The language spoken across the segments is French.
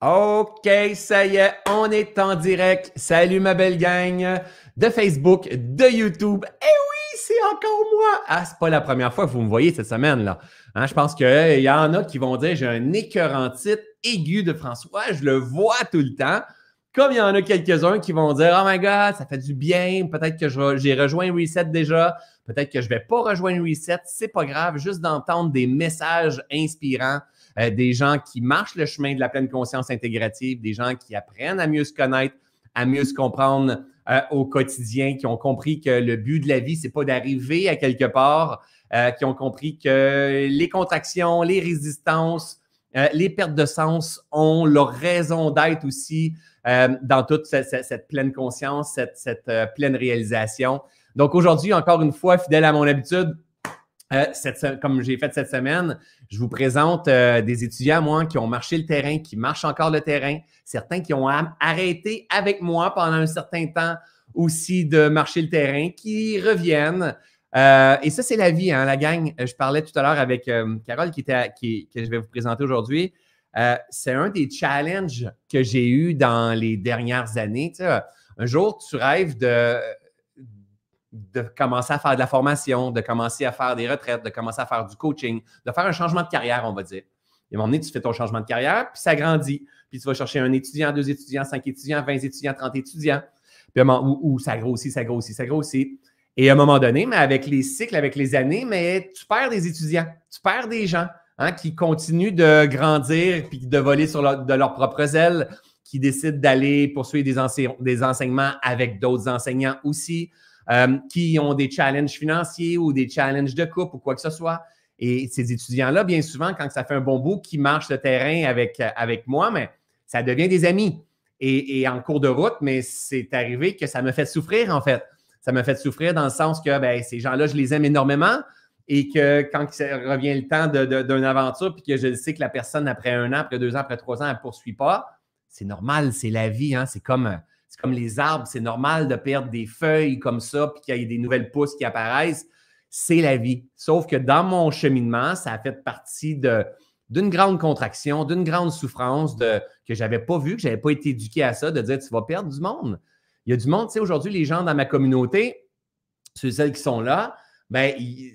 OK, ça y est, on est en direct. Salut ma belle gang de Facebook, de YouTube. Eh oui, c'est encore moi. Ah, c'est pas la première fois que vous me voyez cette semaine là. Hein, je pense qu'il y en a qui vont dire j'ai un écœurant titre aigu de François. Je le vois tout le temps. Comme il y en a quelques-uns qui vont dire Oh my God, ça fait du bien. Peut-être que j'ai rejoint Reset déjà. Peut-être que je ne vais pas rejoindre Reset. C'est pas grave. Juste d'entendre des messages inspirants euh, des gens qui marchent le chemin de la pleine conscience intégrative, des gens qui apprennent à mieux se connaître, à mieux se comprendre euh, au quotidien, qui ont compris que le but de la vie, c'est pas d'arriver à quelque part, euh, qui ont compris que les contractions, les résistances, les pertes de sens ont leur raison d'être aussi dans toute cette, pleine conscience, cette pleine réalisation. Donc aujourd'hui, encore une fois, fidèle à mon habitude, euh, comme j'ai fait cette semaine, je vous présente euh, des étudiants, moi, qui ont marché le terrain, qui marchent encore le terrain, certains qui ont arrêté avec moi pendant un certain temps aussi de marcher le terrain, qui reviennent. Euh, et ça, c'est la vie, hein, la gang. Je parlais tout à l'heure avec Carole, qui était, qui, que je vais vous présenter aujourd'hui. c'est un des challenges que j'ai eu dans les dernières années. un jour, tu rêves de de commencer à faire de la formation, de commencer à faire des retraites, de commencer à faire du coaching, de faire un changement de carrière, on va dire. Et à un moment donné, tu fais ton changement de carrière, puis ça grandit. Puis tu vas chercher un étudiant, deux étudiants, cinq étudiants, vingt étudiants, trente étudiants. Puis où, ça grossit, ça grossit, ça grossit. Et à un moment donné, mais avec les cycles, avec les années, mais tu perds des étudiants, tu perds des gens hein, qui continuent de grandir puis de voler sur de leurs propres ailes, qui décident d'aller poursuivre des enseignements avec d'autres enseignants aussi. Euh, qui ont des challenges financiers ou des challenges de couple ou quoi que ce soit. Et ces étudiants-là, bien souvent, quand ça fait un bon bout, qui marchent le terrain avec, avec moi, mais ça devient des amis. Et, en cours de route, mais c'est arrivé que ça me fait souffrir, en fait. Ça me fait souffrir dans le sens que ben, ces gens-là, je les aime énormément et que quand revient le temps d'une aventure, puis que je sais que la personne, après un an, après deux ans, après trois ans, elle ne poursuit pas, c'est normal, c'est la vie. Hein? C'est comme c'est comme les arbres, c'est normal de perdre des feuilles comme ça, puis qu'il y ait des nouvelles pousses qui apparaissent. C'est la vie. Sauf que dans mon cheminement, ça a fait partie d'une grande contraction, d'une grande souffrance de, que je n'avais pas vu, que je n'avais pas été éduqué à ça, de dire tu vas perdre du monde. Il y a du monde, tu sais, aujourd'hui, les gens dans ma communauté, ceux et celles qui sont là, ben, il,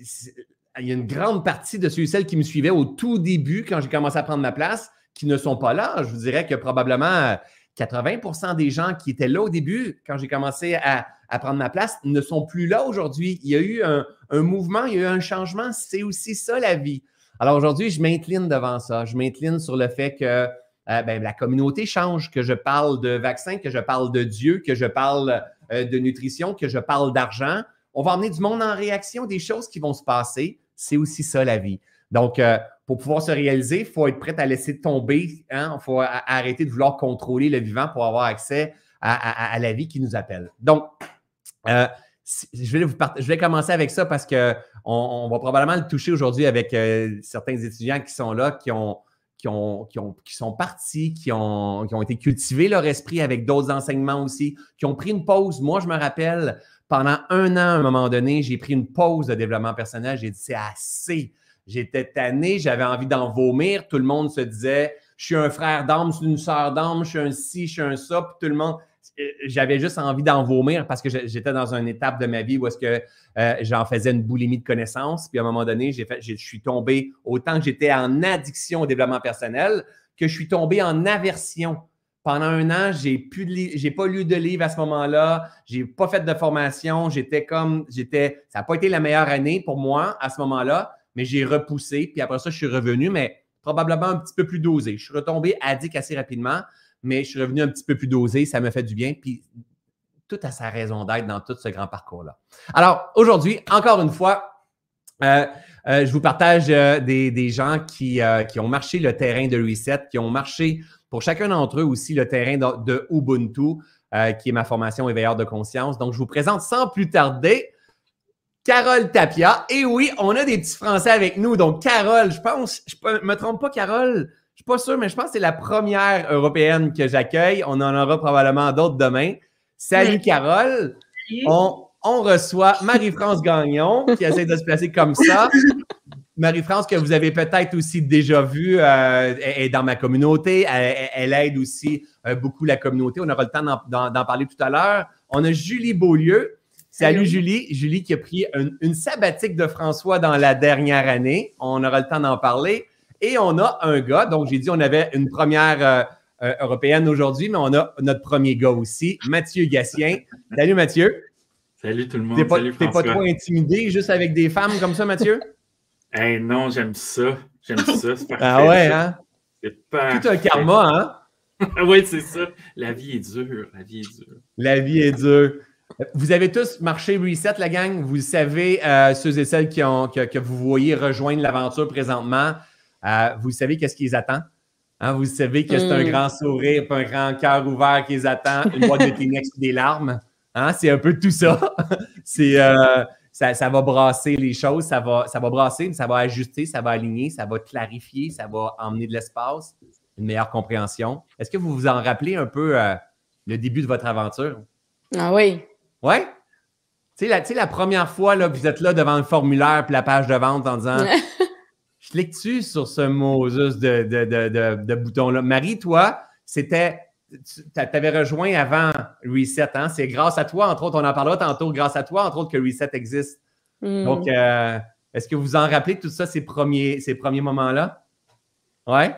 il y a une grande partie de ceux et celles qui me suivaient au tout début, quand j'ai commencé à prendre ma place, qui ne sont pas là. Je vous dirais que probablement 80% des gens qui étaient là au début, quand j'ai commencé à, prendre ma place, ne sont plus là aujourd'hui. Il y a eu un, mouvement, il y a eu un changement. C'est aussi ça la vie. Alors aujourd'hui, je m'incline devant ça. Je m'incline sur le fait que euh, ben, la communauté change, que je parle de vaccins, que je parle de Dieu, que je parle euh, de nutrition, que je parle d'argent. On va emmener du monde en réaction, des choses qui vont se passer. C'est aussi ça la vie. Donc, euh, pour pouvoir se réaliser, il faut être prêt à laisser tomber. Il hein? faut arrêter de vouloir contrôler le vivant pour avoir accès à, la vie qui nous appelle. Donc, euh, je, vais commencer avec ça parce qu'on on va probablement le toucher aujourd'hui avec euh, certains étudiants qui sont là, qui ont, qui, ont, qui, ont, qui sont partis, qui ont, qui ont été cultivés leur esprit avec d'autres enseignements aussi, qui ont pris une pause. Moi, je me rappelle, pendant un an, à un moment donné, j'ai pris une pause de développement personnel. J'ai dit, c'est assez J'étais tanné, j'avais envie d'en vomir. Tout le monde se disait Je suis un frère d'âme, je suis une sœur d'âme, je suis un ci, je suis un ça. Puis tout le monde, euh, j'avais juste envie d'en vomir parce que j'étais dans une étape de ma vie où est-ce que euh, j'en faisais une boulimie de connaissances. Puis à un moment donné, fait, je suis tombé, autant que j'étais en addiction au développement personnel, que je suis tombé en aversion. Pendant un an, j'ai j'ai pas lu de livres à ce moment-là, j'ai pas fait de formation, j'étais comme, j'étais, ça n'a pas été la meilleure année pour moi à ce moment-là mais j'ai repoussé. Puis après ça, je suis revenu, mais probablement un petit peu plus dosé. Je suis retombé addict assez rapidement, mais je suis revenu un petit peu plus dosé. Ça me fait du bien. Puis tout a sa raison d'être dans tout ce grand parcours-là. Alors, aujourd'hui, encore une fois, euh, euh, je vous partage euh, des, gens qui, qui, ont marché le terrain de Reset, qui ont marché pour chacun d'entre eux aussi le terrain de Ubuntu, qui est ma formation éveilleur de conscience. Donc, je vous présente sans plus tarder Carole Tapia. Et oui, on a des petits Français avec nous. Donc, Carole, je pense, je ne me trompe pas, Carole, je suis pas sûr, mais je pense que c'est la première européenne que j'accueille. On en aura probablement d'autres demain. Salut, Carole. On, reçoit Marie-France Gagnon qui essaie de se placer comme ça. Marie-France, que vous avez peut-être aussi déjà vu, euh, est dans ma communauté. Elle, aide aussi euh, beaucoup la communauté. On aura le temps d'en parler tout à l'heure. On a Julie Beaulieu. Salut Julie. Julie qui a pris une, sabbatique de François dans la dernière année. On aura le temps d'en parler. Et on a un gars, donc j'ai dit on avait une première euh, européenne aujourd'hui, mais on a notre premier gars aussi, Mathieu Gassien. Salut Mathieu. Salut tout le monde. T'es pas, pas trop intimidé juste avec des femmes comme ça, Mathieu? hey, non, j'aime ça. J'aime ça. C'est parfait. Ah ouais, hein? C'est pas. Tout un karma, hein? oui, c'est ça. La vie est dure. La vie est dure. La vie est dure. Vous avez tous marché Reset, la gang? Vous savez, euh, ceux et celles qui ont, que, vous voyez rejoindre l'aventure présentement, euh, vous savez qu'est-ce qui les attend? Hein, vous savez que c'est un hmm. grand sourire, un grand cœur ouvert qui les attend, une boîte de Kleenex et des larmes. Hein? C'est un peu tout ça. c'est, euh, ça, va brasser les choses, ça va, ça va brasser, ça va ajuster, ça va aligner, ça va clarifier, ça va emmener de l'espace, une meilleure compréhension. Est-ce que vous vous en rappelez un peu le début de votre aventure? Ah oui. Oui? Tu sais, la, première fois, là, vous êtes là devant le formulaire et la page de vente en disant Je clique-tu sur ce mot juste de, de bouton-là? Marie, toi, c'était tu avais rejoint avant Reset. Hein? C'est grâce à toi, entre autres, on en parlera tantôt, grâce à toi, entre autres, que Reset existe. Hmm. Donc, euh, est-ce que vous vous en rappelez tout ça, ces premiers, ces premiers moments-là? Ouais?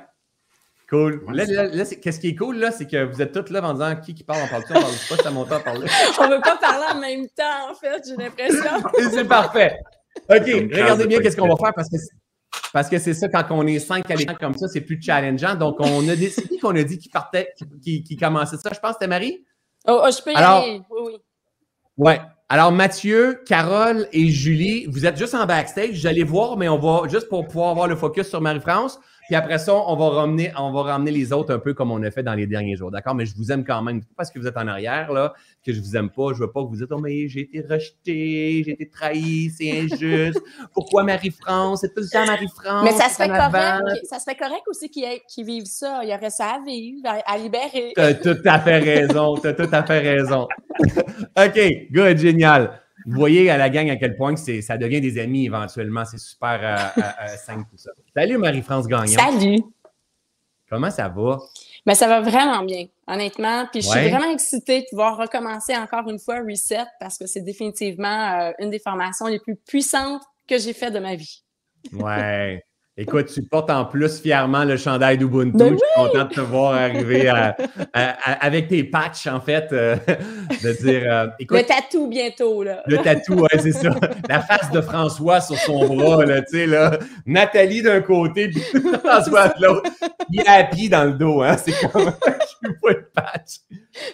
Cool. là, qu'est-ce qui est cool, là, c'est que vous êtes tous là en disant qui qui parle, on parle-tu, on parle pas, c'est à mon temps parler. on ne veut pas parler en même temps, en fait, j'ai l'impression. c'est parfait. OK, regardez bien qu'est-ce qu'on va faire parce que parce que c'est ça, quand on est cinq à l'écran comme ça, c'est plus challengeant. Donc, on a décidé qu'on a dit qu'il partait, qu'il commençait ça. Je pense que c'était Marie? Oh, oh, je peux y aller. Oui, oui. Ouais. Alors, Mathieu, Carole et Julie, vous êtes juste en backstage. Vous allez voir, mais on va, juste pour pouvoir avoir le focus sur Marie-France, puis après ça, on va, ramener, on va ramener les autres un peu comme on a fait dans les derniers jours. D'accord? Mais je vous aime quand même. Parce que vous êtes en arrière, là, que je vous aime pas. Je veux pas que vous dites, oh, mais j'ai été rejeté, j'ai été trahi, c'est injuste. Pourquoi Marie-France? C'est tout le temps Marie-France. Mais ça se fait correct. Ça se fait correct aussi qu'ils vivent ça. Il y aurait ça à vivre, à, libérer. Tu as tout à fait raison. Tu as tout à fait raison. OK, good, génial. Vous voyez à la gang à quel point que ça devient des amis éventuellement. C'est super euh, euh, euh, simple tout ça. Salut Marie-France Gagnon. Salut. Comment ça va? Mais ben, ça va vraiment bien, honnêtement. Puis je suis vraiment excitée de pouvoir recommencer encore une fois Reset parce que c'est définitivement une des formations les plus puissantes que j'ai faites de ma vie. Ouais. Écoute, tu portes en plus fièrement le chandail d'Ubuntu. Ben je suis content de te voir arriver avec tes patchs, en fait, euh, de dire. Euh, le tatou bientôt, là. Le tatou, oui, c'est ça. La face de François sur son bras, là, tu sais, là. Nathalie d'un côté, puis François de l'autre. Il est pied dans le dos, hein. C'est comme. je pas le patch.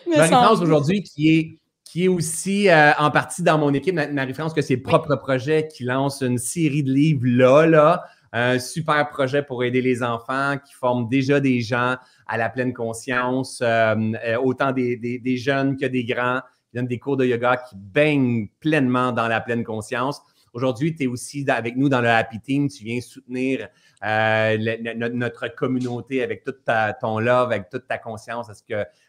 Marie-France, aujourd'hui, qui est qui est aussi euh, en partie dans mon équipe, Marie-France, que ses propres projets, qui lance une série de livres là, là, un super projet pour aider les enfants qui forment déjà des gens à la pleine conscience, euh, euh, autant des, jeunes que des grands, qui donnent des cours de yoga qui baignent pleinement dans la pleine conscience. Aujourd'hui, tu es aussi avec nous dans le Happy Team. Tu viens soutenir euh, notre communauté avec toute ton love, avec toute ta conscience,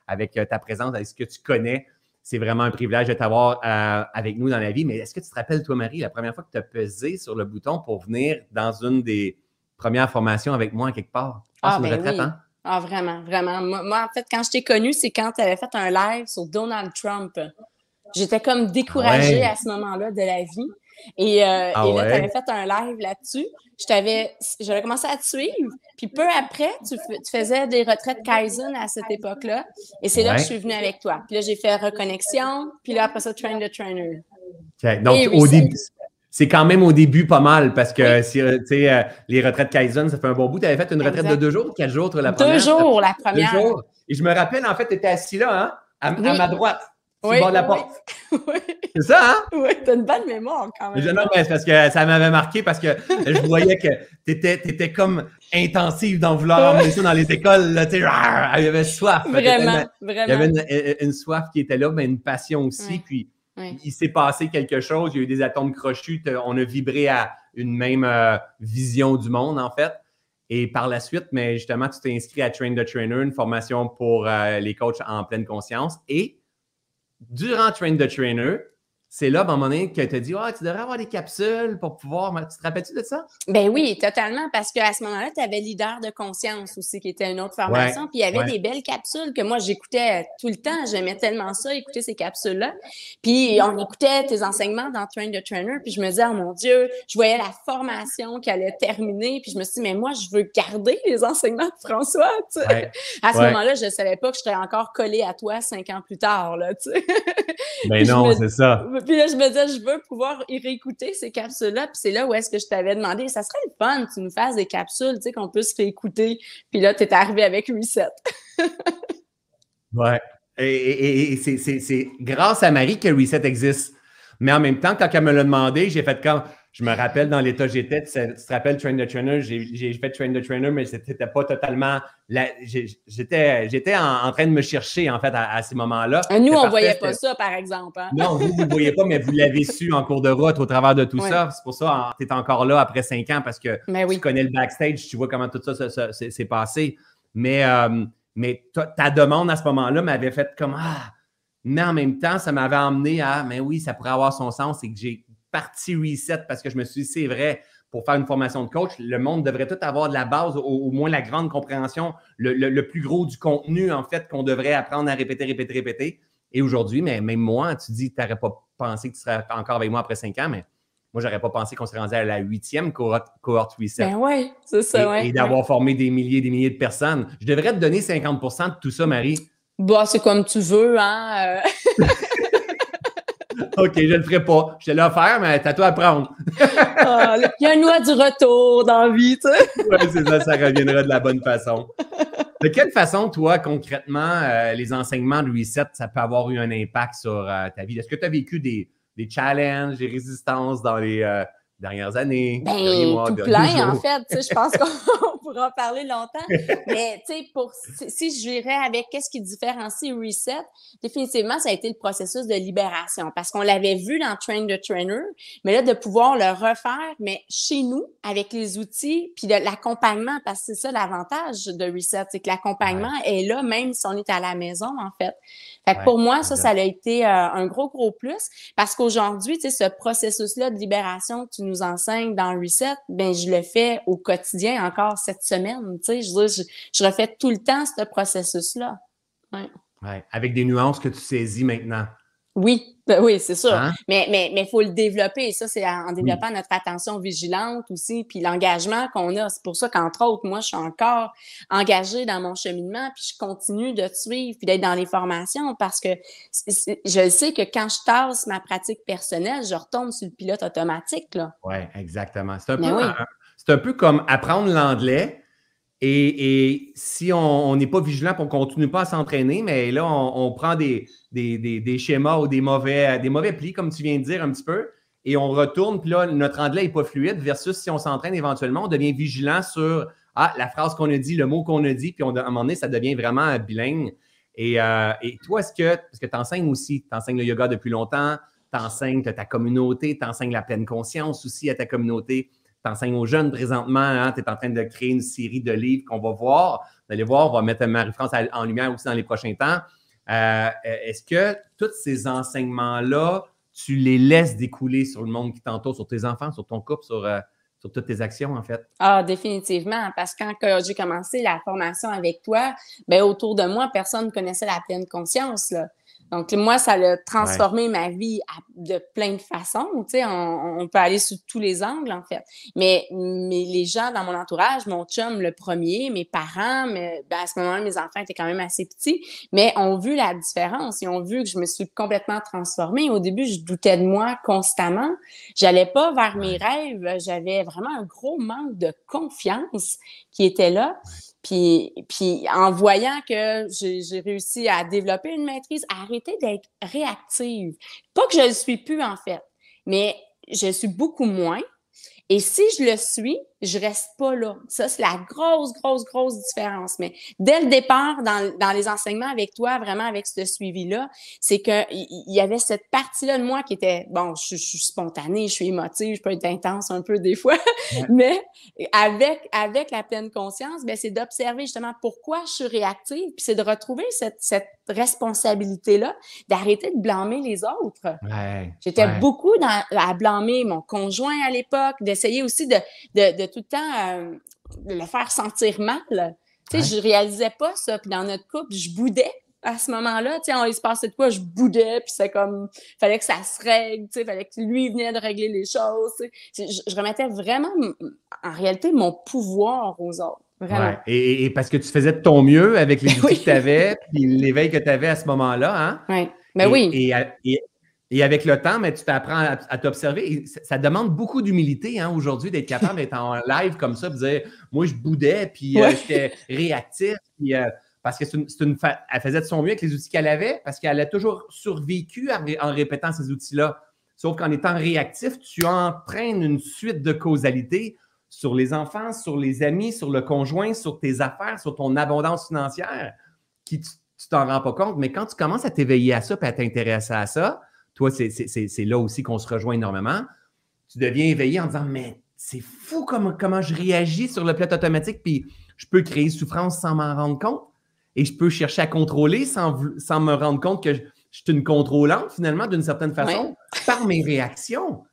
avec ta présence, avec ce que tu connais c'est vraiment un privilège de t'avoir euh, avec nous dans la vie. Mais est-ce que tu te rappelles, toi, Marie, la première fois que tu as pesé sur le bouton pour venir dans une des premières formations avec moi quelque part? Ah, ben oui. Hein? Ah, vraiment, vraiment. Moi, en fait, quand je t'ai connu, c'est quand tu avais fait un live sur Donald Trump. J'étais comme découragée à ce moment-là de la vie. Et, euh, ah là, tu avais fait un live là-dessus. J'avais commencé à te suivre. Puis peu après, tu, faisais des retraites Kaizen à cette époque-là. Et c'est là que je suis venue avec toi. Puis là, j'ai fait reconnexion. Puis là, après ça, train the trainer. Donc, au début, c'est quand même au début pas mal parce que si, euh, euh, les retraites Kaizen, ça fait un bon bout. Tu avais fait une retraite de deux jours, quatre jours la première? Deux jours, la première. Deux jours. Et je me rappelle, en fait, tu étais assis là, hein, à ma droite oui, bord de la porte. Oui. C'est ça, hein? Oui, t'as une bonne mémoire quand même. non, mais c'est parce que ça m'avait marqué parce que je voyais que t'étais étais comme intensive dans vouloir emmener ça dans les écoles. Là, il y avait soif. Vraiment, vraiment. Il y avait une, soif qui était là, mais une passion aussi. Puis il s'est passé quelque chose. Il y a eu des atomes crochus. On a vibré à une même euh, vision du monde, en fait. Et par la suite, mais justement, tu t'es inscrit à Train the Trainer, une formation pour euh, les coachs en pleine conscience. Et durant Train the Trainer, c'est là, à un moment donné, que tu as dit, ah, tu devrais avoir des capsules pour pouvoir. Tu te rappelles-tu de ça? Ben oui, totalement, parce qu'à ce moment-là, tu avais Leader de conscience aussi, qui était une autre formation. puis il y avait des belles capsules que moi, j'écoutais tout le temps. J'aimais tellement ça, écouter ces capsules-là. Puis on écoutait tes enseignements dans Train the Trainer. Puis je me disais, oh mon Dieu, je voyais la formation qui allait terminer. Puis je me suis dit, mais moi, je veux garder les enseignements de François. À ce moment-là, je ne savais pas que je serais encore collée à toi cinq ans plus tard. Là, ben non, c'est ça. Puis là, je me disais, je veux pouvoir y réécouter ces capsules-là. Puis c'est là où est-ce que je t'avais demandé, ça serait le fun tu nous fasses des capsules, tu sais, qu'on puisse réécouter. Puis là, tu es arrivé avec Reset. ouais. Et, et, c'est grâce à Marie que Reset existe. Mais en même temps, quand elle me l'a demandé, j'ai fait quand je me rappelle dans l'état j'étais, tu, te rappelles Train the Trainer, j'ai fait Train the Trainer, mais c'était pas totalement. J'étais j'étais en, train de me chercher, en fait, à, ces moments-là. Nous, on ne voyait pas ça, par exemple. Hein. Non, vous, vous ne voyez pas, mais vous l'avez su en cours de route au travers de tout ça. C'est pour ça que tu es encore là après cinq ans parce que tu connais le backstage, tu vois comment tout ça s'est passé. Mais, euh, mais ta demande à ce moment-là m'avait fait comme Ah, mais en même temps, ça m'avait emmené à, mais oui, ça pourrait avoir son sens, c'est que j'ai partie reset parce que je me suis dit, c'est vrai, pour faire une formation de coach, le monde devrait tout avoir de la base, au, moins la grande compréhension, le, plus gros du contenu, en fait, qu'on devrait apprendre à répéter, répéter, répéter. Et aujourd'hui, mais même moi, tu dis, tu n'aurais pas pensé que tu serais encore avec moi après cinq ans, mais moi, j'aurais pas pensé qu'on serait rendu à la huitième cohorte, reset. Ben oui, c'est ça, ouais, Et, d'avoir formé des milliers et des milliers de personnes. Je devrais te donner 50% de tout ça, Marie. Bah, c'est comme tu veux, hein. OK, je ne le ferai pas. Je te l'ai offert, mais t'as toi à prendre. Ah, il y a un noix du retour dans la vie, tu sais. oui, c'est ça, ça reviendra de la bonne façon. De quelle façon, toi, concrètement, euh, les enseignements de Reset, ça peut avoir eu un impact sur euh, ta vie? Est-ce que tu as vécu des, des, challenges, des résistances dans les, euh, dernières années, ben, mois, tout plein, en fait. Je pense qu'on pourra en parler longtemps. Mais pour si je dirais avec qu'est-ce qui différencie Reset, définitivement, ça a été le processus de libération. Parce qu'on l'avait vu dans Train the Trainer, mais là, de pouvoir le refaire, mais chez nous, avec les outils, puis de l'accompagnement, parce que c'est ça l'avantage de Reset, c'est que l'accompagnement est là, même si on est à la maison, en fait. Fait que pour moi, ça, ça a été euh, un gros, gros plus. Parce qu'aujourd'hui, ce processus-là de libération que tu nous enseignes dans Reset, ben je le fais au quotidien encore cette semaine. Tu sais, je, je, refais tout le temps ce processus-là. Ouais. Ouais, avec des nuances que tu saisis maintenant. Oui, ben oui, c'est sûr. Hein? Mais il mais, mais faut le développer. ça, c'est en développant notre attention vigilante aussi, puis l'engagement qu'on a. C'est pour ça qu'entre autres, moi, je suis encore engagée dans mon cheminement, puis je continue de suivre, puis d'être dans les formations parce que je sais que quand je tasse ma pratique personnelle, je retombe sur le pilote automatique. Oui, exactement. C'est un, peu, un peu comme apprendre l'anglais et, si on n'est pas vigilant qu'on ne continue pas à s'entraîner, mais là, on, prend des, schémas ou des mauvais, des mauvais plis, comme tu viens de dire un petit peu, et on retourne, puis là, notre anglais n'est pas fluide, versus si on s'entraîne éventuellement, on devient vigilant sur ah, la phrase qu'on a dit, le mot qu'on a dit, puis on, à un moment donné, ça devient vraiment bilingue. Et, euh, et toi, est-ce que, parce que tu enseignes aussi, tu enseignes le yoga depuis longtemps, tu enseignes ta communauté, tu enseignes la pleine conscience aussi à ta communauté tu enseignes aux jeunes présentement, hein, tu es en train de créer une série de livres qu'on va voir. Vous allez voir, on va mettre Marie-France en lumière aussi dans les prochains temps. Euh, est-ce que tous ces enseignements-là, tu les laisses découler sur le monde qui t'entoure, sur tes enfants, sur ton couple, sur, euh, toutes tes actions, en fait? Ah, définitivement. Parce que quand j'ai commencé la formation avec toi, ben, autour de moi, personne ne connaissait la pleine conscience. Là. Donc, moi, ça a transformé ma vie de plein de façons. Tu sais, on, peut aller sous tous les angles, en fait. Mais, mais les gens dans mon entourage, mon chum le premier, mes parents, mais, ben, à ce moment-là, mes enfants étaient quand même assez petits, mais ont vu la différence. Ils ont vu que je me suis complètement transformée. Au début, je doutais de moi constamment. J'allais pas vers mes rêves. J'avais vraiment un gros manque de confiance qui était là. Puis, puis en voyant que j'ai réussi à développer une maîtrise, à arrêter d'être réactive. Pas que je le suis plus, en fait, mais je suis beaucoup moins. Et si je le suis, je reste pas là. Ça, c'est la grosse, grosse, grosse différence. Mais dès le départ, dans, dans les enseignements avec toi, vraiment avec ce suivi-là, c'est que il y, avait cette partie-là de moi qui était, bon, je, suis spontanée, je suis émotive, je peux être intense un peu des fois, mais avec, avec la pleine conscience, ben, c'est d'observer justement pourquoi je suis réactive, puis c'est de retrouver cette, cette responsabilité-là, d'arrêter de blâmer les autres. J'étais beaucoup dans, à blâmer mon conjoint à l'époque, d'essayer aussi de, de, de, tout le temps euh, le faire sentir mal. Tu sais, je réalisais pas ça. Puis dans notre couple, je boudais à ce moment-là. Tu sais, il se passait de quoi, je boudais, puis c'est comme, fallait que ça se règle, tu sais, fallait que lui venait de régler les choses. Tu sais. Je, remettais vraiment, en réalité, mon pouvoir aux autres. Vraiment. Et, parce que tu faisais de ton mieux avec les outils que tu avais, puis l'éveil que tu avais à ce moment-là. Hein? Oui. Ben oui. Et, et avec le temps, mais tu t'apprends à, t'observer. Ça demande beaucoup d'humilité hein, aujourd'hui d'être capable d'être en live comme ça, de dire Moi, je boudais, puis euh, j'étais réactif. Euh, parce que c'est une, elle faisait de son mieux avec les outils qu'elle avait, parce qu'elle a toujours survécu en, répétant ces outils-là. Sauf qu'en étant réactif, tu entraînes une suite de causalité sur les enfants, sur les amis, sur le conjoint, sur tes affaires, sur ton abondance financière, qui tu t'en rends pas compte. Mais quand tu commences à t'éveiller à ça et à t'intéresser à ça, toi, c'est là aussi qu'on se rejoint énormément. Tu deviens éveillé en disant, mais c'est fou comment, comment je réagis sur le pilote automatique, puis je peux créer souffrance sans m'en rendre compte. Et je peux chercher à contrôler sans, sans me rendre compte que je, suis une contrôlante, finalement, d'une certaine façon, par mes réactions.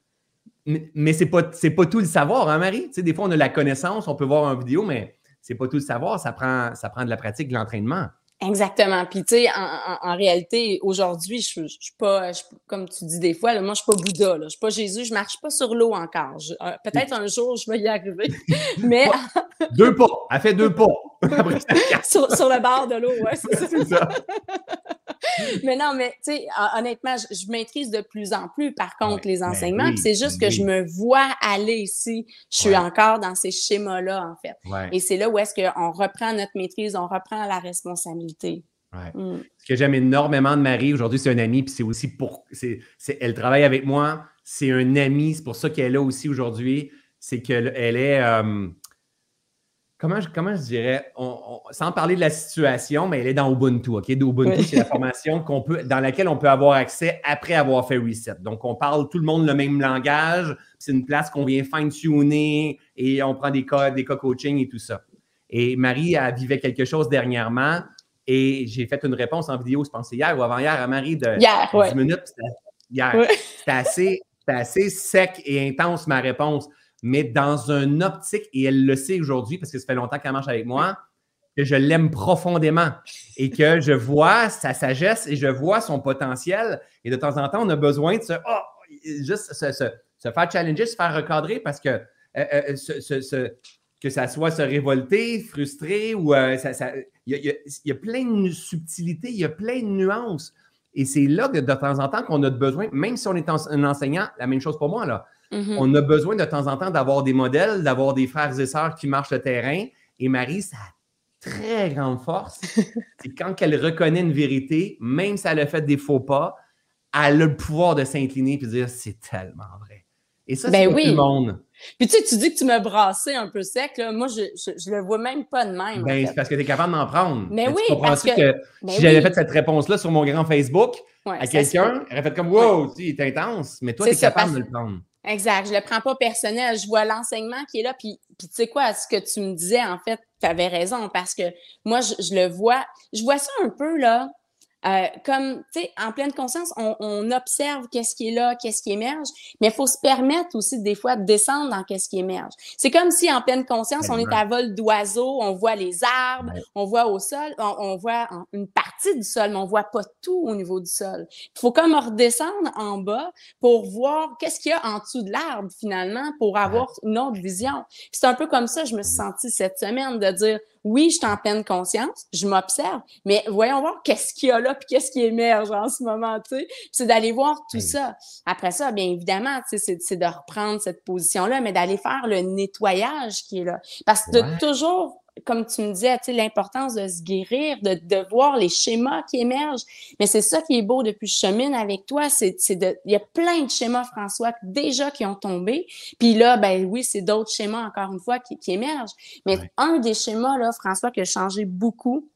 Mais, mais ce n'est pas, tout le savoir, hein, Marie? Tu sais, des fois, on a la connaissance, on peut voir une vidéo, mais c'est pas tout le savoir. Ça prend, ça prend de la pratique, de l'entraînement. Exactement. Puis, tu sais, en, réalité, aujourd'hui, je, ne suis pas, comme tu dis des fois, là, moi, je suis pas Bouddha, là, je suis pas Jésus, je marche pas sur l'eau encore. Euh, peut-être un jour, je vais y arriver. Mais. deux pas. Elle fait deux pas. sur, sur, le bord de l'eau, ouais, c'est ça. mais non, mais tu sais, honnêtement, je, maîtrise de plus en plus, par contre, les ben enseignements. c'est juste ben que je me vois aller ici. Je suis encore dans ces schémas-là, en fait. Et c'est là où est-ce qu'on reprend notre maîtrise, on reprend la responsabilité. Mm. Ce que j'aime énormément de Marie aujourd'hui, c'est un ami, puis c'est aussi pour. elle travaille avec moi, c'est un ami, c'est pour ça qu'elle est là aussi aujourd'hui. C'est qu'elle est. Euh, comment je, comment je dirais, sans parler de la situation, mais elle est dans Ubuntu. OK? Ubuntu, c'est la formation qu'on peut, dans laquelle on peut avoir accès après avoir fait reset. Donc, on parle tout le monde le même langage. C'est une place qu'on vient fine-tuner et on prend des cas, des cas coaching et tout ça. Et Marie, elle vivait quelque chose dernièrement et j'ai fait une réponse en vidéo, je pense hier ou avant-hier à Marie de hier, 10 minutes. Hier. C'était assez, assez sec et intense ma réponse mais dans un optique, et elle le sait aujourd'hui parce que ça fait longtemps qu'elle marche avec moi, que je l'aime profondément et que je vois sa sagesse et je vois son potentiel. Et de temps en temps, on a besoin de se, oh, juste se, faire challenger, se faire recadrer parce que, euh, euh, que ça soit se révolter, frustrer ou euh, il y, a plein de subtilités, il y a plein de nuances. Et c'est là que de temps en temps qu'on a besoin, même si on est un enseignant, la même chose pour moi, là. Mm-hmm. On a besoin de temps en temps d'avoir des modèles, d'avoir des frères et sœurs qui marchent le terrain. Et Marie, sa très grande force, c'est quand elle reconnaît une vérité, même si elle a fait des faux pas, elle a le pouvoir de s'incliner et de dire c'est tellement vrai. Et ça, ben c'est oui. tout le monde. Puis tu sais, tu dis que tu me brassé un peu sec. Là. Moi, je, je, le vois même pas de même. Ben, c'est parce que tu es capable d'en prendre. Mais, oui, parce que, que ben si j'avais fait cette réponse-là sur mon grand Facebook à quelqu'un, elle aurait fait comme Wow, tu es intense, mais toi, tu es capable de le prendre. Exact. Je le prends pas personnel. Je vois l'enseignement qui est là. Puis, puis tu sais quoi, ce que tu me disais, en fait, tu avais raison parce que moi, je, je, le vois. Je vois ça un peu, là, euh, comme, tu sais, en pleine conscience, on, on observe qu'est-ce qui est là, qu'est-ce qui émerge, mais il faut se permettre aussi des fois de descendre dans qu'est-ce qui émerge. C'est comme si en pleine conscience, on est à vol d'oiseau, on voit les arbres, on voit au sol, on, voit une partie du sol, mais on voit pas tout au niveau du sol. Il faut comme redescendre en bas pour voir qu'est-ce qu'il y a en dessous de l'arbre finalement, pour avoir une autre vision. C'est un peu comme ça, je me suis sentie cette semaine de dire, oui, je suis en pleine conscience, je m'observe, mais voyons voir qu'est-ce qu'il y a là, puis qu'est-ce qui émerge en ce moment, tu sais. C'est d'aller voir tout ça. Après ça, bien évidemment, c'est de reprendre cette position-là, mais d'aller faire le nettoyage qui est là. Parce que de toujours comme tu me disais, l'importance de se guérir, de, de, voir les schémas qui émergent. Mais c'est ça qui est beau depuis que je chemine avec toi. C'est, il y a plein de schémas, François, déjà qui ont tombé. Puis là, ben oui, c'est d'autres schémas, encore une fois, qui, qui émergent. Mais un des schémas, là, François, qui a changé beaucoup,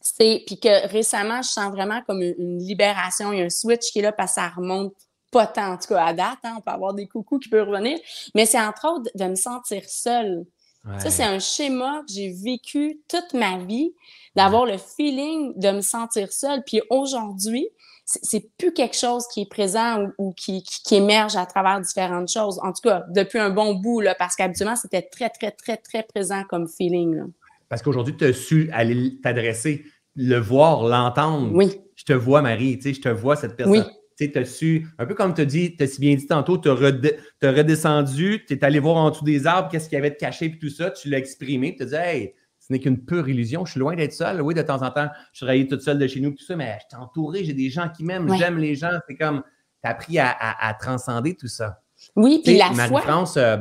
c'est, puis que récemment, je sens vraiment comme une, libération, il y a un switch qui est là parce que ça remonte pas tant, en tout cas à date, hein, on peut avoir des coucous qui peuvent revenir, mais c'est entre autres de me sentir seule. Ça, c'est un schéma que j'ai vécu toute ma vie, d'avoir le feeling de me sentir seule. Puis aujourd'hui, c'est plus quelque chose qui est présent ou, qui, qui, émerge à travers différentes choses. En tout cas, depuis un bon bout, là, parce qu'habituellement, c'était très, très, très, très présent comme feeling. Là. Parce qu'aujourd'hui, tu as su aller t'adresser, le voir, l'entendre. Oui. Je te vois, Marie, tu sais, je te vois, cette personne. Oui tu as su, un peu comme tu as dit, tu as si bien dit tantôt, tu as, redescendu, tu es allé voir en dessous des arbres qu'est-ce qu'il y avait de caché, puis tout ça, tu l'as exprimé, tu as dit, hey, ce n'est qu'une pure illusion, je suis loin d'être seul. Oui, de temps en temps, je travaillais toute seule de chez nous, tout ça, mais je suis entouré, j'ai des gens qui m'aiment, j'aime les gens. C'est comme, tu as appris à, transcender tout ça. Oui, puis la foi. france euh,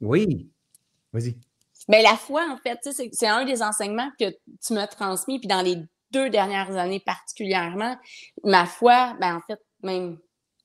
oui. Vas-y. Mais la foi, en fait, c'est un des enseignements que tu m'as transmis. Puis dans les deux dernières années particulièrement, ma foi, ben en fait, même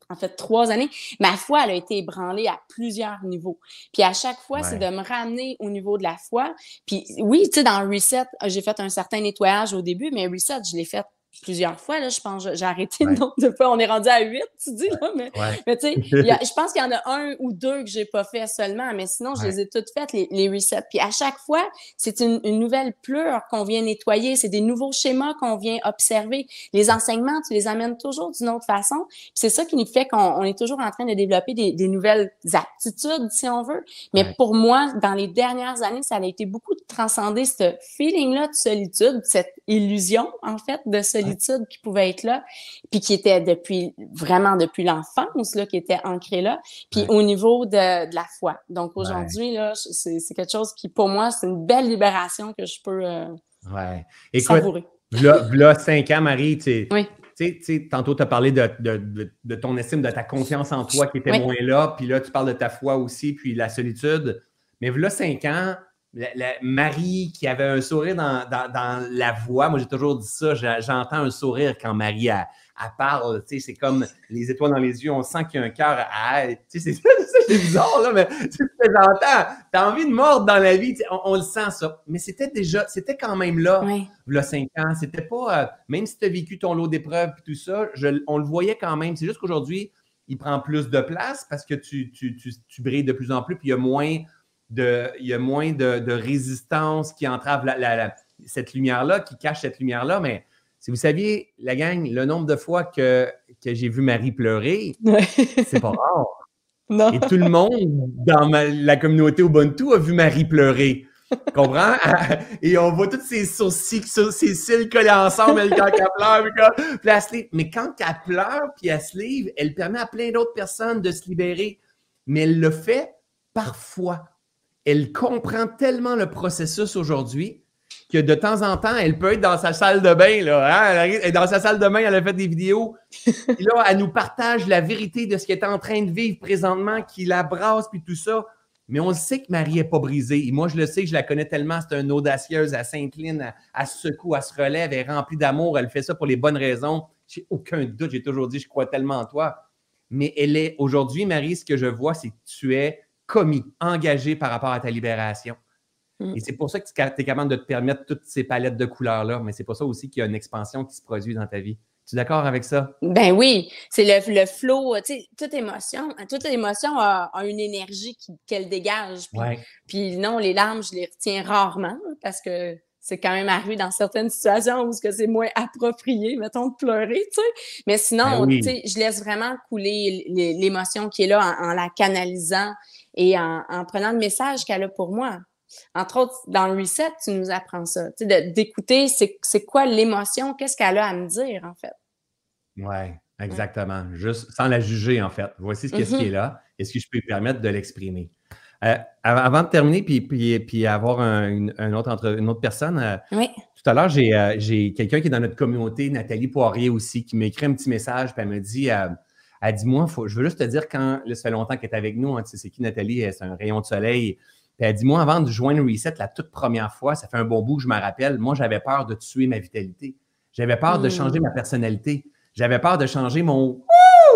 en fait trois années, ma foi, elle a été ébranlée à plusieurs niveaux. Puis à chaque fois, c'est de me ramener au niveau de la foi. Puis oui, tu sais, dans Reset, j'ai fait un certain nettoyage au début, mais Reset, je l'ai fait plusieurs fois. Là, je pense j'ai arrêté le nombre de fois. On est rendu à huit, tu dis, là, mais, mais tu sais, je pense qu'il y en a un ou deux que j'ai pas fait seulement, mais sinon, je les ai toutes faites, les, les resets. Puis à chaque fois, c'est une, une, nouvelle pleure qu'on vient nettoyer, c'est des nouveaux schémas qu'on vient observer. Les enseignements, tu les amènes toujours d'une autre façon. c'est ça qui nous fait qu'on est toujours en train de développer des, des nouvelles aptitudes, si on veut. Mais pour moi, dans les dernières années, ça a été beaucoup de transcender ce feeling-là de solitude, cette illusion, en fait, de solitude qui pouvait être là, puis qui était depuis vraiment depuis l'enfance, là, qui était ancré là, puis au niveau de, de, la foi. Donc aujourd'hui, là, c'est, quelque chose qui, pour moi, c'est une belle libération que je peux euh, ouais. Écoute, savourer. Là, cinq ans, Marie, tu oui. Tu sais, tantôt, tu as parlé de, de, de, ton estime, de ta confiance en toi qui était moins là, puis là, tu parles de ta foi aussi, puis la solitude. Mais là, cinq ans, la, Marie qui avait un sourire dans, la voix. Moi, j'ai toujours dit ça. J'entends un sourire quand Marie elle, parle. C'est comme les étoiles dans les yeux. On sent qu'il y a un cœur à C'est bizarre, là, mais j'entends. Tu as envie de mordre dans la vie. On, le sent, ça. Mais c'était déjà, c'était quand même là, y a cinq ans. C'était pas, euh, même si tu as vécu ton lot d'épreuves et tout ça, on le voyait quand même. C'est juste qu'aujourd'hui, il prend plus de place parce que tu, tu brilles de plus en plus, puis il y a moins il y a moins de, résistance qui entrave cette lumière-là, qui cache cette lumière-là. Mais si vous saviez, la gang, le nombre de fois que, que j'ai vu Marie pleurer, c'est pas rare. Et tout le monde dans la communauté Ubuntu a vu Marie pleurer. Comprends? Et on voit tous ses sourcils, ses cils collés ensemble, elle, quand elle pleure, puis elle se livre. Mais quand elle pleure puis elle se livre, elle permet à plein d'autres personnes de se libérer. Mais elle le fait parfois elle comprend tellement le processus aujourd'hui que de temps en temps, elle peut être dans sa salle de bain. Là, hein? Elle est dans sa salle de bain, elle a fait des vidéos. Puis là, elle nous partage la vérité de ce qu'elle est en train de vivre présentement, qui la brasse, puis tout ça. Mais on sait que Marie n'est pas brisée. Et moi, je le sais, je la connais tellement. C'est une audacieuse, à s'incline, à se secoue, elle se relève, elle est remplie d'amour, elle fait ça pour les bonnes raisons. J'ai aucun doute, j'ai toujours dit, je crois tellement en toi. Mais elle est, aujourd'hui, Marie, ce que je vois, c'est que tu es commis, engagé par rapport à ta libération. Mm. Et c'est pour ça que tu es capable de te permettre toutes ces palettes de couleurs-là, mais c'est pour ça aussi qu'il y a une expansion qui se produit dans ta vie. Tu es d'accord avec ça? Ben oui, c'est le, le flow, tu sais, toute émotion, toute émotion a, une énergie qu'elle dégage. Puis, non, les larmes, je les retiens rarement parce que c'est quand même arrivé dans certaines situations où c'est moins approprié, mettons, de pleurer, tu sais. Mais sinon, ben tu sais, je laisse vraiment couler l'émotion qui est là en la canalisant et en, prenant le message qu'elle a pour moi. Entre autres, dans le reset, tu nous apprends ça, d'écouter c'est quoi l'émotion, qu'est-ce qu'elle a à me dire, en fait. Oui, exactement. Juste sans la juger, en fait. Voici ce, qui est mm-hmm. là. Est-ce que je peux me permettre de l'exprimer? Euh, avant de terminer, puis, puis, puis avoir une, autre entre, une autre personne, euh, tout à l'heure, euh, j'ai quelqu'un qui est dans notre communauté, Nathalie Poirier aussi, qui m'a écrit un petit message, puis elle me dit elle dit Moi, faut, je veux juste te dire, quand là, ça fait longtemps qu'elle est avec nous, hein, tu sais, c'est qui Nathalie? C'est un rayon de soleil. Puis elle dit, moi, avant de joindre Reset la toute première fois, ça fait un bon bout que je me rappelle, moi, j'avais peur de tuer ma vitalité. J'avais peur de changer ma personnalité. J'avais peur de changer mon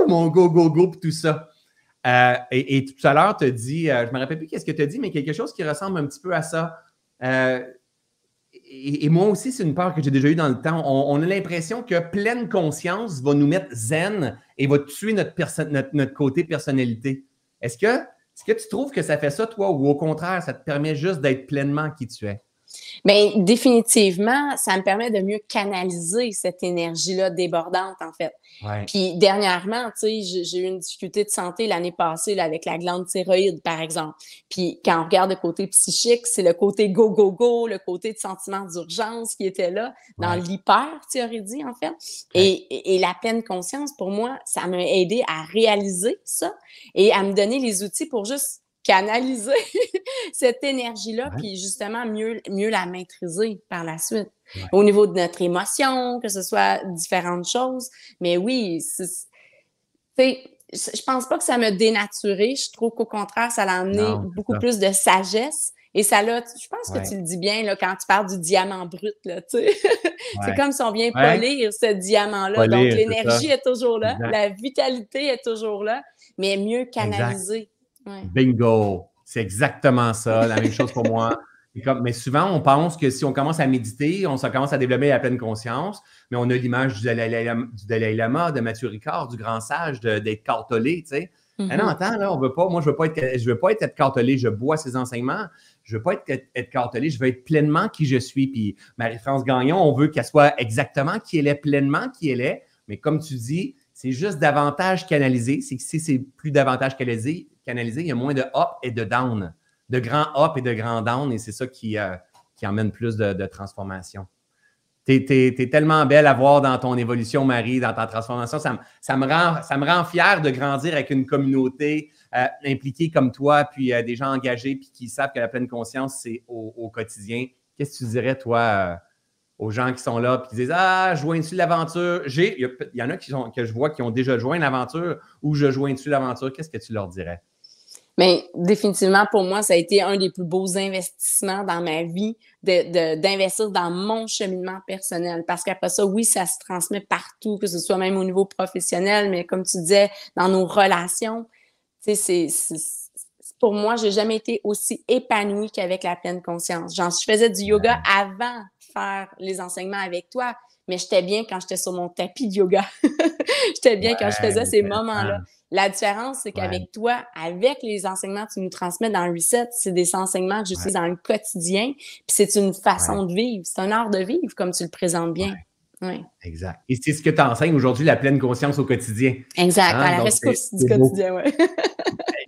mon go, go, go, tout ça. Euh, et, tout à l'heure, tu as dit, euh, je ne me rappelle plus qu'est-ce que tu as dit, mais quelque chose qui ressemble un petit peu à ça. Euh, et, moi aussi, c'est une peur que j'ai déjà eue dans le temps. On, a l'impression que pleine conscience va nous mettre zen et va tuer notre, notre, côté personnalité. Est-ce que, est-ce que tu trouves que ça fait ça, toi, ou au contraire, ça te permet juste d'être pleinement qui tu es? Bien, définitivement, ça me permet de mieux canaliser cette énergie-là débordante, en fait. Puis dernièrement, tu sais, j'ai eu une difficulté de santé l'année passée là, avec la glande thyroïde, par exemple. Puis quand on regarde le côté psychique, c'est le côté go, go, go, le côté de sentiment d'urgence qui était là, dans l'hyper, tu aurais dit, en fait. Et, et, la pleine conscience, pour moi, ça m'a aidé à réaliser ça et à me donner les outils pour juste canaliser cette énergie-là, puis justement mieux, mieux la maîtriser par la suite. Au niveau de notre émotion, que ce soit différentes choses. Mais oui, je pense pas que ça m'a dénaturé. Je trouve qu'au contraire, ça l'a amené beaucoup plus de sagesse. Et ça l'a, je pense que tu le dis bien là, quand tu parles du diamant brut. Là, C'est comme si on vient polir ce diamant-là. Donc, l'énergie est toujours là, la vitalité est toujours là, mais mieux canalisée. Bingo! C'est exactement ça, la même chose pour moi. mais souvent, on pense que si on commence à méditer, on commence à développer la pleine conscience, mais on a l'image du Dalai Lama, de Mathieu Ricard, du grand sage, d'être cartolé, tu sais. Mm-hmm. non, attends, là, on veut pas, moi, je veux pas être, je veux pas être, cartolé, je bois ses enseignements, je veux pas être, être cartolé, je veux être pleinement qui je suis. Puis Marie-France Gagnon, on veut qu'elle soit exactement qui elle est, pleinement qui elle est, mais comme tu dis, c'est juste davantage canalisé. C'est que si c'est plus davantage canalisé, il y a moins de up et de down, de grands up et de grands down, et c'est ça qui, euh, qui emmène plus de, transformation. Tu es, tellement belle à voir dans ton évolution, Marie, dans ta transformation. Ça, ça, me, rend, ça me rend fier de grandir avec une communauté euh, impliquée comme toi, puis euh, des gens engagés, puis qui savent que la pleine conscience, c'est au, quotidien. Qu'est-ce que tu dirais, toi, aux gens qui sont là, puis qui disent Ah, joins-tu l'aventure? Il y, en a qui sont, que je vois qui ont déjà joint l'aventure ou je joins-tu l'aventure. Qu'est-ce que tu leur dirais? Mais définitivement, pour moi, ça a été un des plus beaux investissements dans ma vie d'investir de, dans mon cheminement personnel. Parce qu'après ça, oui, ça se transmet partout, que ce soit même au niveau professionnel, mais comme tu disais, dans nos relations. Tu sais, c'est pour moi, j'ai jamais été aussi épanouie qu'avec la pleine conscience. Genre, je faisais du yoga avant de faire les enseignements avec toi, mais j'étais bien quand j'étais sur mon tapis de yoga. j'étais bien quand je faisais ces moments-là. La différence, c'est qu'avec toi, avec les enseignements que tu nous transmets dans Reset, c'est des enseignements que j'utilise dans le quotidien, puis c'est une façon de vivre, c'est un art de vivre, comme tu le présentes bien. Oui. Exact. Et c'est ce que tu enseignes aujourd'hui, la pleine conscience au quotidien. Exact, hein? à la rescousse du quotidien, oui.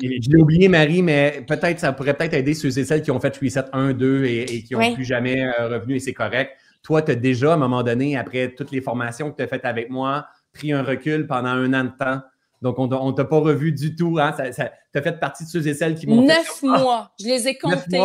Je l'ai oublié, Marie, mais peut-être ça pourrait peut-être aider ceux et celles qui ont fait Reset 1, 2 et, qui n'ont plus jamais euh, revenu et c'est correct. Toi, tu as déjà, à un moment donné, après toutes les formations que tu as faites avec moi, pris un recul pendant un an de temps donc, on ne t'a pas revu du tout. Hein? Ça, tu as fait partie de ceux et celles qui m'ont Neuf mois. Je les ai comptés.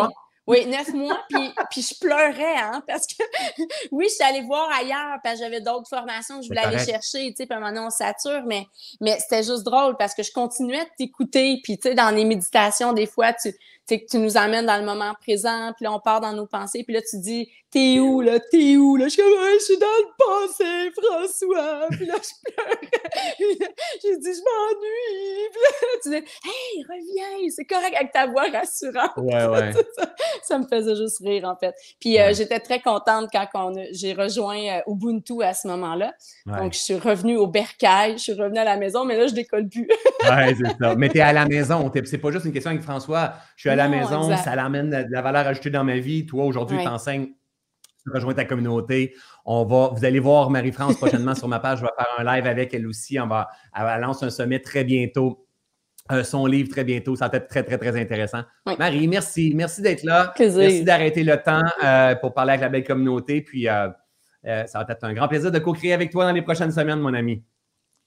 Oui, neuf mois, puis, puis je pleurais, hein, parce que oui, je suis allée voir ailleurs, parce que j'avais d'autres formations que je voulais aller chercher, tu sais, puis maintenant on sature, mais, mais c'était juste drôle parce que je continuais de t'écouter, puis tu sais, dans les méditations, des fois, tu, tu tu nous amènes dans le moment présent, puis là, on part dans nos pensées, puis là, tu dis, t'es où, là, t'es où, là? Je suis comme, je suis dans le passé, François, puis là, je pleure. J'ai dit, je m'ennuie, puis là, tu dis, hey, reviens, c'est correct avec ta voix rassurante. Ouais, ouais. ça, me faisait juste rire, en fait. Puis euh, j'étais très contente quand j'ai rejoint euh, Ubuntu à ce moment-là. Donc, je suis revenue au bercail, je suis revenue à la maison, mais là, je décolle plus. ouais, c'est ça. Mais t'es à la maison, c'est pas juste une question avec François. Je suis à la maison, ça l'amène de la valeur ajoutée dans ma vie. Toi, aujourd'hui, tu enseignes tu rejoins ta communauté. On va, vous allez voir Marie-France prochainement sur ma page. Je vais faire un live avec elle aussi. On va, elle lance un sommet très bientôt. Euh, son livre très bientôt. Ça va être très, très, très intéressant. Marie, merci. Merci d'être là. Merci d'arrêter le temps euh, pour parler avec la belle communauté. Puis, euh, ça va être un grand plaisir de co-créer avec toi dans les prochaines semaines, mon ami.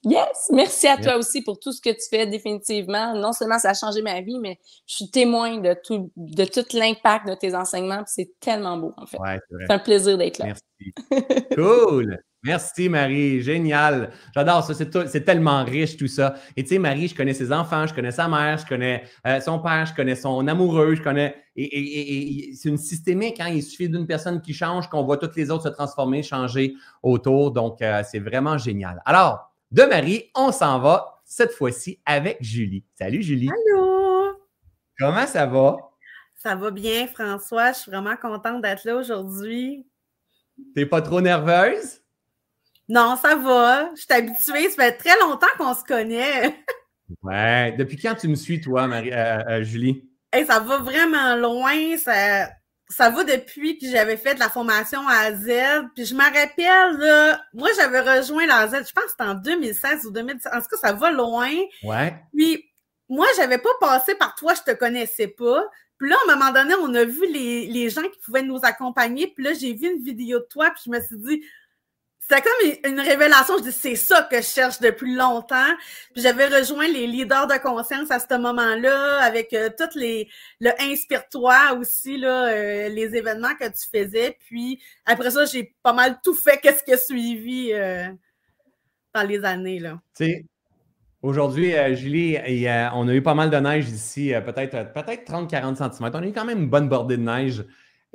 Yes! Merci à toi aussi pour tout ce que tu fais, définitivement. Non seulement ça a changé ma vie, mais je suis témoin de tout, de tout l'impact de tes enseignements. C'est tellement beau, en fait. c'est un plaisir d'être là. Merci. cool! Merci, Marie. Génial. J'adore ça. C'est tellement riche, tout ça. Et tu sais, Marie, je connais ses enfants, je connais sa mère, je connais euh, son père, je connais son amoureux, je connais. Et, c'est une systémique. Hein? Il suffit d'une personne qui change, qu'on voit toutes les autres se transformer, changer autour. Donc, euh, c'est vraiment génial. Alors, de Marie, on s'en va cette fois-ci avec Julie. Salut, Julie. Allô? Comment ça va? Ça va bien, François. Je suis vraiment contente d'être là aujourd'hui. T'es pas trop nerveuse? Non, ça va. Je suis habituée. Ça fait très longtemps qu'on se connaît. ouais. Depuis quand tu me suis, toi, Marie, euh, euh, Julie? ça va vraiment loin. Ça, ça va depuis que j'avais fait de la formation à Z. Puis je me rappelle, là, moi, j'avais rejoint la Z, je pense que c'était en 2016 ou 2017. En tout cas, ça va loin. Ouais. Puis moi, j'avais pas passé par toi, je te connaissais pas. Puis là, à un moment donné, on a vu les, les gens qui pouvaient nous accompagner. Puis là, j'ai vu une vidéo de toi, puis je me suis dit, c'était comme une révélation. Je dis, c'est ça que je cherche depuis longtemps. J'avais rejoint les leaders de conscience à ce moment-là, avec euh, toutes les le Inspire-toi aussi, là, euh, les événements que tu faisais. Puis après ça, j'ai pas mal tout fait qu'est-ce qui a suivi euh, dans les années. Là. Aujourd'hui, Julie, on a eu pas mal de neige ici, peut-être peut-être 30-40 cm. On a eu quand même une bonne bordée de neige.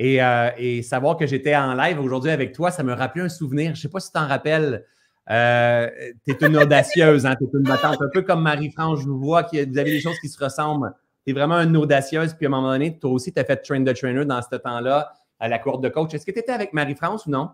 Euh, et, savoir que j'étais en live aujourd'hui avec toi, ça me rappelait un souvenir. Je ne sais pas si tu t'en rappelles. Euh, tu es une audacieuse, hein, tu es une battante, un peu comme Marie-France, je vous vois, que vous avez des choses qui se ressemblent. Tu es vraiment une audacieuse, puis à un moment donné, toi aussi, tu as fait train de trainer dans ce temps-là à la cour de coach. Est-ce que tu étais avec Marie-France ou non?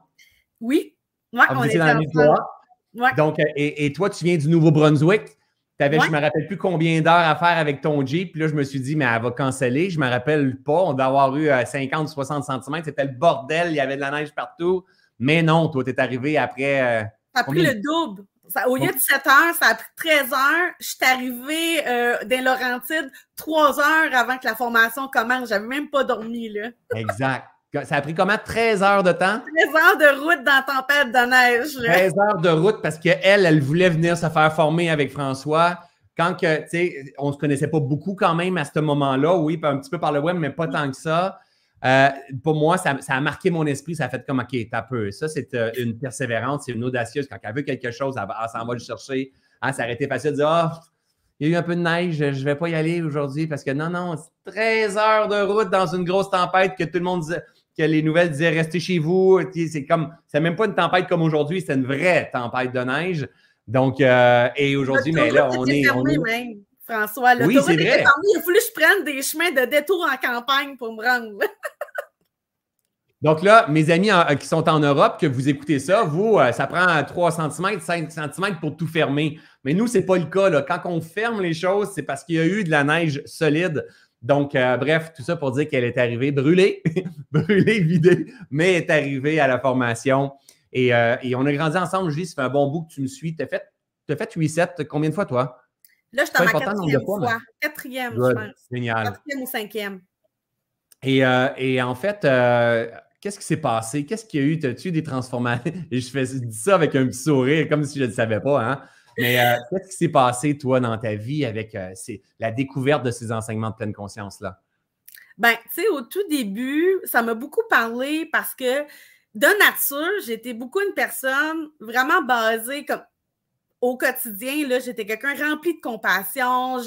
Oui. Moi, ah, on était dans le Donc, et, et, toi, tu viens du Nouveau-Brunswick. Je ne me rappelle plus combien d'heures à faire avec ton Jeep. Puis là, je me suis dit, mais elle va canceller. Je ne me rappelle pas. On doit avoir eu 50 ou 60 cm. C'était le bordel. Il y avait de la neige partout. Mais non, toi, tu es arrivé après. Euh, ça a pris le double. au lieu de 7 heures, ça a pris 13 heures. Je suis arrivée euh, dans Laurentides 3 heures avant que la formation commence. Je n'avais même pas dormi. là. exact. Ça a pris comment? 13 heures de temps? 13 heures de route dans la tempête de neige. 13 heures de route parce qu'elle, elle voulait venir se faire former avec François. Quand que, tu sais, on ne se connaissait pas beaucoup quand même à ce moment-là, oui, un petit peu par le web, mais pas tant que ça. Euh, pour moi, ça, a marqué mon esprit. Ça a fait comme, OK, t'as peu. Ça, c'est euh, une persévérante, c'est une audacieuse. Quand elle veut quelque chose, elle, s'en va le chercher. Hein, ça aurait été facile de dire, ah, il y a eu un peu de neige, je ne vais pas y aller aujourd'hui parce que non, non, 13 heures de route dans une grosse tempête que tout le monde disait que les nouvelles disaient restez chez vous. C'est comme, c'est même pas une tempête comme aujourd'hui, c'est une vraie tempête de neige. Donc, euh, et aujourd'hui, mais là, on est. On Même, François, oui, c'est vrai. il a fallu que je prenne des chemins de détour en campagne pour me rendre. Donc là, mes amis qui sont en Europe, que vous écoutez ça, vous, euh, ça prend 3 cm, 5 cm pour tout fermer. Mais nous, ce n'est pas le cas. Là. Quand on ferme les choses, c'est parce qu'il y a eu de la neige solide. Donc, euh, bref, tout ça pour dire qu'elle est arrivée brûlée, brûlée, vidée, mais est arrivée à la formation. Euh, et, on a grandi ensemble, Julie, ça fait un bon bout que tu me suis. Tu as fait, as fait 8-7 combien de fois, toi? Là, je suis en ma quatrième fois. Quatrième, je pense. Génial. Quatrième ou cinquième. Et, euh, et en fait, qu'est-ce qui s'est passé? Qu'est-ce qu'il y a eu? As-tu eu des transformations? Et je, fais, je dis ça avec un petit sourire, comme si je ne le savais pas. Hein? Mais euh, qu'est-ce qui s'est passé, toi, dans ta vie avec euh, la découverte de ces enseignements de pleine conscience-là? Ben, tu sais, au tout début, ça m'a beaucoup parlé parce que de nature, j'étais beaucoup une personne vraiment basée comme au quotidien, là, j'étais quelqu'un rempli de compassion.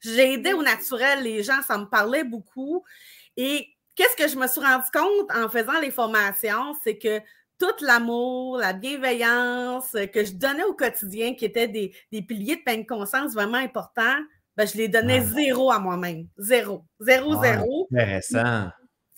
J'aidais au naturel les gens, ça me parlait beaucoup. Et qu'est-ce que je me suis rendu compte en faisant les formations, c'est que tout l'amour, la bienveillance que je donnais au quotidien, qui étaient des, piliers de pleine conscience vraiment importants, ben, je les donnais zéro à moi-même. Zéro. Zéro, zéro. Intéressant.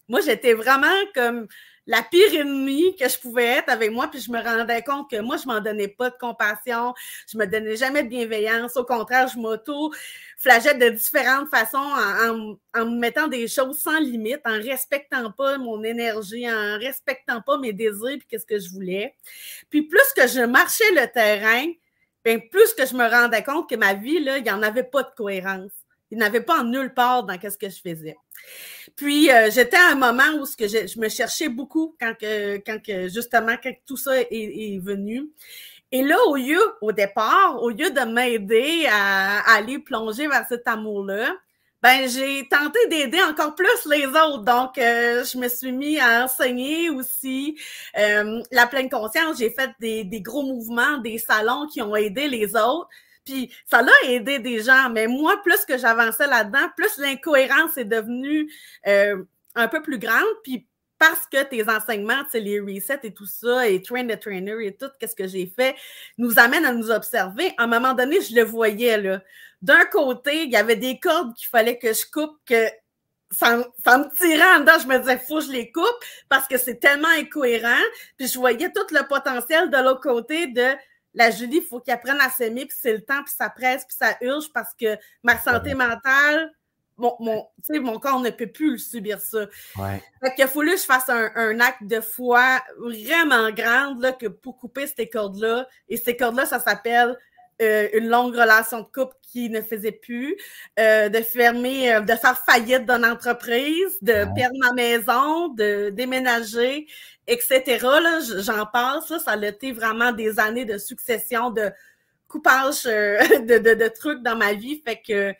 Moi, j'étais vraiment comme la pire ennemie que je pouvais être avec moi, puis je me rendais compte que moi, je m'en donnais pas de compassion, je me donnais jamais de bienveillance. Au contraire, je m'auto flagelle de différentes façons en, me mettant des choses sans limite, en respectant pas mon énergie, en respectant pas mes désirs puis qu'est-ce que je voulais. Puis plus que je marchais le terrain, bien, plus que je me rendais compte que ma vie, il n'y en avait pas de cohérence. Il n'avait pas nulle part dans ce que je faisais. Puis, euh, j'étais à un moment où ce que je, me cherchais beaucoup quand, que, quand que, justement, quand tout ça est, venu. Et là, au lieu, au départ, au lieu de m'aider à, aller plonger vers cet amour-là, ben j'ai tenté d'aider encore plus les autres. Donc, euh, je me suis mis à enseigner aussi euh, la pleine conscience. J'ai fait des, gros mouvements, des salons qui ont aidé les autres. Puis ça l'a aidé des gens. Mais moi, plus que j'avançais là-dedans, plus l'incohérence est devenue euh, un peu plus grande. Puis parce que tes enseignements, les resets et tout ça, et train the trainer et tout, qu'est-ce que j'ai fait, nous amène à nous observer. À un moment donné, je le voyais, là. D'un côté, il y avait des cordes qu'il fallait que je coupe, que ça, me tirait en dedans. Je me disais, faut que je les coupe parce que c'est tellement incohérent. Puis je voyais tout le potentiel de l'autre côté de la Julie, il faut qu'elle apprenne à s'aimer, puis c'est le temps, puis ça presse, puis ça urge parce que ma santé mentale, mon, mon, mon corps ne peut plus subir ça. Ouais. Fait qu'il a fallu que je fasse un, acte de foi vraiment grand là, que pour couper ces cordes-là. Et ces cordes-là, ça s'appelle euh, une longue relation de couple qui ne faisait plus, euh, de fermer, euh, de faire faillite d'une entreprise, de perdre ma maison, de déménager, etc. J'en passe, là, ça a été vraiment des années de succession de coupage de, de, de, trucs dans ma vie. Fait que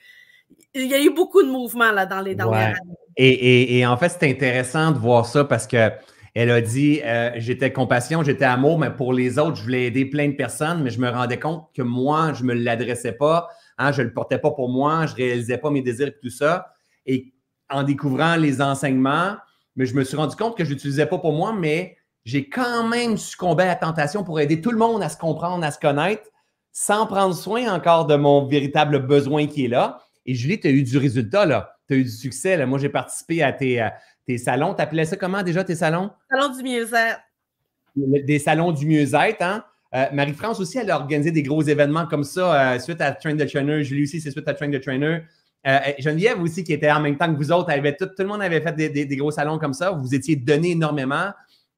il y a eu beaucoup de mouvements là, dans les dernières années. Et, et, et, en fait, c'est intéressant de voir ça parce que elle a dit euh, j'étais compassion, j'étais amour, mais pour les autres, je voulais aider plein de personnes, mais je me rendais compte que moi, je ne me l'adressais pas, hein, je ne le portais pas pour moi, je ne réalisais pas mes désirs et tout ça. Et en découvrant les enseignements, mais je me suis rendu compte que je ne l'utilisais pas pour moi, mais j'ai quand même succombé à la tentation pour aider tout le monde à se comprendre, à se connaître, sans prendre soin encore de mon véritable besoin qui est là. Et Julie, tu as eu du résultat, là. Tu as eu du succès. Moi, j'ai participé à tes, tes salons. Tu appelais ça comment déjà, tes salons? Salon du mieux-être. Des salons du mieux-être, hein? Euh, Marie-France aussi, elle a organisé des gros événements comme ça euh, suite à Train the Trainer. Julie aussi, c'est suite à Train the Trainer. Euh, Geneviève aussi, qui était en même temps que vous autres, avait tout, tout, le monde avait fait des, des, gros salons comme ça. Vous étiez donné énormément.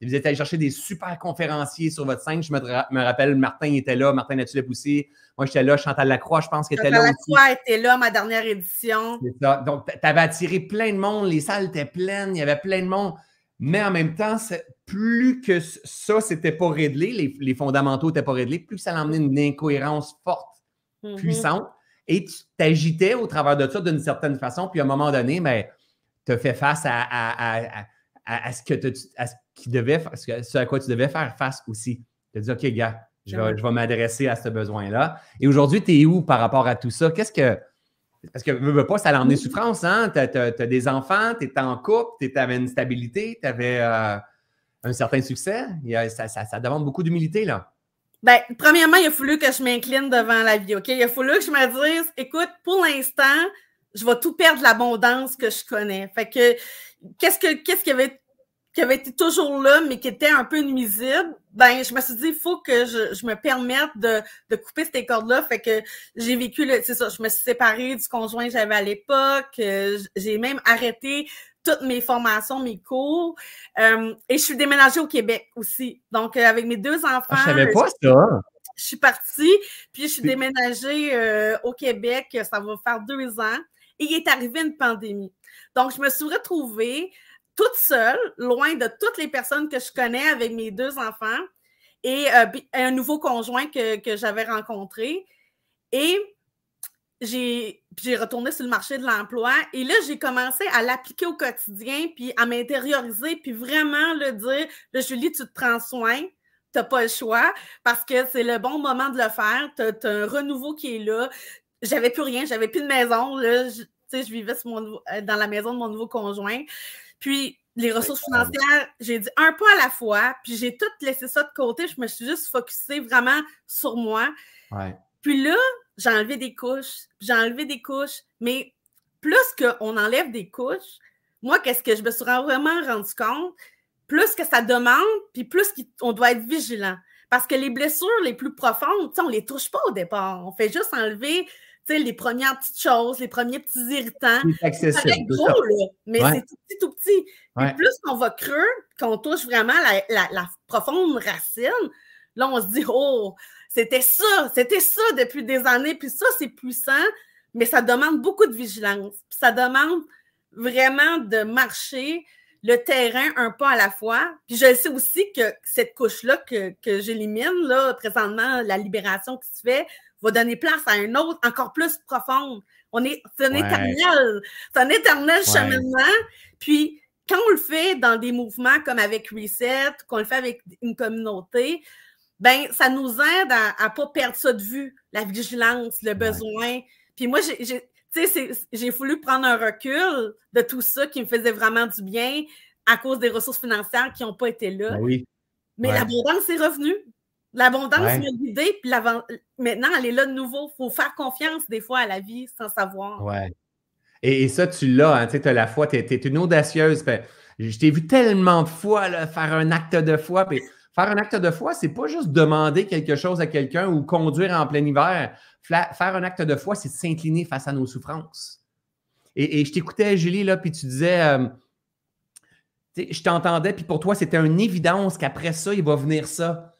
Vous êtes allé chercher des super conférenciers sur votre scène. Je me, rappelle, Martin était là, Martin Natulep aussi. Moi, j'étais là, Chantal Lacroix, je pense qu'elle était là. Chantal Lacroix était là, ma dernière édition. C'est ça. Donc, tu avais attiré plein de monde, les salles étaient pleines, il y avait plein de monde. Mais en même temps, plus que ça, c'était pas réglé, les, fondamentaux n'étaient pas réglés, plus ça l'emmenait une incohérence forte, mm-hmm. puissante. Et tu t'agitais au travers de ça d'une certaine façon. Puis à un moment donné, ben, tu as fait face à, à, ce que tu, qui devait, ce à quoi tu devais faire face aussi. Tu as dit, OK, gars, je vais, m'adresser à ce besoin-là. Et aujourd'hui, tu es où par rapport à tout ça? Qu'est-ce que. Parce que veux, veux pas, ça l'emmener souffrance, hein? Tu as, des enfants, tu es en couple, tu avais une stabilité, tu avais euh, un certain succès. ça, ça, demande beaucoup d'humilité, là. Ben, premièrement, il a fallu que je m'incline devant la vie, OK? Il a fallu que je me dise, écoute, pour l'instant, je vais tout perdre l'abondance que je connais. Fait que, qu'est-ce que, qu'est-ce qui avait qui avait été toujours là, mais qui était un peu nuisible, ben, je me suis dit, il faut que je, je, me permette de, de couper ces cordes-là. Fait que j'ai vécu, c'est ça, je me suis séparée du conjoint que j'avais à l'époque. Euh, j'ai même arrêté toutes mes formations, mes cours. Euh, et je suis déménagée au Québec aussi. Donc, euh, avec mes deux enfants. Ah, je savais pas ça. Je suis partie, puis je suis déménagée au Québec. Ça va faire deux ans. Et il est arrivé une pandémie. Donc, je me suis retrouvée toute seule, loin de toutes les personnes que je connais avec mes deux enfants et euh, un nouveau conjoint que, j'avais rencontré. Et j'ai, retourné sur le marché de l'emploi et là, j'ai commencé à l'appliquer au quotidien, puis à m'intérioriser, puis vraiment le dire, Julie, tu te prends soin, tu n'as pas le choix, parce que c'est le bon moment de le faire, tu as, un renouveau qui est là. J'avais plus rien, j'avais plus de maison, là, je, je vivais euh, dans la maison de mon nouveau conjoint. Puis les ressources financières, j'ai dit un pas à la fois, puis j'ai tout laissé ça de côté. Je me suis juste focusée vraiment sur moi. Puis là, j'ai enlevé des couches, j'ai enlevé des couches, mais plus qu'on enlève des couches, moi, qu'est-ce que je me suis vraiment rendu compte? Plus que ça demande, puis plus qu'on doit être vigilant. Parce que les blessures les plus profondes, on ne les touche pas au départ. On fait juste enlever les premières petites choses, les premiers petits irritants. C'est gros, là, mais c'est tout petit, tout petit. plus qu'on va creux, qu'on touche vraiment la, profonde racine, là, on se dit, oh, c'était ça, c'était ça depuis des années, puis ça, c'est puissant, mais ça demande beaucoup de vigilance. ça demande vraiment de marcher le terrain un pas à la fois. Puis je sais aussi que cette couche-là que, que j'élimine, là, présentement, la libération qui se fait, va donner place à un autre encore plus profonde. On est, c'est un éternel, c'est un éternel cheminement. Puis quand on le fait dans des mouvements comme avec Reset, qu'on le fait avec une communauté, ben ça nous aide à ne pas perdre ça de vue, la vigilance, le besoin. Puis moi, j'ai, j'ai voulu prendre un recul de tout ça qui me faisait vraiment du bien à cause des ressources financières qui n'ont pas été là. Ben oui. Mais l'abondance est revenue. L'abondance m'a guidée, puis maintenant, elle est là de nouveau. Il faut faire confiance des fois à la vie sans savoir. Ouais. Et, ça, tu l'as, hein, tu as la foi, tu es, une audacieuse. je t'ai vu tellement de fois faire un acte de foi. Puis faire un acte de foi, c'est pas juste demander quelque chose à quelqu'un ou conduire en plein hiver. Faire un acte de foi, c'est s'incliner face à nos souffrances. Et, je t'écoutais, Julie, là, puis tu disais, euh, je t'entendais, puis pour toi, c'était une évidence qu'après ça, il va venir ça.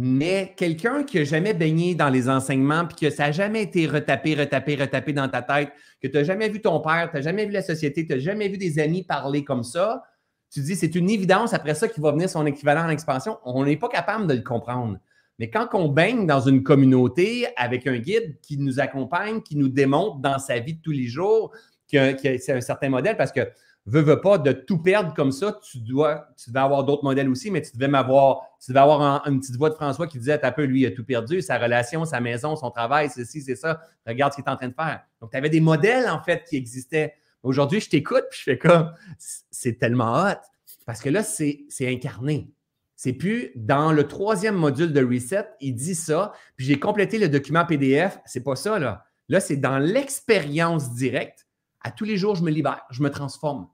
Mais quelqu'un qui n'a jamais baigné dans les enseignements, puis que ça n'a jamais été retapé, retapé, retapé dans ta tête, que tu n'as jamais vu ton père, tu n'as jamais vu la société, tu n'as jamais vu des amis parler comme ça, tu dis c'est une évidence après ça qu'il va venir son équivalent en expansion. On n'est pas capable de le comprendre. Mais quand on baigne dans une communauté avec un guide qui nous accompagne, qui nous démontre dans sa vie de tous les jours que, c'est un certain modèle, parce que veux, veux pas, de tout perdre comme ça, tu dois, tu devais avoir d'autres modèles aussi, mais tu devais m'avoir, tu devais avoir une petite voix de François qui disait, un peu, lui, il a tout perdu, sa relation, sa maison, son travail, ceci, c'est ça, regarde ce qu'il est en train de faire. Donc, tu avais des modèles, en fait, qui existaient. Aujourd'hui, je t'écoute, puis je fais comme, c'est tellement hot, parce que là, c'est incarné. C'est plus dans le troisième module de Reset, il dit ça, puis j'ai complété le document PDF, c'est pas ça, là. Là, c'est dans l'expérience directe. À tous les jours, je me libère, je me transforme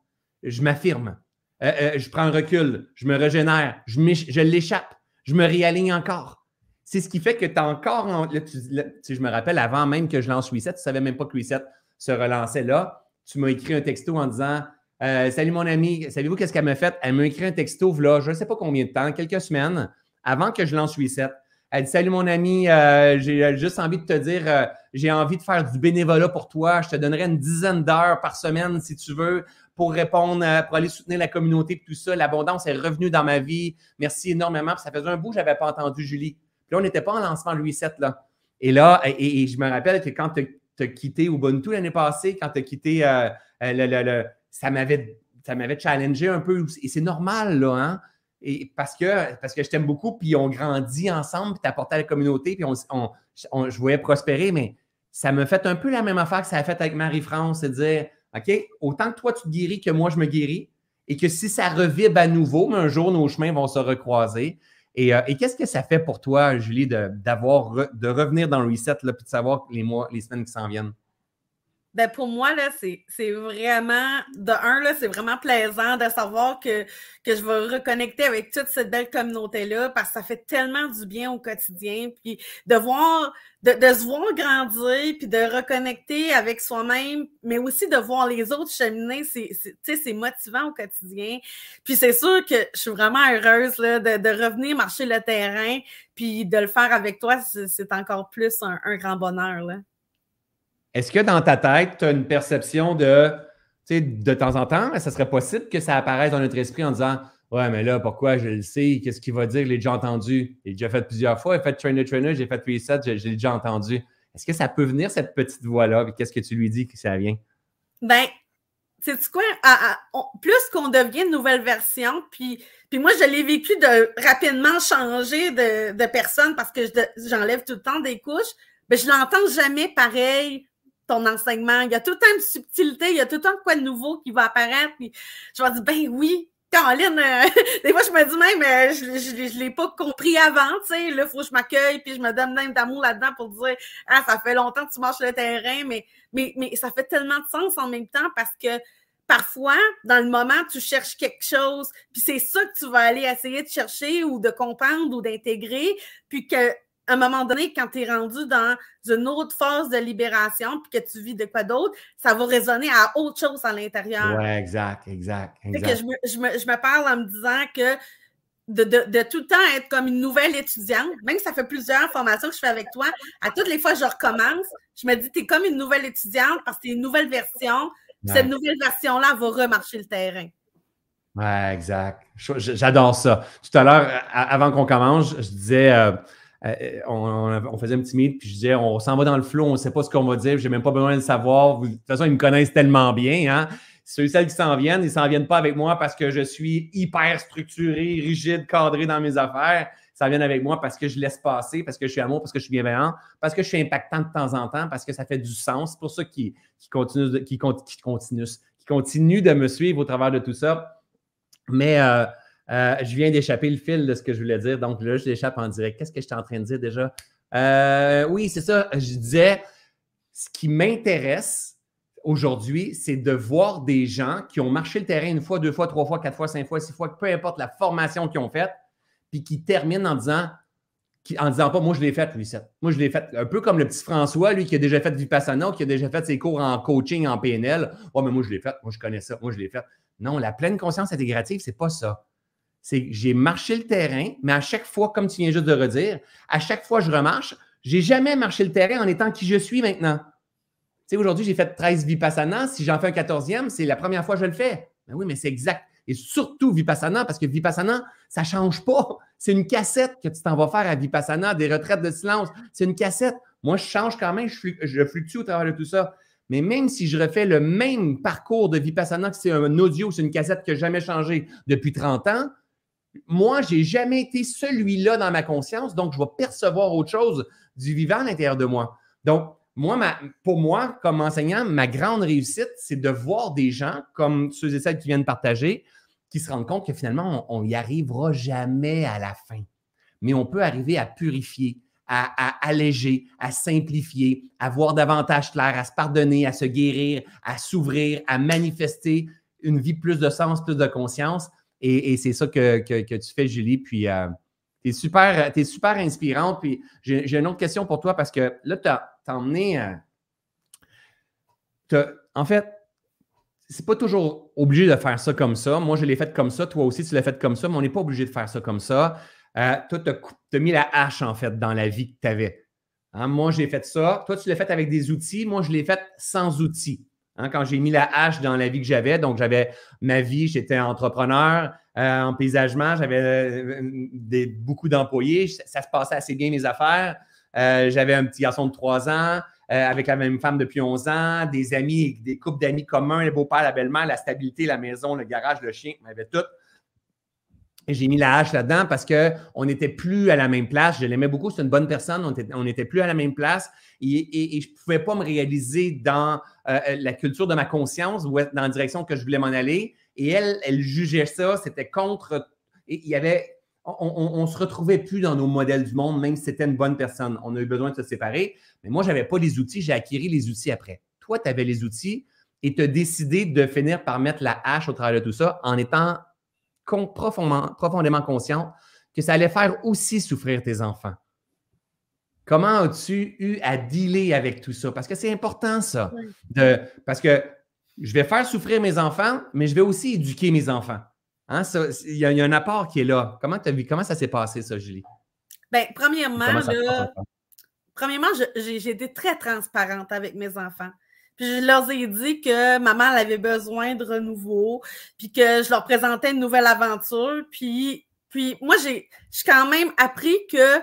je m'affirme. Euh, euh, je prends un recul, je me régénère, je, l'échappe, je me réaligne encore. C'est ce qui fait que tu as encore. Là, je me rappelle, avant même que je lance Reset, tu ne savais même pas que Reset se relançait là. Tu m'as écrit un texto en disant euh, Salut mon ami, savez-vous qu'est-ce qu'elle m'a fait Elle m'a écrit un texto, là, je ne sais pas combien de temps, quelques semaines, avant que je lance Reset. Elle dit Salut mon ami, j'ai juste envie de te dire, j'ai envie de faire du bénévolat pour toi. Je te donnerai une dizaine d'heures par semaine si tu veux pour répondre, pour aller soutenir la communauté tout ça. L'abondance est revenue dans ma vie. Merci énormément. ça faisait un bout, je n'avais pas entendu Julie. Puis là, on n'était pas en lancement Louis 7 là. Et là, et, je me rappelle que quand tu as, quitté Ubuntu l'année passée, quand tu as quitté euh, euh, le, ça m'avait ça m'avait challengé un peu. Et c'est normal, là, hein? Et parce que, parce que je t'aime beaucoup, puis on grandit ensemble, puis tu apporté à la communauté, puis on, je voyais prospérer, mais ça me fait un peu la même affaire que ça a fait avec Marie-France, c'est de dire OK? Autant que toi, tu te guéris que moi, je me guéris. Et que si ça revibre à nouveau, un jour, nos chemins vont se recroiser. Et, euh, qu'est-ce que ça fait pour toi, Julie, de, d'avoir de revenir dans le reset là, puis de savoir les mois, les semaines qui s'en viennent? Ben pour moi, là, c'est, vraiment, de un, là, c'est vraiment plaisant de savoir que, que je vais reconnecter avec toute cette belle communauté-là parce que ça fait tellement du bien au quotidien. Puis de voir, de, de se voir grandir, puis de reconnecter avec soi-même, mais aussi de voir les autres cheminer, c'est, motivant au quotidien. Puis c'est sûr que je suis vraiment heureuse là, de, de revenir marcher le terrain, puis de le faire avec toi, c'est, encore plus un, un grand bonheur. Là. Est-ce que dans ta tête, tu as une perception de, tu sais, de temps en temps, ça serait possible que ça apparaisse dans notre esprit en disant Ouais, mais là, pourquoi je le sais? Qu'est-ce qu'il va dire? Je l'ai déjà entendu. J'ai déjà fait plusieurs fois. J'ai fait trainer, trainer, j'ai fait reset, je l'ai déjà entendu. Est-ce que ça peut venir, cette petite voix-là? Qu'est-ce que tu lui dis que ça vient? Ben, sais quoi? plus qu'on devient une nouvelle version, puis, puis moi, je l'ai vécu de rapidement changer de, de personne parce que j'enlève tout le temps des couches, mais je l'entends jamais pareil ton enseignement. Il y a tout le temps une subtilité, il y a tout le temps quoi de nouveau qui va apparaître. Puis je vais dire, ben oui, Caroline, euh, des fois, je me dis même, euh, je ne l'ai pas compris avant, tu sais, là, il faut que je m'accueille, puis je me donne même d'amour là-dedans pour dire, ah, ça fait longtemps que tu marches le terrain, mais, mais, mais ça fait tellement de sens en même temps parce que parfois, dans le moment, tu cherches quelque chose, puis c'est ça que tu vas aller essayer de chercher ou de comprendre ou d'intégrer, puis que à un moment donné, quand tu es rendu dans une autre phase de libération, puis que tu vis de quoi d'autre, ça va résonner à autre chose à l'intérieur. Oui, exact, exact. exact. Que je, me, je, me, je, me, parle en me disant que de, de, de, tout le temps être comme une nouvelle étudiante, même si ça fait plusieurs formations que je fais avec toi, à toutes les fois que je recommence, je me dis, tu es comme une nouvelle étudiante parce que c'est une nouvelle version. Cette nouvelle version-là va remarcher le terrain. Ouais, exact. J'adore ça. Tout à l'heure, avant qu'on commence, je disais, euh, euh, on, faisait un petit meet, puis je disais, on s'en va dans le flot, on ne sait pas ce qu'on va dire, j'ai même pas besoin de le savoir. de toute façon, ils me connaissent tellement bien. Hein? Ceux et celles qui s'en viennent, ils s'en viennent pas avec moi parce que je suis hyper structuré, rigide, cadré dans mes affaires. Ça vient avec moi parce que je laisse passer, parce que je suis amour, parce que je suis bienveillant, parce que je suis impactant de temps en temps, parce que ça fait du sens. C'est pour ça qu'ils qui continuent, qui continuent de me suivre au travers de tout ça. Mais euh, euh, je viens d'échapper le fil de ce que je voulais dire. Donc là, je l'échappe en direct. Qu'est-ce que j'étais en train de dire déjà? Euh, oui, c'est ça. Je disais, ce qui m'intéresse aujourd'hui, c'est de voir des gens qui ont marché le terrain une fois, deux fois, trois fois, quatre fois, cinq fois, six fois, peu importe la formation qu'ils ont faite, puis qui terminent en disant, en disant pas, moi je l'ai fait, lui, Moi je l'ai fait. Un peu comme le petit François, lui, qui a déjà fait Vipassana, qui a déjà fait ses cours en coaching, en PNL. Mais moi je l'ai fait, moi je connais ça, moi je l'ai fait. Non, la pleine conscience intégrative, c'est pas ça c'est que j'ai marché le terrain, mais à chaque fois, comme tu viens juste de redire, à chaque fois que je remarche, j'ai jamais marché le terrain en étant qui je suis maintenant. Tu sais, aujourd'hui, j'ai fait 13 Vipassana. Si j'en fais un 14e, c'est la première fois que je le fais. Ben oui, mais c'est exact. Et surtout Vipassana, parce que Vipassana, ça ne change pas. C'est une cassette que tu t'en vas faire à Vipassana, des retraites de silence. C'est une cassette. Moi, je change quand même, je, fluctue au travers de tout ça. Mais même si je refais le même parcours de Vipassana, que c'est un audio, c'est une cassette qui n'a jamais changé depuis 30 ans, moi, je n'ai jamais été celui-là dans ma conscience, donc je vais percevoir autre chose du vivant à l'intérieur de moi. Donc, moi, pour moi, comme enseignant, ma grande réussite, c'est de voir des gens comme ceux et celles qui viennent partager, qui se rendent compte que finalement, on n'y arrivera jamais à la fin. Mais on peut arriver à purifier, à, à, alléger, à simplifier, à voir davantage clair, à se pardonner, à se guérir, à s'ouvrir, à manifester une vie plus de sens, plus de conscience. Et, c'est ça que, tu fais, Julie. Puis, euh, tu es super, inspirante. Puis, j'ai une autre question pour toi parce que là, tu as, emmené. Euh, en fait, c'est pas toujours obligé de faire ça comme ça. Moi, je l'ai fait comme ça. Toi aussi, tu l'as fait comme ça, mais on n'est pas obligé de faire ça comme ça. Euh, toi, tu as, mis la hache, en fait, dans la vie que tu avais. Hein, moi, j'ai fait ça. Toi, tu l'as fait avec des outils. Moi, je l'ai fait sans outils. Hein, quand j'ai mis la hache dans la vie que j'avais, donc j'avais ma vie, j'étais entrepreneur euh, en paysagement, j'avais euh, beaucoup d'employés, ça, se passait assez bien mes affaires. Euh, j'avais un petit garçon de 3 ans avec la même femme depuis 11 ans, des amis, des couples d'amis communs, le beau-père, la belle-mère, la stabilité, la maison, le garage, le chien, on avait tout. J'ai mis la hache là-dedans parce qu'on n'était plus à la même place. Je l'aimais beaucoup, c'est une bonne personne, on n'était plus à la même place et, je ne pouvais pas me réaliser dans euh, euh, la culture de ma conscience ou dans la direction que je voulais m'en aller. Et elle, elle jugeait ça, c'était contre. il y avait. On ne se retrouvait plus dans nos modèles du monde, même si c'était une bonne personne. On a eu besoin de se séparer. Mais moi, je n'avais pas les outils, j'ai acquis les outils après. Toi, tu avais les outils et tu as décidé de finir par mettre la hache au travers de tout ça en étant profondément, profondément conscient que ça allait faire aussi souffrir tes enfants. Comment as-tu eu à dealer avec tout ça? Parce que c'est important, ça. De, parce que je vais faire souffrir mes enfants, mais je vais aussi éduquer mes enfants. Hein, il, y a, un apport qui est là. Comment, as vu, comment ça s'est passé, ça, Julie? Bien, premièrement, premièrement, j'ai été très transparente avec mes enfants. Puis je leur ai dit que maman elle avait besoin de renouveau, puis que je leur présentais une nouvelle aventure. Puis, puis moi, j'ai quand même appris que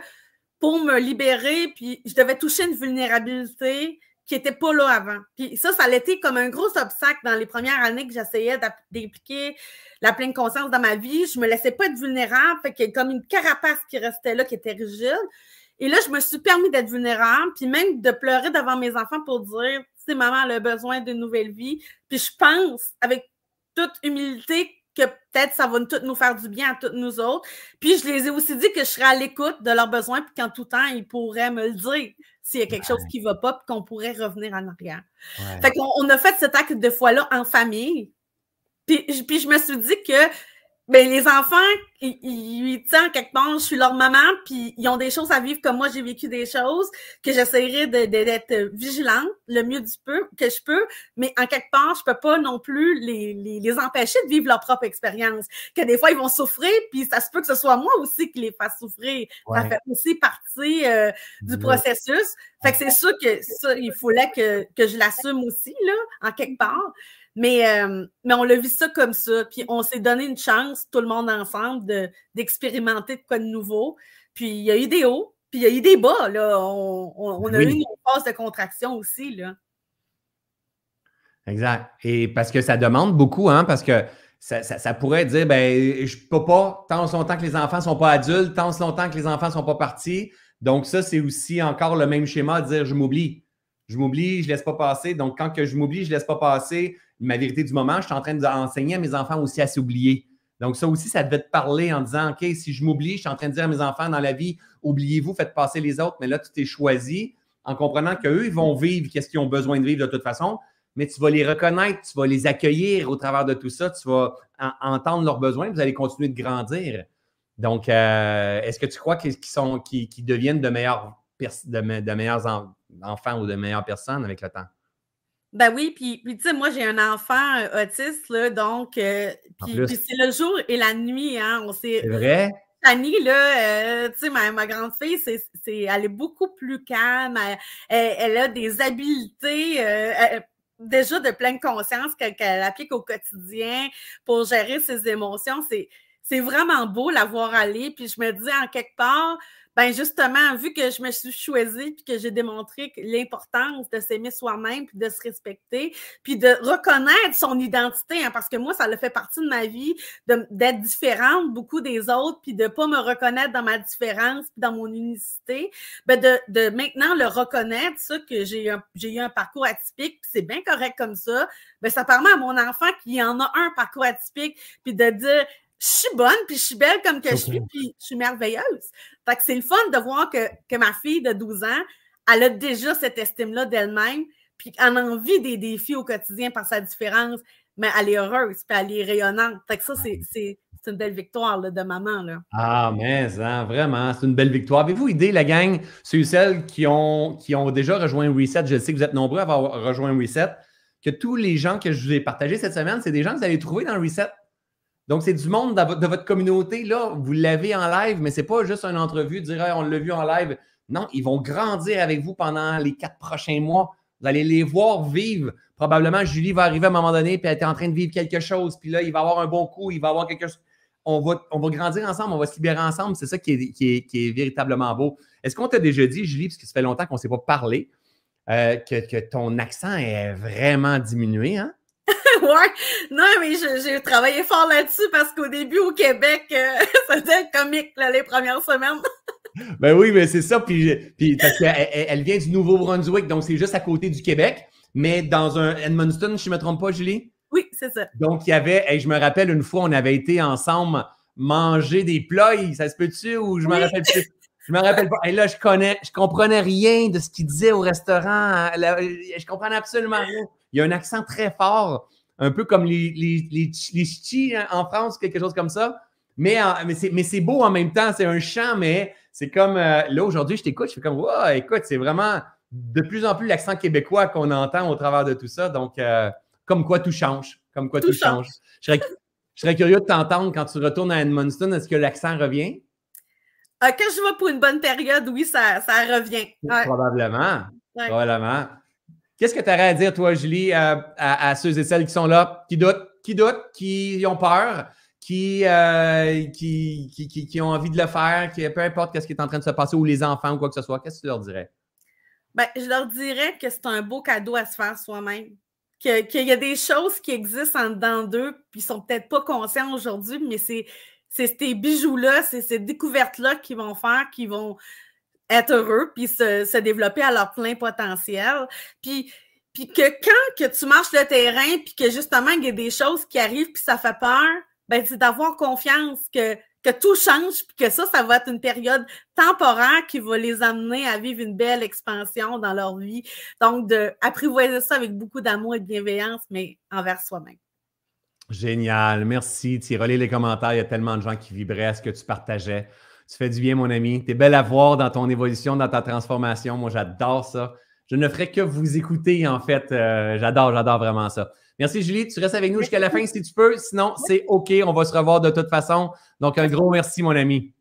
pour me libérer, puis je devais toucher une vulnérabilité qui n'était pas là avant. Puis ça, ça a été comme un gros obstacle dans les premières années que j'essayais d'appliquer la pleine conscience dans ma vie. Je me laissais pas être vulnérable, fait qu'il y comme une carapace qui restait là, qui était rigide. Et là, je me suis permis d'être vulnérable, puis même de pleurer devant mes enfants pour dire, si maman a besoin d'une nouvelle vie. Puis je pense, avec toute humilité, que peut-être ça va tout nous faire du bien à toutes nous autres. Puis je les ai aussi dit que je serais à l'écoute de leurs besoins, puis qu'en tout temps, ils pourraient me le dire s'il y a quelque chose qui ne va pas, puis qu'on pourrait revenir en arrière. Fait qu'on on a fait cet acte de fois-là en famille. Puis, puis je me suis dit que ben, les enfants, ils, ils, quelque part, je suis leur maman, puis ils ont des choses à vivre comme moi, j'ai vécu des choses, que j'essaierai d'être vigilante le mieux du peu que je peux, mais en quelque part, je peux pas non plus les, les, empêcher de vivre leur propre expérience. Que des fois, ils vont souffrir, puis ça se peut que ce soit moi aussi qui les fasse souffrir. Ça fait aussi partie euh, du processus. Fait que c'est sûr que ça, il fallait que, que je l'assume aussi, là, en quelque part. Mais, euh, mais on l'a vu ça comme ça. Puis on s'est donné une chance, tout le monde ensemble, d'expérimenter de, quoi de nouveau. Puis il y a eu des hauts, puis il y a eu des bas. Là. On, a eu une phase de contraction aussi. Là. Exact. Et parce que ça demande beaucoup, hein, parce que ça, pourrait dire, ben, je peux pas, tant longtemps que les enfants ne sont pas adultes, tant longtemps que les enfants ne sont pas partis. Donc, ça, c'est aussi encore le même schéma de dire, je m'oublie. Je m'oublie, je ne laisse pas passer. Donc, quand je m'oublie, je ne laisse pas passer ma vérité du moment, je suis en train d'enseigner à mes enfants aussi à s'oublier. Donc, ça aussi, ça devait te parler en disant, OK, si je m'oublie, je suis en train de dire à mes enfants dans la vie, oubliez-vous, faites passer les autres, mais là, tu t'es choisi en comprenant qu'eux, ils vont vivre qu'est-ce qu'ils ont besoin de vivre de toute façon, mais tu vas les reconnaître, tu vas les accueillir au travers de tout ça, tu vas entendre leurs besoins, vous allez continuer de grandir. Donc, euh, est-ce que tu crois qu'ils sont, qu'ils, deviennent de meilleurs, de, meilleurs enfants ou de meilleures personnes avec le temps? Ben oui, puis, tu sais, moi, j'ai un enfant euh, autiste, là, donc, euh, puis, c'est le jour et la nuit, hein, on sait. C'est vrai? Annie, là, tu sais, ma, ma, grande fille, c'est, elle est beaucoup plus calme, elle, a des habiletés, déjà de pleine conscience qu'elle applique au quotidien pour gérer ses émotions. C'est, c'est vraiment beau la voir aller. Puis je me dis en quelque part, ben justement, vu que je me suis choisie puis que j'ai démontré l'importance de s'aimer soi-même puis de se respecter, puis de reconnaître son identité, hein, parce que moi, ça le fait partie de ma vie d'être différente beaucoup des autres puis de pas me reconnaître dans ma différence puis dans mon unicité, ben de, maintenant le reconnaître, ça, que j'ai eu un parcours atypique, puis c'est bien correct comme ça, ben ça permet à mon enfant qui en a un parcours atypique, puis de dire je suis bonne, puis je suis belle comme que je suis, puis je suis merveilleuse. Fait que c'est le fun de voir que, que, ma fille de 12 ans, elle a déjà cette estime-là d'elle-même, puis elle a envie des défis au quotidien par sa différence, mais elle est heureuse, puis elle est rayonnante. Fait que ça, c'est une belle victoire là, de maman. Là. Ah, mais hein, vraiment, c'est une belle victoire. Avez-vous idée, la gang, ceux et celles qui ont, qui ont déjà rejoint Reset, je sais que vous êtes nombreux à avoir rejoint Reset, que tous les gens que je vous ai partagés cette semaine, c'est des gens que vous allez trouver dans Reset. Donc, c'est du monde de votre communauté, là, vous l'avez en live, mais ce n'est pas juste une entrevue, dire on l'a vu en live. Non, ils vont grandir avec vous pendant les quatre prochains mois. Vous allez les voir vivre. Probablement, Julie va arriver à un moment donné, puis elle est en train de vivre quelque chose, puis là, il va avoir un bon coup, il va avoir quelque chose. On va, grandir ensemble, on va se libérer ensemble. C'est ça qui est, qui, est, véritablement beau. Est-ce qu'on t'a déjà dit, Julie, parce que ça fait longtemps qu'on ne s'est pas parlé, euh, que, que, ton accent est vraiment diminué, hein? ouais. Non, mais j'ai travaillé fort là-dessus parce qu'au début, au Québec, euh, c'était comique les premières semaines. ben oui, mais c'est ça. Puis, puis parce qu'elle elle vient du Nouveau-Brunswick, donc c'est juste à côté du Québec. Mais dans un Edmundston, je ne me trompe pas, Julie? Oui, c'est ça. Donc, il y avait, et je me rappelle une fois, on avait été ensemble manger des plats, ça se peut-tu ou je me rappelle plus? Je me rappelle pas. Et là, je connais, je comprenais rien de ce qu'il disait au restaurant. je comprenais absolument rien. Il y a un accent très fort un peu comme les, les, les, hein, en France, quelque chose comme ça. Mais, mais c'est beau en même temps, c'est un chant, mais c'est comme euh, là aujourd'hui, je t'écoute, je fais comme wow, écoute, c'est vraiment de plus en plus l'accent québécois qu'on entend au travers de tout ça. Donc, euh, comme quoi tout change. Comme quoi tout, change. Je, serais, curieux de t'entendre quand tu retournes à Edmundston. Est-ce que l'accent revient? Euh, quand je vais pour une bonne période, oui, ça, ça revient. Probablement. Probablement. Qu'est-ce que tu aurais à dire, toi, Julie, à, ceux et celles qui sont là, qui doutent, qui doutent, qui ont peur, qui, euh, qui, qui, ont envie de le faire, qui, peu importe ce qui est en train de se passer, ou les enfants ou quoi que ce soit, qu'est-ce que tu leur dirais? Ben, je leur dirais que c'est un beau cadeau à se faire soi-même. Qu'il y a des choses qui existent en dedans d'eux, puis ils sont peut-être pas conscients aujourd'hui, mais c'est ces bijoux-là, c'est ces découvertes-là qui vont faire, qui vont être heureux, puis se, développer à leur plein potentiel. Puis, puis que quand que tu marches le terrain, puis que justement, il y a des choses qui arrivent, puis ça fait peur, ben, c'est d'avoir confiance que, que tout change, puis que ça, ça va être une période temporaire qui va les amener à vivre une belle expansion dans leur vie. Donc, d'apprivoiser ça avec beaucoup d'amour et de bienveillance, mais envers soi-même. Génial. Merci. Tu les commentaires. Il y a tellement de gens qui vibraient à ce que tu partageais. Tu fais du bien, mon ami. Tu es belle à voir dans ton évolution, dans ta transformation. Moi, j'adore ça. Je ne ferai que vous écouter, en fait. Euh, j'adore, j'adore vraiment ça. Merci, Julie. Tu restes avec nous jusqu'à la fin si tu peux. Sinon, c'est OK. On va se revoir de toute façon. Donc, un gros merci, mon ami.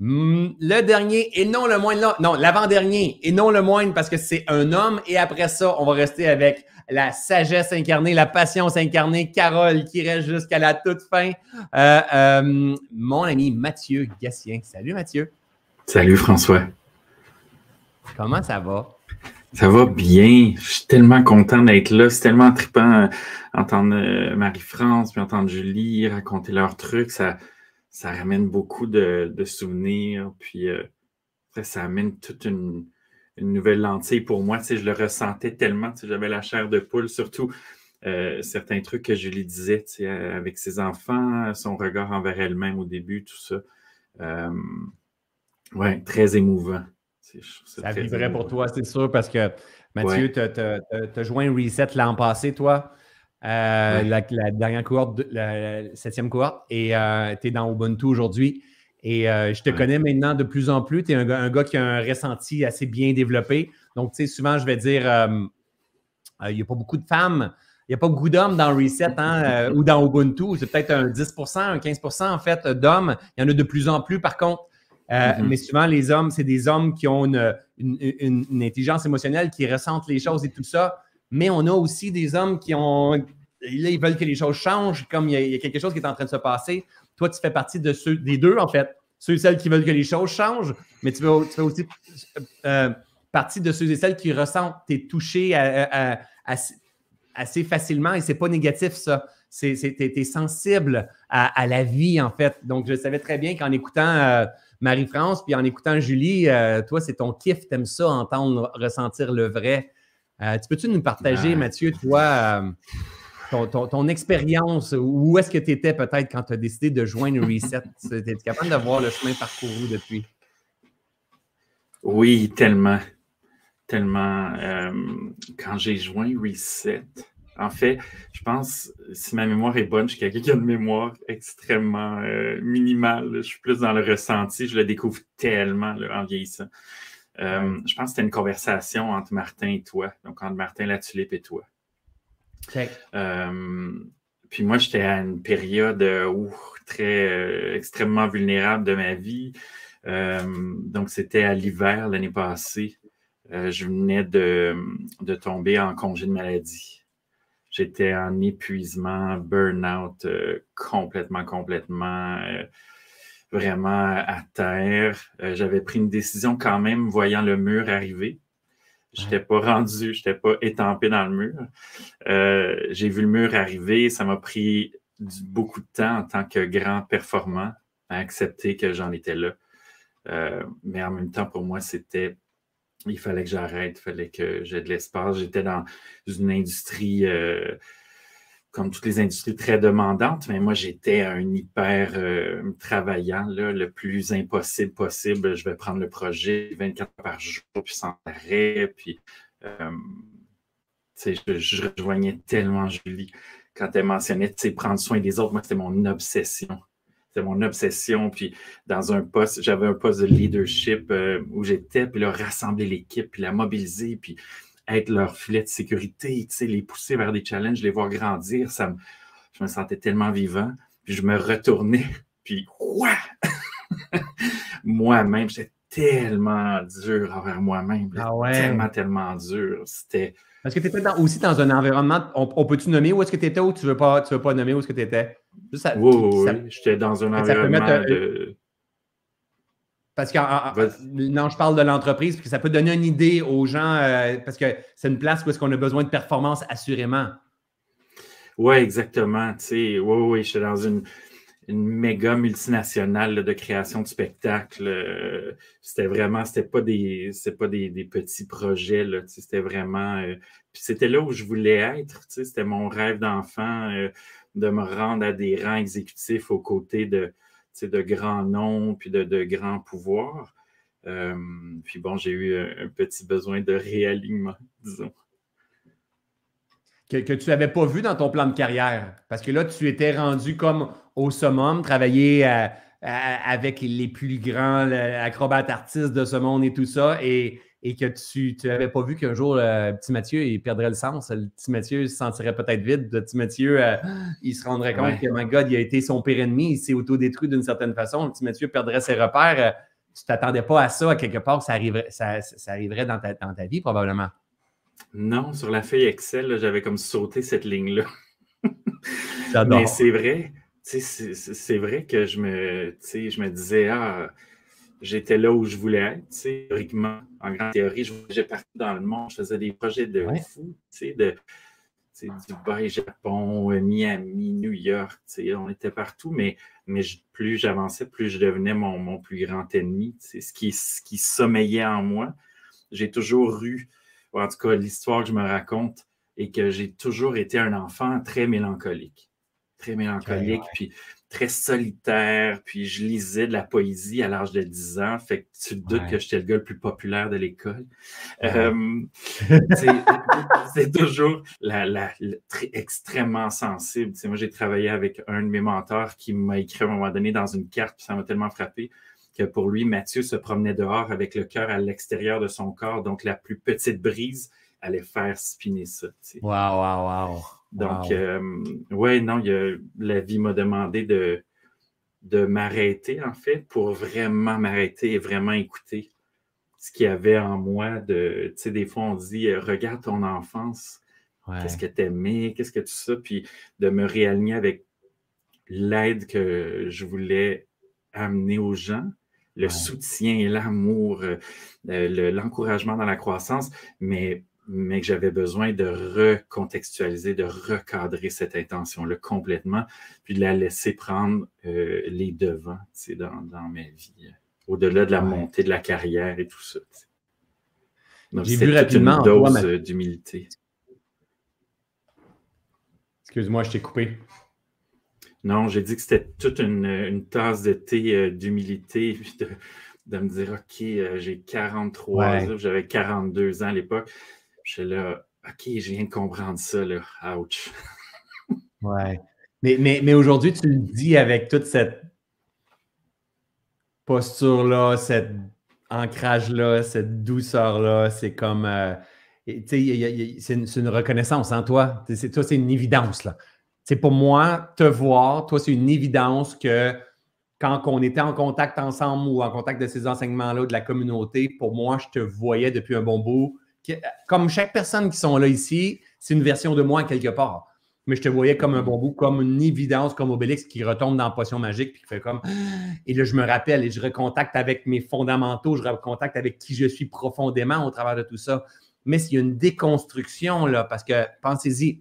Hmm, le dernier et non le moindre, non, l'avant-dernier et non le moindre parce que c'est un homme. Et après ça, on va rester avec la sagesse incarnée, la patience incarnée, Carole qui reste jusqu'à la toute fin. Euh, euh, mon ami Mathieu Gassien. Salut Mathieu. Salut François. Comment ça va? Ça va bien. Je suis tellement content d'être là. C'est tellement trippant d'entendre euh, Marie-France puis entendre Julie raconter leurs trucs. Ça, ça ramène beaucoup de, souvenirs. Puis euh, ça amène toute une, nouvelle lentille pour moi. Tu je le ressentais tellement. Tu j'avais la chair de poule, surtout euh, certains trucs que Julie disait tu avec ses enfants, son regard envers elle-même au début, tout ça. ouais, très émouvant. Ça vivrait pour toi, c'est sûr, parce que Mathieu, tu as, joint Reset l'an passé, toi, euh, la, dernière cohorte, la, septième cohorte, et euh, tu es dans Ubuntu aujourd'hui. Et euh, je te connais maintenant de plus en plus. Tu es un, gars qui a un ressenti assez bien développé. Donc, tu sais, souvent, je vais dire, il n'y a pas beaucoup de femmes, il n'y a pas beaucoup d'hommes dans Reset hein, ou dans Ubuntu. C'est peut-être un 10% un 15 en fait d'hommes. Il y en a de plus en plus, par contre. Euh, mm-hmm. Mais souvent, les hommes, c'est des hommes qui ont une, intelligence émotionnelle, qui ressentent les choses et tout ça. Mais on a aussi des hommes qui ont. Là, ils veulent que les choses changent, comme il y, a, quelque chose qui est en train de se passer. Toi, tu fais partie de ceux, des deux, en fait. Ceux et celles qui veulent que les choses changent, mais tu fais, aussi euh, partie de ceux et celles qui ressentent, tu es touché assez facilement et c'est pas négatif, ça. Tu es, sensible à, la vie, en fait. Donc, je savais très bien qu'en écoutant. Euh, Marie-France, puis en écoutant Julie, euh, toi, c'est ton kiff, t'aimes ça, entendre, ressentir le vrai. Euh, tu peux-tu nous partager, Mathieu, toi, euh, ton, expérience, où est-ce que tu étais peut-être quand tu as décidé de joindre Reset? tu es capable de voir le chemin parcouru depuis? Oui, tellement. Tellement. quand j'ai joint Reset, en fait, je pense, si ma mémoire est bonne, je suis quelqu'un qui a une mémoire extrêmement euh, minimale. Je suis plus dans le ressenti. Je le découvre tellement en vieillissant. Euh, je pense que c'était une conversation entre Martin et toi. Donc, entre Martin la tulipe et toi. Euh, puis moi, j'étais à une période où, très extrêmement vulnérable de ma vie. donc, c'était à l'hiver l'année passée. je venais de, de tomber en congé de maladie. J'étais en épuisement, burn-out euh, complètement, complètement, euh, vraiment à terre. Euh, j'avais pris une décision quand même, voyant le mur arriver. Je n'étais pas rendu, je n'étais pas étampé dans le mur. J'ai vu le mur arriver, ça m'a pris beaucoup de temps en tant que grand performant à accepter que j'en étais là. mais en même temps, pour moi, c'était il fallait que j'arrête, il fallait que j'ai de l'espace. J'étais dans une industrie, euh, comme toutes les industries, très demandantes, mais moi, j'étais un hyper euh, travaillant, le plus impossible possible. Je vais prendre le projet 24 heures par jour, puis sans arrêt. Puis, euh, je, je, rejoignais tellement Julie quand elle mentionnait prendre soin des autres. Moi, c'était mon obsession. C'était mon obsession. Puis dans un poste, j'avais un poste de leadership euh, où j'étais, puis là, rassembler l'équipe, puis la mobiliser, puis être leur filet de sécurité, les pousser vers des challenges, les voir grandir. Ça me, je me sentais tellement vivant. Puis je me retournais, puis quoi? moi-même, j'étais tellement dur envers moi-même. Ah tellement, tellement dur. C'était. Est-ce que tu étais aussi dans un environnement, on, peut-tu nommer où est-ce que tu étais ou tu ne veux, pas, tu veux pas nommer où est-ce que tu étais? oui, oui, j'étais dans un environnement de... Parce que, non, je parle de l'entreprise, parce que ça peut donner une idée aux gens, euh, parce que c'est une place où est-ce qu'on a besoin de performance assurément. Oui, exactement. oui, oui, j'étais dans une, une méga multinationale de création de spectacles. Euh, c'était vraiment, c'était pas des, pas des, petits projets, c'était vraiment, euh, c'était là où je voulais être, c'était mon rêve d'enfant euh, de me rendre à des rangs exécutifs aux côtés de, de grands noms puis de, grands pouvoirs. puis bon, j'ai eu un, petit besoin de réalignement, disons que, tu n'avais pas vu dans ton plan de carrière? Parce que là, tu étais rendu comme au summum, travailler euh, euh, avec les plus grands acrobates artistes de ce monde et tout ça, et, que tu n'avais pas vu qu'un jour, le petit Mathieu, il perdrait le sens. Le petit Mathieu se sentirait peut-être vide. Le petit Mathieu, euh, il se rendrait compte que, my God, il a été son pire ennemi, il s'est autodétruit d'une certaine façon. Le petit Mathieu perdrait ses repères. tu t'attendais pas à ça, à quelque part, ça arriverait, ça, arriverait dans ta, dans ta vie, probablement. Non, sur la feuille Excel, j'avais comme sauté cette ligne-là. Mais c'est vrai, c'est vrai que je me, je me disais, ah, j'étais là où je voulais être, théoriquement, en grande théorie, je voyageais partout dans le monde, je faisais des projets de fou, de Dubaï, Japon, Miami, New York, on était partout, mais, mais plus j'avançais, plus je devenais mon, mon plus grand ennemi. Ce qui, ce qui sommeillait en moi. J'ai toujours eu, en tout cas, l'histoire que je me raconte, et que j'ai toujours été un enfant très mélancolique. Très mélancolique, puis très solitaire, puis je lisais de la poésie à l'âge de 10 ans, fait que tu te doutes que j'étais le gars le plus populaire de l'école. Euh, c'est toujours la, très, extrêmement sensible. moi, j'ai travaillé avec un de mes mentors qui m'a écrit à un moment donné dans une carte, puis ça m'a tellement frappé que pour lui, Mathieu se promenait dehors avec le cœur à l'extérieur de son corps, donc la plus petite brise allait faire spinner ça. Waouh, waouh, waouh. Donc, euh, ouais, non, la vie m'a demandé de, de m'arrêter, en fait, pour vraiment m'arrêter et vraiment écouter ce qu'il y avait en moi. De, tu sais, des fois, on dit, euh, regarde ton enfance, qu'est-ce que tu aimais, qu'est-ce que tu sais, puis de me réaligner avec l'aide que je voulais amener aux gens, le soutien l'amour, euh, l'encouragement dans la croissance, mais mais que j'avais besoin de recontextualiser, de recadrer cette intention-là complètement, puis de la laisser prendre euh, les devants dans, dans ma vie, euh, au-delà de la montée de la carrière et tout ça. J'ai vu rapidement une dose euh, d'humilité. Excuse-moi, je t'ai coupé. Non, j'ai dit que c'était toute une, tasse de thé d'humilité, de, de, me dire, OK, j'ai 43 ans, j'avais 42 ans à l'époque. Je suis là, OK, je viens de comprendre ça, là. Ouch. ouais. Mais, mais, mais aujourd'hui, tu le dis avec toute cette posture-là, cet ancrage-là, cette douceur-là, c'est comme. Euh, c'est une, reconnaissance en toi. toi, c'est une évidence. là. Pour moi, te voir, toi, c'est une évidence que quand on était en contact ensemble ou en contact de ces enseignements-là de la communauté, pour moi, je te voyais depuis un bon bout comme chaque personne qui sont là ici, c'est une version de moi quelque part. Mais je te voyais comme un bon bout, comme une évidence, comme Obélix qui retombe dans la potion magique, puis qui fait comme. Et là, je me rappelle et je recontacte avec mes fondamentaux, je recontacte avec qui je suis profondément au travers de tout ça. Mais s'il y a une déconstruction, là, parce que pensez-y,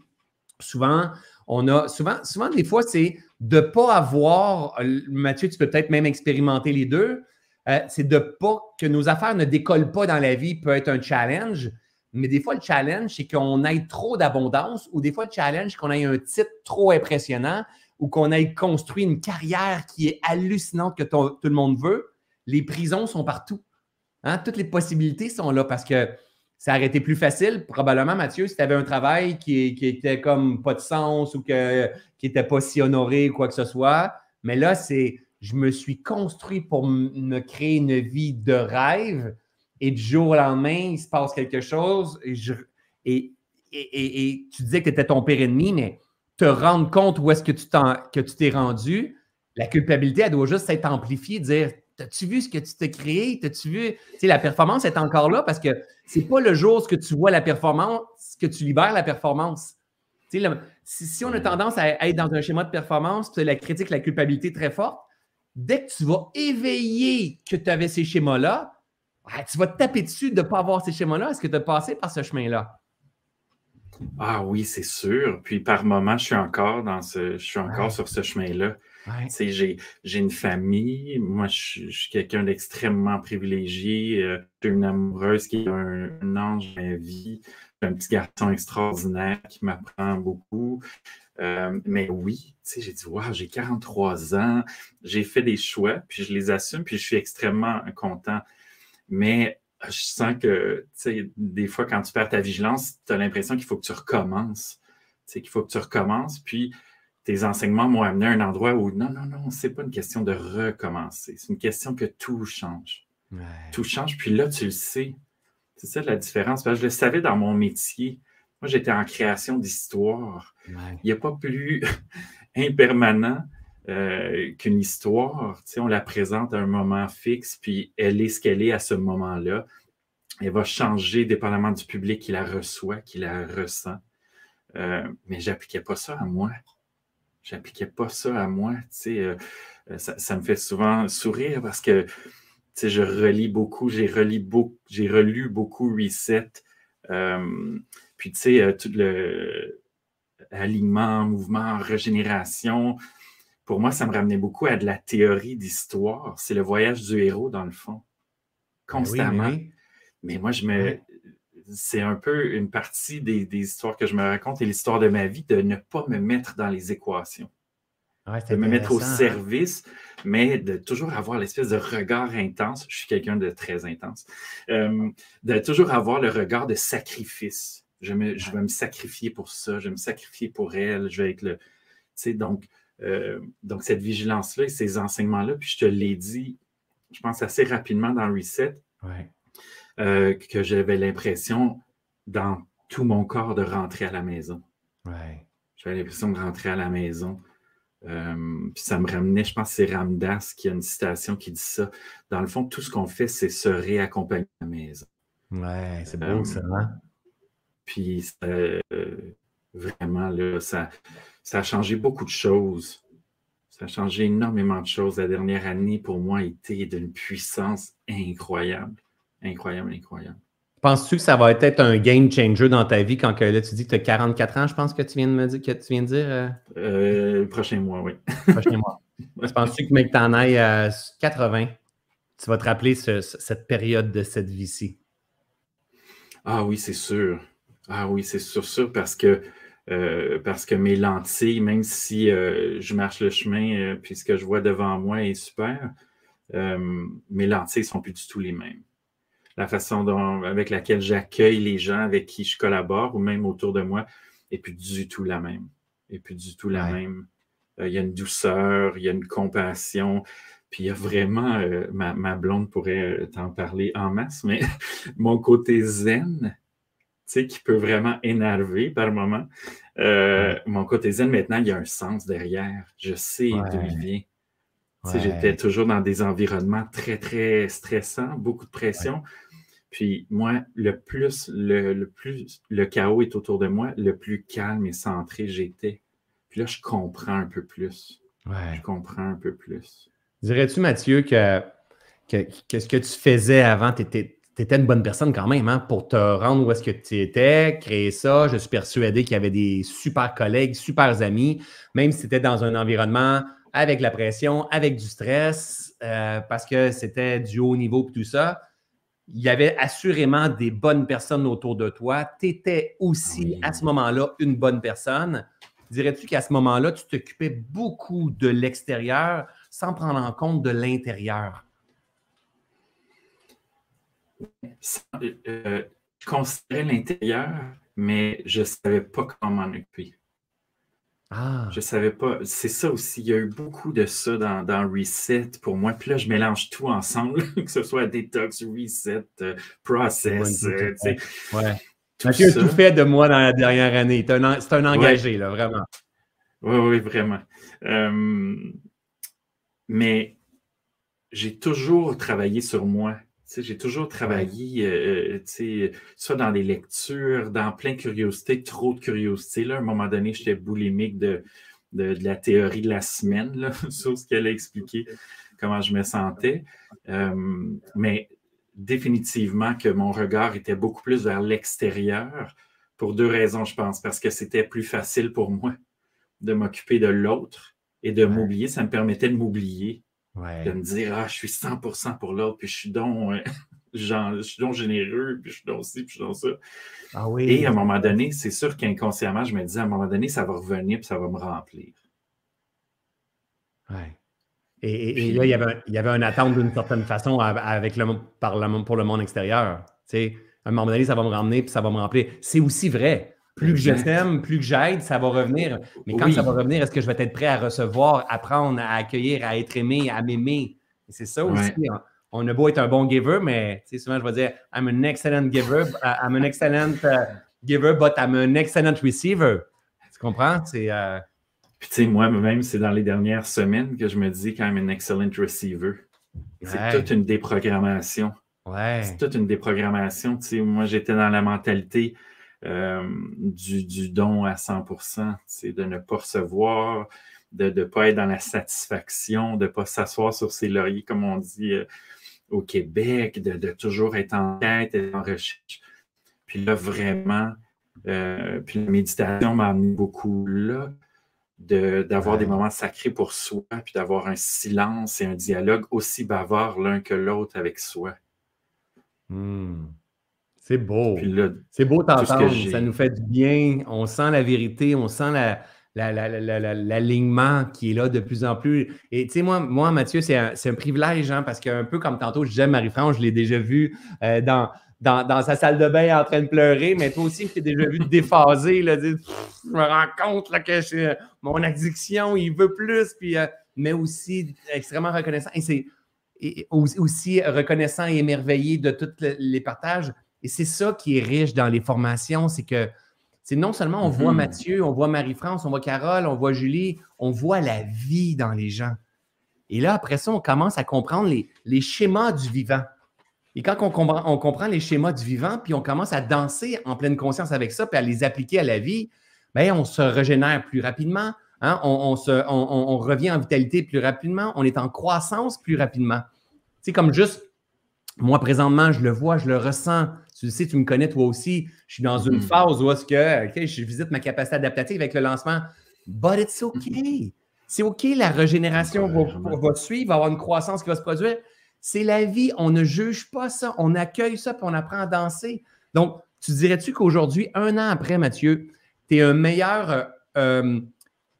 souvent, on a. Souvent, souvent des fois, c'est de ne pas avoir. Mathieu, tu peux peut-être même expérimenter les deux euh, c'est de pas que nos affaires ne décollent pas dans la vie peut être un challenge, mais des fois, le challenge, c'est qu'on ait trop d'abondance ou des fois, le challenge, c'est qu'on ait un titre trop impressionnant ou qu'on ait construit une carrière qui est hallucinante que tout le monde veut. Les prisons sont partout. Hein? Toutes les possibilités sont là parce que ça aurait été plus facile, probablement, Mathieu, si tu avais un travail qui, qui, était comme pas de sens ou que, qui n'était pas si honoré ou quoi que ce soit. Mais là, c'est je me suis construit pour me créer une vie de rêve et du jour au lendemain, il se passe quelque chose et, tu disais que tu étais ton pire ennemi, mais te rendre compte où est-ce que tu t'es rendu, la culpabilité, elle doit juste être amplifiée, dire T'as-tu vu ce que tu t'es créé? T'as-tu vu? Tu la performance est encore là parce que c'est pas le jour où tu vois la performance que tu libères la performance. Si, si, on a tendance à être dans un schéma de performance, la critique, la culpabilité très forte, dès que tu vas éveiller que tu avais ces schémas-là, tu vas te taper dessus de ne pas avoir ces schémas-là. Est-ce que tu as passé par ce chemin-là? Ah oui, c'est sûr. Puis par moment, je suis encore dans ce, je suis encore sur ce chemin-là. J'ai, une famille, moi je, suis quelqu'un d'extrêmement privilégié. Euh, j'ai une amoureuse qui est un, ange de ma vie, un petit garçon extraordinaire qui m'apprend beaucoup. Euh, mais oui, j'ai dit, wow, j'ai 43 ans, j'ai fait des choix, puis je les assume, puis je suis extrêmement content. Mais je sens que, des fois, quand tu perds ta vigilance, tu as l'impression qu'il faut que tu recommences. Qu'il faut que tu recommences, puis tes enseignements m'ont amené à un endroit où, non, non, non, c'est pas une question de recommencer, c'est une question que tout change. Tout change, puis là, tu le sais. C'est ça la différence. je le savais dans mon métier. Moi, j'étais en création d'histoire. Il n'y a pas plus impermanent euh, qu'une histoire, on la présente à un moment fixe, puis elle est ce qu'elle est à ce moment-là. Elle va changer dépendamment du public qui la reçoit, qui la ressent. Euh, mais j'appliquais pas ça à moi. J'appliquais pas ça à moi. Euh, ça, ça, me fait souvent sourire parce que je relis beaucoup, j'ai relu beaucoup, j'ai relu beaucoup Reset. Puis, tu sais, tout le alignement, mouvement, régénération, pour moi, ça me ramenait beaucoup à de la théorie d'histoire. C'est le voyage du héros, dans le fond. Ben Constamment. mais, moi, je me. C'est un peu une partie des, histoires que je me raconte et l'histoire de ma vie de ne pas me mettre dans les équations. de me mettre au hein. service, mais de toujours avoir l'espèce de regard intense. Je suis quelqu'un de très intense. Euh, de toujours avoir le regard de sacrifice. Je, me, je vais me sacrifier pour ça, je vais me sacrifier pour elle, je vais être le. Tu sais, donc, euh, donc, cette vigilance-là et ces enseignements-là, puis je te l'ai dit, je pense assez rapidement dans Reset, euh, que j'avais l'impression dans tout mon corps de rentrer à la maison. J'avais l'impression de rentrer à la maison. Euh, puis ça me ramenait, je pense c'est Ramdas qui a une citation qui dit ça. Dans le fond, tout ce qu'on fait, c'est se réaccompagner à la maison. Ouais, c'est beau ça. Hein? Puis vraiment, là, ça, ça a changé beaucoup de choses. Ça a changé énormément de choses. La dernière année, pour moi, a été d'une puissance incroyable. Incroyable, incroyable. Penses-tu que ça va être un game changer dans ta vie quand que, là, tu dis que tu as 44 ans, je pense que tu viens de me dire, que tu viens de dire? Euh? Euh, le prochain mois, oui. prochain mois. Penses-tu que, mec, t'en ailles à 80, tu vas te rappeler cette période de cette vie-ci? Ah oui, c'est sûr. Ah oui, c'est sûr, sûr, parce que euh, parce que mes lentilles, même si euh, je marche le chemin, euh, puis ce que je vois devant moi est super, mes lentilles ne sont plus du tout les mêmes. La façon avec laquelle j'accueille les gens avec qui je collabore ou même autour de moi n'est plus du tout la même. Et plus du tout la même. Il y a une douceur, il y a une compassion, puis il y a vraiment, ma, ma, blonde pourrait t'en parler en masse, mais mon côté zen, qui peut vraiment énerver par moment. Euh, mon côté zen, maintenant, il y a un sens derrière. Je sais d'où il vient. J'étais toujours dans des environnements très, très stressants, beaucoup de pression. Puis moi, le plus le, plus le chaos est autour de moi, le plus calme et centré j'étais. Puis là, je comprends un peu plus. Je comprends un peu plus. Dirais-tu, Mathieu, que, que, que, ce que tu faisais avant, tu étais tu étais une bonne personne quand même hein, pour te rendre où est-ce que tu étais, créer ça. Je suis persuadé qu'il y avait des super collègues, super amis, même si c'était dans un environnement avec la pression, avec du stress, euh, parce que c'était du haut niveau et tout ça. Il y avait assurément des bonnes personnes autour de toi. Tu étais aussi à ce moment-là une bonne personne. Dirais-tu qu'à ce moment-là, tu t'occupais beaucoup de l'extérieur sans prendre en compte de l'intérieur? Euh, je considérais l'intérieur, mais je ne savais pas comment m'en occuper. Ah. Je ne savais pas. C'est ça aussi. Il y a eu beaucoup de ça dans, Reset pour moi. Puis là, je mélange tout ensemble, que ce soit Detox, Reset, euh, Process. Euh, ouais. Mathieu a tout fait de moi dans la dernière année. C'est un, engagé, là, vraiment. Oui, oui, vraiment. mais j'ai toujours travaillé sur moi j'ai toujours travaillé, euh, euh soit dans les lectures, dans plein de curiosité, trop de curiosité. Là. À un moment donné, j'étais boulimique de, de, la théorie de la semaine, là, sur ce qu'elle a expliqué, comment je me sentais. Euh, mais définitivement que mon regard était beaucoup plus vers l'extérieur pour deux raisons, je pense. Parce que c'était plus facile pour moi de m'occuper de l'autre et de m'oublier. Ça me permettait de m'oublier de me dire, ah, je suis 100% pour l'autre, puis je suis donc, je suis donc généreux, puis je suis donc ci, puis je suis donc ça. Ah et à un moment donné, c'est sûr qu'inconsciemment, je me disais, à un moment donné, ça va revenir, puis ça va me remplir. Ouais. Et, là, il y, avait il y avait une attente d'une certaine façon avec le, par le, pour le monde extérieur. Tu à un moment donné, ça va me ramener, puis ça va me remplir. C'est aussi vrai. Plus que je t'aime, plus que j'aide, ça va revenir. Mais quand ça va revenir, est-ce que je vais être prêt à recevoir, apprendre, à accueillir, à être aimé, à m'aimer? C'est ça aussi. Hein. On a beau être un bon giver, mais souvent je vais dire I'm an excellent giver, uh, I'm an excellent uh, giver, but I'm an excellent receiver. Tu comprends? C'est. Euh, Puis, tu sais, moi-même, c'est dans les dernières semaines que je me dis quand même un excellent receiver. C'est toute une déprogrammation. Ouais. C'est toute une déprogrammation. Tu sais, moi, j'étais dans la mentalité euh, du, don à 100 de ne pas recevoir, de ne pas être dans la satisfaction, de ne pas s'asseoir sur ses lauriers, comme on dit euh, au Québec, de, toujours être en quête, et en recherche. Puis là, vraiment, euh, puis la méditation m'a amené beaucoup là, d'avoir des moments sacrés pour soi, puis d'avoir un silence et un dialogue aussi bavard l'un que l'autre avec soi. Hmm. C'est beau. C'est beau d'entendre. Ça nous fait du bien. On sent la vérité, on sent l'alignement qui est là de plus en plus. Et tu sais, moi, moi, Mathieu, c'est un, privilège, hein, parce qu'un peu comme tantôt, je disais Marie-France, je l'ai déjà vu euh, dans, dans, sa salle de bain en train de pleurer, mais toi aussi, je t'ai déjà vu déphasé, là, je me rends compte là, que mon addiction, il veut plus, puis, euh, mais aussi extrêmement reconnaissant. Et c'est aussi reconnaissant et émerveillé de tous les partages. Et c'est ça qui est riche dans les formations, c'est que c'est non seulement on voit mm-hmm. Mathieu, on voit Marie-France, on voit Carole, on voit Julie, on voit la vie dans les gens. Et là, après ça, on commence à comprendre les, schémas du vivant. Et quand on comprend, on comprend, les schémas du vivant, puis on commence à danser en pleine conscience avec ça, puis à les appliquer à la vie, bien, on se régénère plus rapidement, hein? on, se, on, revient en vitalité plus rapidement, on est en croissance plus rapidement. C'est comme juste, moi présentement, je le vois, je le ressens, tu sais, tu me connais toi aussi. Je suis dans une mm. phase où est-ce que je visite ma capacité adaptative avec le lancement. But it's OK. Mm-hmm. C'est OK, la régénération va, suivre, va avoir une croissance qui va se produire. C'est la vie. On ne juge pas ça. On accueille ça puis on apprend à danser. Donc, tu dirais-tu qu'aujourd'hui, un an après, Mathieu, tu es un meilleur. Euh, euh,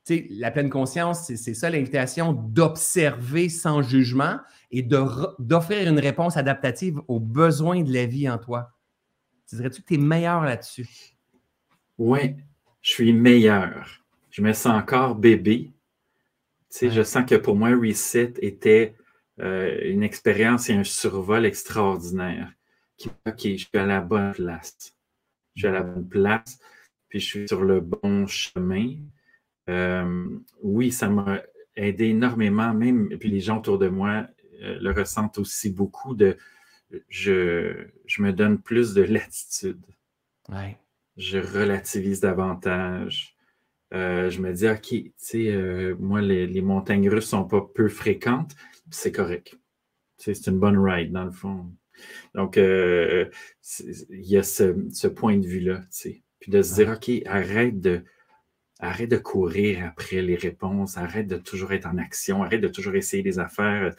tu sais, la pleine conscience, c'est ça l'invitation d'observer sans jugement et d'offrir une réponse adaptative aux besoins de la vie en toi. Tu dirais-tu que tu es meilleur là-dessus? Oui, je suis meilleur. Je me sens encore bébé. Tu sais, je sens que pour moi, Reset était euh, une expérience et un survol extraordinaire. OK, je suis à la bonne place. Je suis à la bonne place, puis je suis sur le bon chemin. Euh, oui, ça m'a aidé énormément, même, puis les gens autour de moi le ressentent aussi beaucoup de je, me donne plus de latitude. Je relativise davantage. Euh, je me dis, OK, tu sais, euh, moi, les, montagnes russes sont pas peu fréquentes, c'est correct. C'est une bonne ride, dans le fond. Donc, euh, il y a ce, point de vue-là, tu sais. Puis de se dire, OK, arrête de, arrête de courir après les réponses, arrête de toujours être en action, arrête de toujours essayer des affaires.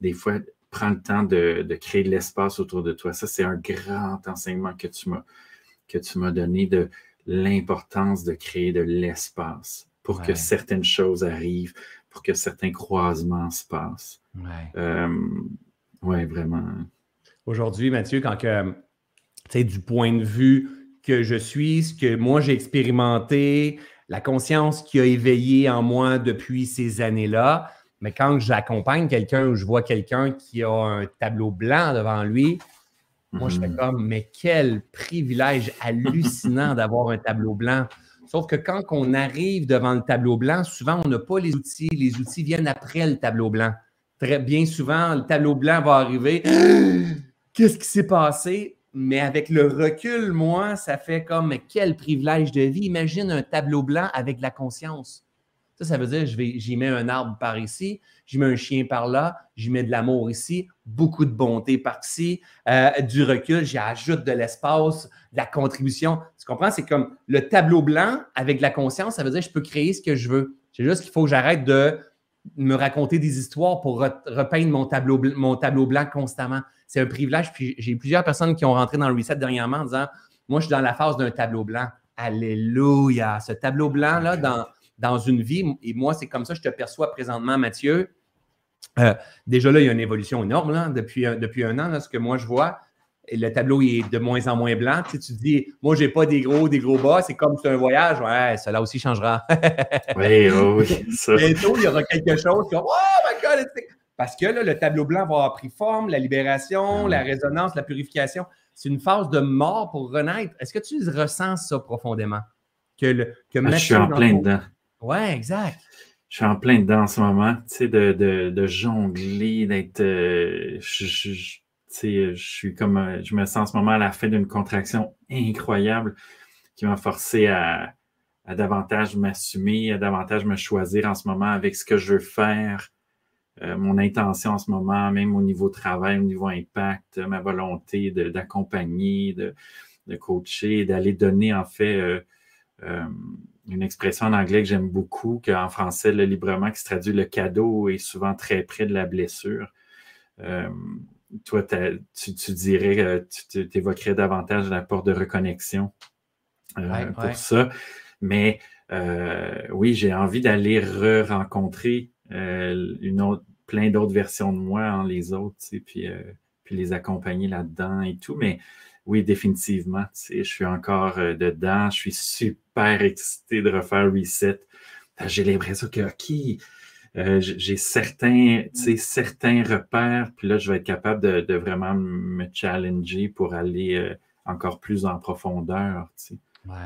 Des fois, prends le temps de, créer de l'espace autour de toi. Ça, c'est un grand enseignement que tu m'as que tu m'as donné de l'importance de créer de l'espace pour que certaines choses arrivent, pour que certains croisements se passent. Oui, euh, ouais, vraiment. Aujourd'hui, Mathieu, quand que, tu sais, du point de vue que je suis, ce que moi j'ai expérimenté, la conscience qui a éveillé en moi depuis ces années-là, mais quand j'accompagne quelqu'un ou je vois quelqu'un qui a un tableau blanc devant lui, moi, je fais mhm. comme, mais quel privilège hallucinant d'avoir un tableau blanc. Sauf que quand on arrive devant le tableau blanc, souvent, on n'a pas les outils. Les outils viennent après le tableau blanc. Très bien souvent, le tableau blanc va arriver. Qu'est-ce qui s'est passé? Mais avec le recul, moi, ça fait comme, mais quel privilège de vie. Imagine un tableau blanc avec la conscience. Ça, ça veut dire je vais, j'y mets un arbre par ici, j'y mets un chien par là, j'y mets de l'amour ici, beaucoup de bonté par ici, euh, du recul, j'ajoute de l'espace, de la contribution. Tu comprends? C'est comme le tableau blanc avec de la conscience, ça veut dire que je peux créer ce que je veux. C'est juste qu'il faut que j'arrête de me raconter des histoires pour repeindre mon tableau, mon tableau blanc constamment. C'est un privilège. Puis j'ai plusieurs personnes qui ont rentré dans le reset dernièrement en disant Moi, je suis dans la phase d'un tableau blanc. Alléluia. Ce tableau blanc-là, dans, dans une vie. Et moi, c'est comme ça que je te perçois présentement, Mathieu. Euh, déjà là, il y a une évolution énorme depuis, depuis un an, ce que moi je vois. Et le tableau est de moins en moins blanc. Tu, tu te dis, moi, je n'ai pas des gros, des gros bas, c'est comme c'est un voyage. Ouais, cela aussi changera. oui, oui. Bientôt, il y aura quelque chose comme, oh my God! Parce que là, le tableau blanc va avoir pris forme, la libération, la résonance, la purification. C'est une phase de mort pour renaître. Est-ce que tu ressens ça profondément? Que le, que ah, je suis en plein dedans. Ouais, exact. Je suis en plein dedans en ce moment, tu sais, de, jongler, d'être. Euh, je, je, suis comme. Je me sens en ce moment à la fin d'une contraction incroyable qui m'a forcé à, à davantage m'assumer, à davantage me choisir en ce moment avec ce que je veux faire, euh, mon intention en ce moment, même au niveau travail, au niveau impact, ma volonté d'accompagner, de, de, coacher, d'aller donner en fait euh, euh, une expression en anglais que j'aime beaucoup, qu'en français, le librement, qui se traduit le cadeau est souvent très près de la blessure. toi, tu, tu, dirais, tu évoquerais davantage la porte de reconnexion pour ça. Mais oui, j'ai envie d'aller re-rencontrer une autre, plein d'autres versions de moi en les autres, puis, euh, puis les accompagner là-dedans et tout. Mais oui, définitivement, je suis encore euh, dedans. Je suis super excité de refaire Reset. J'ai l'impression que, OK, euh, j'ai certains, certains repères, puis là, je vais être capable de, vraiment me challenger pour aller encore plus en profondeur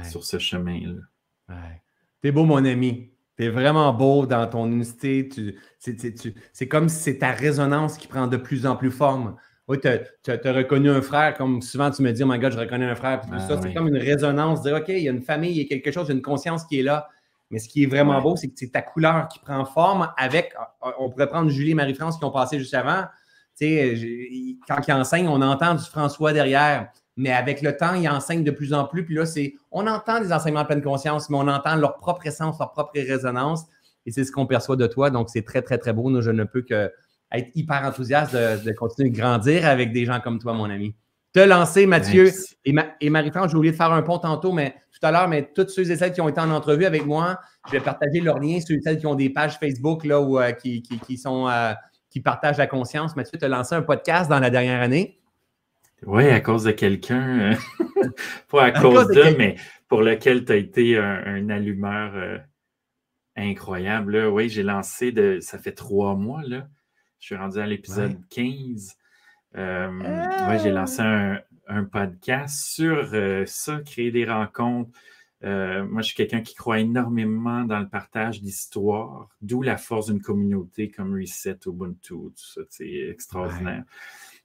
sur ce chemin-là. Ouais. T'es beau, mon ami. Tu es vraiment beau dans ton unicité. c'est comme si c'est ta résonance qui prend de plus en plus forme. Oui, tu as, reconnu un frère, comme souvent tu me dis, oh my God, je reconnais un frère. Ah ça, c'est comme une résonance, dire, OK, il y a une famille, il y a quelque chose, il y a une conscience qui est là. Mais ce qui est vraiment beau, c'est que c'est ta couleur qui prend forme avec, on pourrait prendre Julie et Marie-France qui ont passé juste avant. Tu sais, quand ils enseignent, on entend du François derrière. Mais avec le temps, ils enseignent de plus en plus. Puis là, c'est, on entend des enseignements en pleine conscience, mais on entend leur propre essence, leur propre résonance. Et c'est ce qu'on perçoit de toi. Donc, c'est très, très, très beau. Nous, je ne peux que être hyper enthousiaste de, continuer de grandir avec des gens comme toi, mon ami. Te lancer, Mathieu et, Marie-France, j'ai oublié de faire un pont tantôt, mais tout à l'heure, mais toutes ceux et celles qui ont été en entrevue avec moi, je vais partager leurs liens, ceux et celles qui ont des pages Facebook là, où, euh, qui, qui, sont, euh, qui partagent la conscience. Mathieu, tu as lancé un podcast dans la dernière année. Oui, à cause de quelqu'un. Euh, pas à, cause, de, mais pour lequel tu as été un, allumeur euh, incroyable. Oui, j'ai lancé de. Ça fait trois mois, là. Je suis rendu à l'épisode 15. Euh, oui, j'ai lancé un, podcast sur ça, créer des rencontres. moi, je suis quelqu'un qui croit énormément dans le partage d'histoires, d'où la force d'une communauté comme Reset, Ubuntu, tout ça, c'est extraordinaire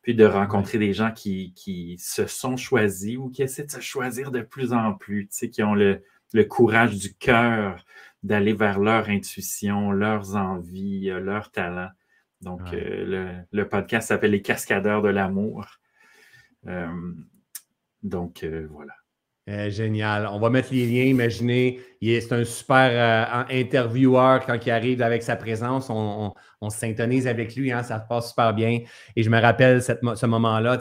puis de rencontrer des gens qui, se sont choisis ou qui essaient de se choisir de plus en plus, tu sais, qui ont le, courage du cœur d'aller vers leur intuition, leurs envies, euh, leurs talents. Donc, euh, le, podcast s'appelle Les Cascadeurs de l'amour. Euh, donc, voilà. Eh, génial. On va mettre les liens. Imaginez, c'est un super euh, intervieweur quand il arrive avec sa présence. On, on, s'intonise avec lui. Hein, ça se passe super bien. Et je me rappelle ce moment-là.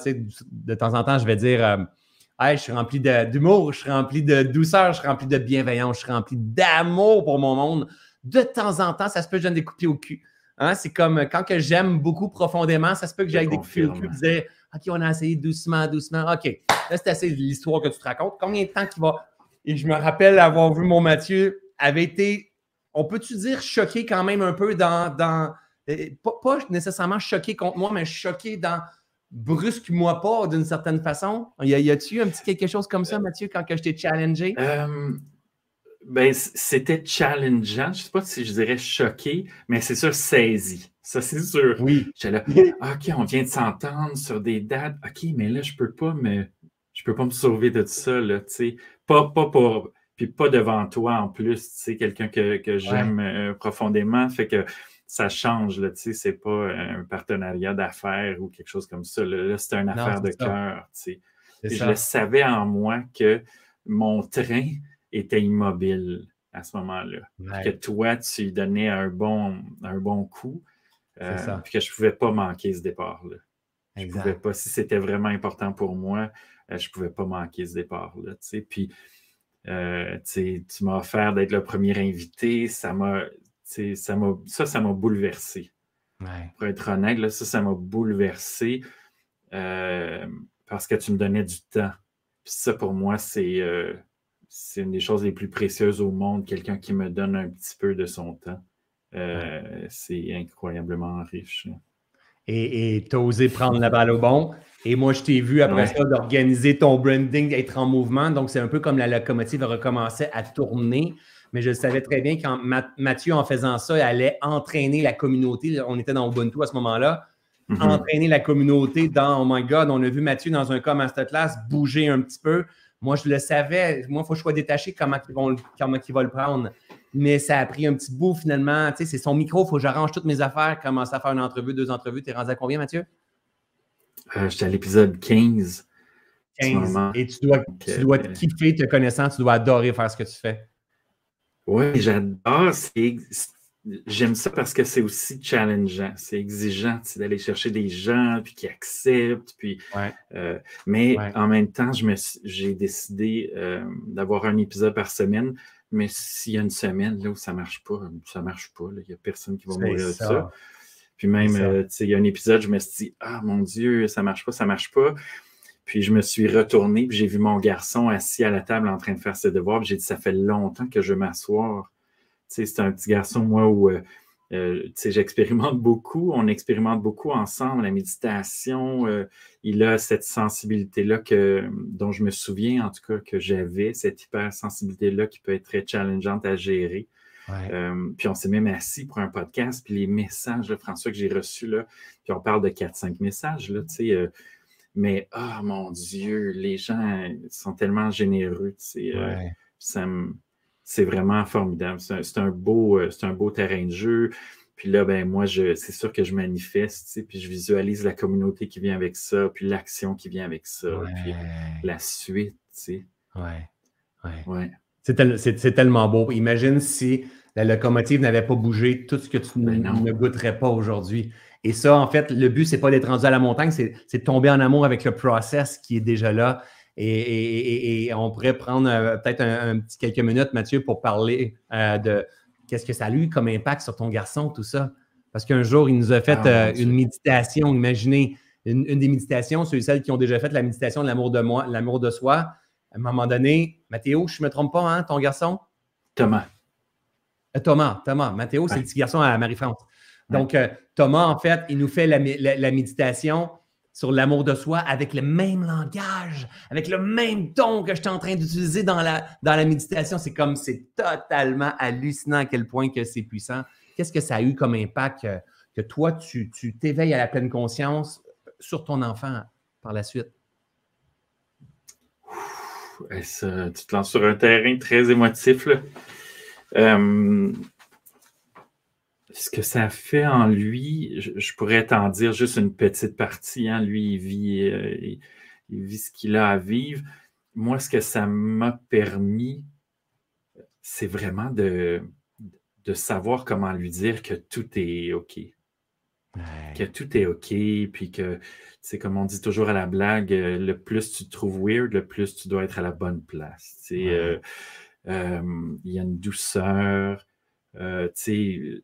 de temps en temps, je vais dire euh, je suis rempli d'humour, je suis rempli de douceur, je suis rempli de bienveillance, je suis rempli d'amour pour mon monde. De temps en temps, ça se peut que je donne des coups au cul. Hein, c'est comme quand que j'aime beaucoup profondément, ça se peut que j'aille des coups au dire OK, on a essayé doucement, doucement. OK, là, c'est assez l'histoire que tu te racontes. Combien de temps qu'il va? Et je me rappelle avoir vu mon Mathieu avait été, on peut-tu dire, choqué quand même un peu dans. dans euh, pas, nécessairement choqué contre moi, mais choqué dans brusque-moi pas d'une certaine façon. Y, a, tu eu un petit quelque chose comme ça, Mathieu, quand que je t'ai challengé? Euh, ben, c'était challengeant. Je ne sais pas si je dirais choqué, mais c'est sûr saisi. Ça, c'est sûr. Oui. J'étais là, OK, on vient de s'entendre sur des dates. OK, mais là, je peux pas me. Je peux pas me sauver de ça, là, tu sais. Pas, pas pour. Puis pas devant toi en plus, tu sais, quelqu'un que, j'aime euh, profondément. Fait que ça change, là, tu sais, c'est pas un partenariat d'affaires ou quelque chose comme ça. Là, c'est une affaire de cœur, tu sais. je le savais en moi que mon train était immobile à ce moment-là. Que toi, tu lui donnais un bon, un bon coup. Euh, puis que je ne pouvais pas manquer ce départ-là. Je pouvais pas, si c'était vraiment important pour moi, euh, je ne pouvais pas manquer ce départ-là. Puis euh, tu m'as offert d'être le premier invité, ça m'a. Ça, ça, ça m'a bouleversé. Pour être honnête, là, ça, ça m'a bouleversé parce que tu me donnais du temps. Puis ça, pour moi, c'est c'est une des choses les plus précieuses au monde, quelqu'un qui me donne un petit peu de son temps. Euh, c'est incroyablement riche. Et tu as osé prendre la balle au bon. Et moi, je t'ai vu après ça d'organiser ton branding, d'être en mouvement. Donc, c'est un peu comme la locomotive recommençait à tourner. mais je savais très bien quand Mathieu, en faisant ça, allait entraîner la communauté. On était dans Ubuntu à ce moment-là. Mm-hmm. Entraîner la communauté dans Oh my God, on a vu Mathieu dans un cas masterclass bouger un petit peu. Moi, je le savais. Moi, il faut que je sois détaché comment ils vont, comment ils vont le prendre. Mais ça a pris un petit bout finalement. Tu sais, c'est son micro, il faut que j'arrange toutes mes affaires, commencer à faire une entrevue, deux entrevues. Tu es rendu à combien, Mathieu? Euh, J'étais à l'épisode 15. 15. Et tu dois, tu dois te kiffer te connaissant, tu dois adorer faire ce que tu fais. Oui, j'adore. J'aime ça parce que c'est aussi challengeant. C'est exigeant d'aller chercher des gens puis qui acceptent. Puis, euh, mais en même temps, j'ai décidé euh, d'avoir un épisode par semaine. Mais s'il y a une semaine là, où ça ne marche pas, ça ne marche pas. Il n'y a personne qui va mourir de ça. Puis même, euh, il y a un épisode, je me suis dit, ah mon Dieu, ça marche pas, ça marche pas. Puis je me suis retourné, puis j'ai vu mon garçon assis à la table en train de faire ses devoirs. J'ai dit, ça fait longtemps que je veux m'asseoir. C'est un petit garçon, moi, où euh, euh, j'expérimente beaucoup. On expérimente beaucoup ensemble, la méditation. il a cette sensibilité-là que, dont je me souviens, en tout cas, que j'avais, cette hypersensibilité-là qui peut être très challengeante à gérer. Euh, puis on s'est même assis pour un podcast, puis les messages, François, que j'ai reçus, là, puis on parle de 4-5 messages, là, tu sais. Euh, mais, oh mon Dieu, les gens sont tellement généreux, tu sais. Euh, c'est vraiment formidable. C'est un, beau, un beau terrain de jeu. Puis là, ben moi, c'est sûr que je manifeste, puis je visualise la communauté qui vient avec ça, puis l'action qui vient avec ça, puis la suite, tu sais. Ouais. Ouais. C'est tellement beau. Imagine si la locomotive n'avait pas bougé, tout ce que tu ben ne, goûterais pas aujourd'hui. Et ça, en fait, le but, c'est pas d'être rendu à la montagne, c'est de tomber en amour avec le process qui est déjà là. Et, on pourrait prendre euh, peut-être un, petit quelques minutes, Mathieu, pour parler euh, de qu'est-ce que ça a eu comme impact sur ton garçon, tout ça. Parce qu'un jour, il nous a fait ah, euh, une méditation, imaginez, une, des méditations, ceux et celles qui ont déjà fait la méditation de l'amour de moi, l'amour de soi. À un moment donné, Mathéo, je ne me trompe pas, hein, ton garçon? Thomas. Euh, Thomas, Thomas. Mathéo, c'est le petit garçon à Marie-France. Donc, euh, Thomas, en fait, il nous fait la, méditation sur l'amour de soi avec le même langage, avec le même ton que je suis en train d'utiliser dans la, méditation. C'est comme, c'est totalement hallucinant à quel point que c'est puissant. Qu'est-ce que ça a eu comme impact que, que toi, tu t'éveilles à la pleine conscience sur ton enfant par la suite? tu te lances sur un terrain très émotif. Là. Euh, ce que ça fait en lui, je, pourrais t'en dire juste une petite partie. Hein. Lui, il vit, euh, il, vit ce qu'il a à vivre. Moi, ce que ça m'a permis, c'est vraiment de, de savoir comment lui dire que tout est OK. Que tout est OK, puis que, c'est comme on dit toujours à la blague, euh, le plus tu te trouves weird, le plus tu dois être à la bonne place. Ouais. Euh, il y a une douceur. Euh,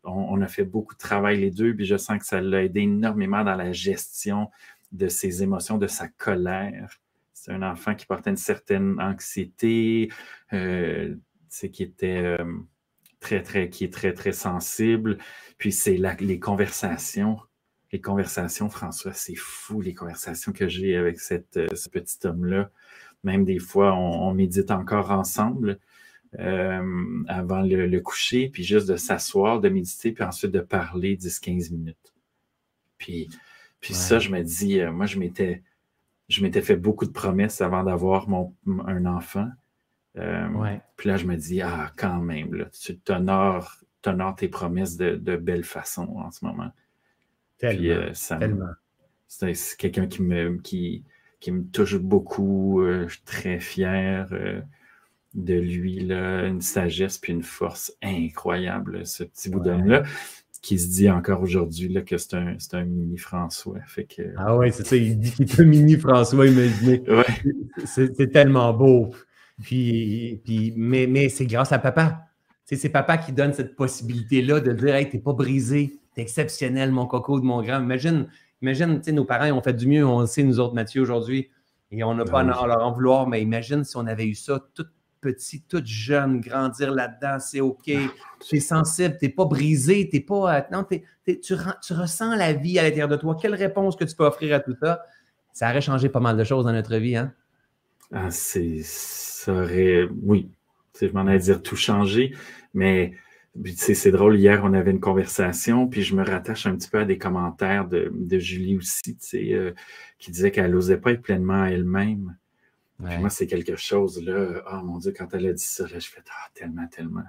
on, a fait beaucoup de travail les deux, puis je sens que ça l'a aidé énormément dans la gestion de ses émotions, de sa colère. C'est un enfant qui portait une certaine anxiété, euh, qui était euh, très, très, très, sensible. Puis c'est les conversations. Les conversations, François, c'est fou, les conversations que j'ai avec ce petit homme-là. Même des fois, on médite encore ensemble. Euh, avant le, coucher, puis juste de s'asseoir, de méditer, puis ensuite de parler 10-15 minutes. Puis, puis ça, je me dis, euh, moi, je m'étais, je m'étais fait beaucoup de promesses avant d'avoir mon, un enfant. Euh, puis là, je me dis, ah, quand même, là, tu t'honores, tes promesses de, de, belle façon en ce moment. Tellement, tellement. C'est, quelqu'un qui me, qui, qui me touche beaucoup. je suis très fier de lui, là, une sagesse puis une force incroyable, ce petit bout d'homme-là, qui se dit encore aujourd'hui que c'est un, un, mini François. Fait que... Ah ouais, c'est ça, il dit qu'il est un mini François, imaginez. Ouais. C'est tellement beau. Puis, puis, mais, mais c'est grâce à papa. C'est papa qui donne cette possibilité-là de dire Hey, t'es pas brisé, t'es exceptionnel, mon coco de mon grand. Imagine, imagine nos parents ont fait du mieux, on le sait, nous autres, Mathieu, aujourd'hui. Et on n'a pas ben à leur en vouloir, mais imagine si on avait eu ça toute petit, toute jeune, grandir là-dedans, c'est OK. Tu es sensible, tu n'es pas brisé, t'es pas. Euh, non, tu, tu, ressens la vie à l'intérieur de toi. Quelle réponse que tu peux offrir à tout ça? Ça aurait changé pas mal de choses dans notre vie, hein? Ah, c'est. Ça aurait. Oui. je m'en allais dire tout changer, mais c'est drôle, hier, on avait une conversation, puis je me rattache un petit peu à des commentaires de, Julie aussi, euh, qui disait qu'elle n'osait pas être pleinement elle-même. Moi, c'est quelque chose, là, oh mon Dieu, quand elle a dit ça, là, je fais ah, tellement, tellement.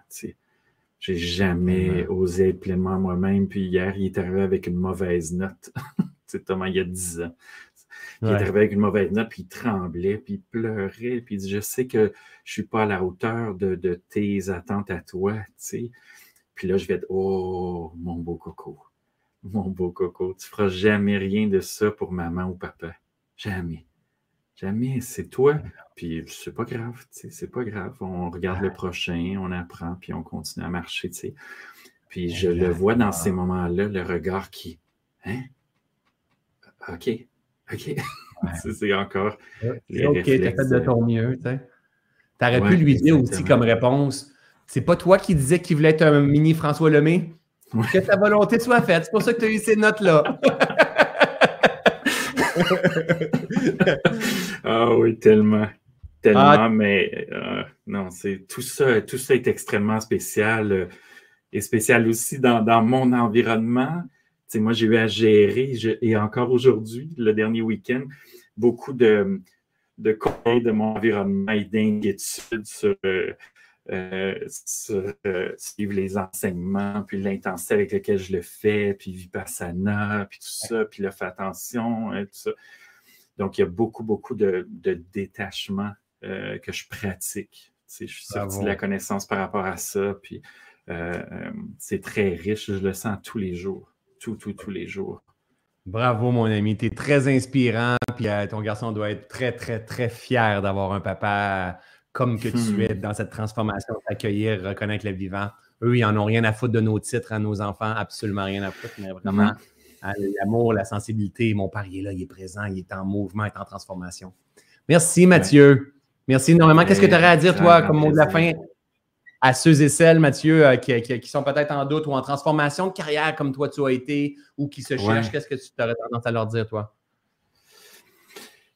J'ai jamais osé être pleinement moi-même. Puis hier, il est arrivé avec une mauvaise note. c'est Thomas, il y a 10 ans. Il est arrivé avec une mauvaise note, puis il tremblait, puis il pleurait, puis il dit Je sais que je ne suis pas à la hauteur de, de tes attentes à toi. Tu sais. Puis là, je vais être Oh, mon beau coco, mon beau coco, tu ne feras jamais rien de ça pour maman ou papa. Jamais. Jamais. C'est toi. Puis c'est pas grave, c'est pas grave. On regarde le prochain, on apprend, puis on continue à marcher, tu sais. Puis je le vois dans ces moments-là, le regard qui. Hein? OK. OK. c'est encore. Les OK, t'as fait de ton mieux, tu sais. T'aurais pu lui dire aussi comme réponse c'est pas toi qui disais qu'il voulait être un mini François Lemay? Que ta volonté soit faite. C'est pour ça que tu as eu ces notes-là. ah oui, tellement. Tellement, ah. mais euh, non, c'est tout ça, tout ça est extrêmement spécial. Euh, et spécial aussi dans, mon environnement. moi, j'ai eu à gérer, et encore aujourd'hui, le dernier week-end, beaucoup de, de de mon environnement et d'inquiétudes sur euh, euh, suivre les enseignements, puis l'intensité avec laquelle je le fais, puis Vipassana, puis tout ça, puis là, fais attention, hein, tout ça. Donc, il y a beaucoup, beaucoup de, détachement euh, que je pratique. je suis sorti de la connaissance par rapport à ça, puis c'est très riche, je le sens tous les jours, tous, tous, tous les jours. Bravo, mon ami. Tu es très inspirant. Puis ton garçon doit être très, très, très fier d'avoir un papa comme que tu hmm. es dans cette transformation, d'accueillir, reconnaître le vivant. Eux, ils n'en ont rien à foutre de nos titres à nos enfants, absolument rien à foutre, mais vraiment, hmm. Hein, l'amour, la sensibilité, mon pari est là, il est présent, il est en mouvement, il est en transformation. Merci, Mathieu. Merci énormément. Qu'est-ce que tu aurais à dire, toi, comme mot de la fin, à ceux et celles, Mathieu, euh, qui, sont peut-être en doute ou en transformation de carrière comme toi tu as été ou qui se cherchent? Qu'est-ce que tu aurais tendance à leur dire, toi?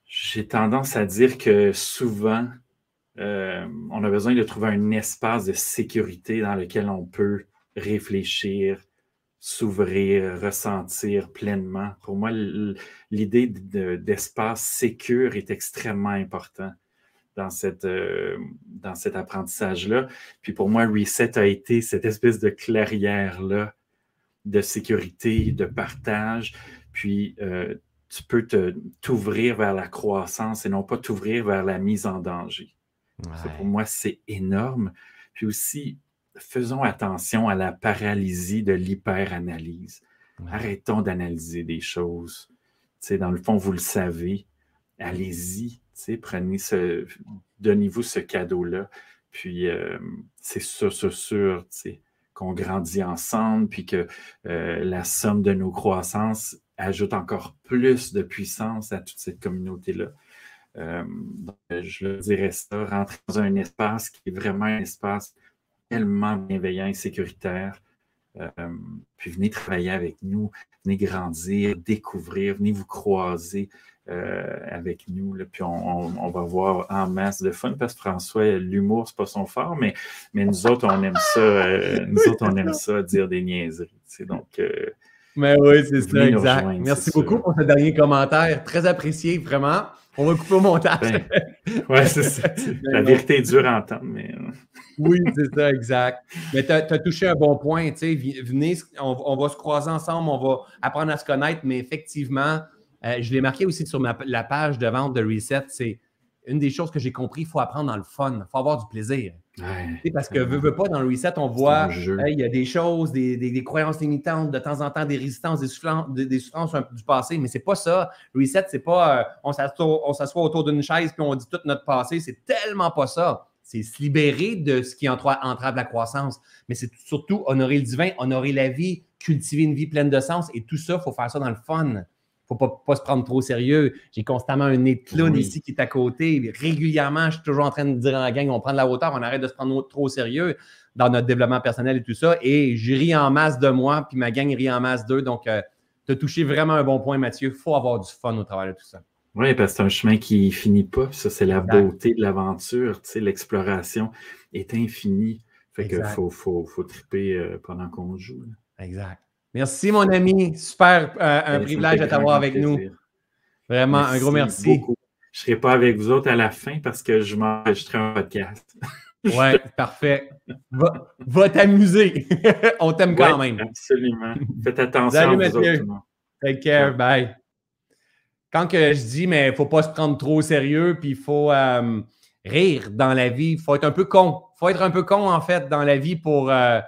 J'ai tendance à dire que souvent, euh, on a besoin de trouver un espace de sécurité dans lequel on peut réfléchir, s'ouvrir, ressentir pleinement. Pour moi, l'idée d'espace sécur est extrêmement important dans, cette, euh, dans cet apprentissage-là. Puis pour moi, Reset a été cette espèce de clairière-là de sécurité, de partage. Puis euh, tu peux t'ouvrir vers la croissance et non pas t'ouvrir vers la mise en danger pour moi, c'est énorme. Puis aussi, faisons attention à la paralysie de l'hyperanalyse. Arrêtons d'analyser des choses. dans le fond, vous le savez. Allez-y. Prenez ce. Donnez-vous ce cadeau-là. Puis euh, c'est sûr, sûr, sûr qu'on grandit ensemble, puis que euh, la somme de nos croissances ajoute encore plus de puissance à toute cette communauté-là. Euh, je le dirais ça, rentrer dans un espace qui est vraiment un espace tellement bienveillant et sécuritaire. Euh, puis venez travailler avec nous, venez grandir, découvrir, venez vous croiser euh, avec nous. puis on, va voir en masse de fun parce que François, l'humour, c'est pas son fort, mais, mais nous autres, on aime ça, nous autres, on aime ça dire des niaiseries. Donc, mais oui, c'est ça, exact. Merci beaucoup pour ce dernier commentaire. Très apprécié, vraiment. On va couper au montage. Ben, oui, c'est ça. La vérité est dure à entendre, mais. Euh. oui, c'est ça, exact. Mais tu as, touché un bon point. tu sais. Venez, on, va se croiser ensemble, on va apprendre à se connaître, mais effectivement, euh, je l'ai marqué aussi sur la page de vente de Reset, c'est une des choses que j'ai compris, il faut apprendre dans le fun, il faut avoir du plaisir. parce que, veut, veut pas, dans le reset, on voit, il y a des choses, des, croyances limitantes, de temps en temps, des résistances, des, des, souffrances du passé, mais c'est pas ça. Le reset, c'est pas, euh, on s'assoit autour d'une chaise puis on dit tout notre passé, c'est tellement pas ça. C'est se libérer de ce qui entrave la croissance, mais c'est surtout honorer le divin, honorer la vie, cultiver une vie pleine de sens, et tout ça, il faut faire ça dans le fun faut pas, pas se prendre trop au sérieux. J'ai constamment un nez de clown ici qui est à côté. Régulièrement, je suis toujours en train de dire en gang, on prend de la hauteur, on arrête de se prendre trop au sérieux dans notre développement personnel et tout ça. Et je ris en masse de moi, puis ma gang rit en masse d'eux. Donc, euh, tu as touché vraiment un bon point, Mathieu. Il faut avoir du fun au travers de tout ça. Oui, parce que c'est un chemin qui finit pas. Ça, c'est la beauté de l'aventure. Tu sais, l'exploration est infinie. Fait qu'il faut, faut, faut, triper euh, pendant qu'on joue. Exact. Merci, mon ami. Super, euh, un ben, privilège de t'avoir avec nous. Vraiment, un gros merci. Je ne serai pas avec vous autres à la fin parce que je m'enregistrerai un podcast. ouais, parfait. Va, t'amuser. On t'aime quand même. Absolument. Faites attention Salut, à vous Autres, Take care. Bye. Quand que je dis, mais il ne faut pas se prendre trop au sérieux, puis il faut euh, rire dans la vie. Il faut être un peu con. Il faut être un peu con, en fait, dans la vie pour. Euh,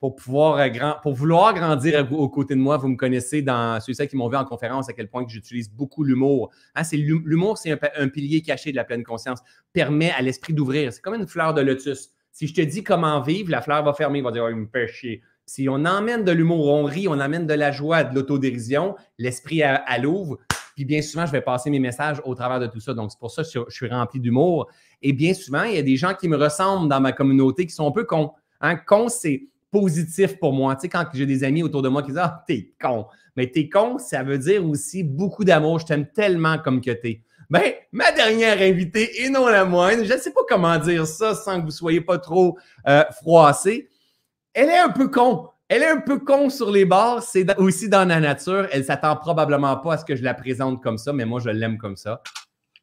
pour pouvoir euh, grand, pour vouloir grandir aux côtés de moi. Vous me connaissez dans ceux qui m'ont vu en conférence à quel point que j'utilise beaucoup l'humour. Hein, c'est l'humour, c'est un, pilier caché de la pleine conscience. Permet à l'esprit d'ouvrir. C'est comme une fleur de lotus. Si je te dis comment vivre, la fleur va fermer, va dire oh, il me fait chier. Si on emmène de l'humour, on rit, on amène de la joie, de l'autodérision, l'esprit à, l'ouvre. Puis bien souvent, je vais passer mes messages au travers de tout ça. Donc, c'est pour ça que je, suis rempli d'humour. Et bien souvent, il y a des gens qui me ressemblent dans ma communauté qui sont un peu cons. Hein, con, c'est positif pour moi. Tu sais, quand j'ai des amis autour de moi qui disent Ah, t'es con. Mais t'es con, ça veut dire aussi beaucoup d'amour. Je t'aime tellement comme que t'es. Ben, ma dernière invitée, et non la moindre, je ne sais pas comment dire ça sans que vous soyez pas trop euh, froissé. Elle est un peu con. Elle est un peu con sur les bords. C'est aussi dans la nature. Elle s'attend probablement pas à ce que je la présente comme ça, mais moi, je l'aime comme ça.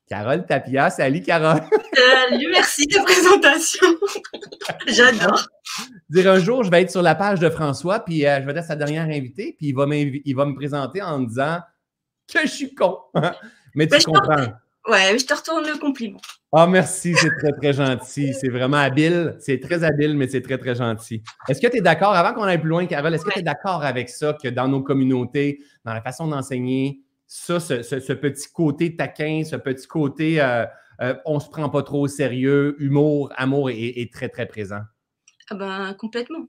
Carole Tapia. Salut, Carole. Salut, merci de présentation. J'adore. Dire un jour, je vais être sur la page de François, puis euh, je vais être sa dernière invitée, puis il va, il va me présenter en me disant que je suis con. Mais tu comprends. Ouais, je te retourne le compliment. Ah, merci, c'est très, très gentil. C'est vraiment habile. C'est très habile, mais c'est très, très gentil. Est-ce que tu es d'accord, avant qu'on aille plus loin, Carole, est-ce que tu es d'accord avec ça, que dans nos communautés, dans la façon d'enseigner, ça, ce, petit côté taquin, ce petit côté euh, euh, on ne se prend pas trop au sérieux, humour, amour est, très, très présent. Ah ben, complètement.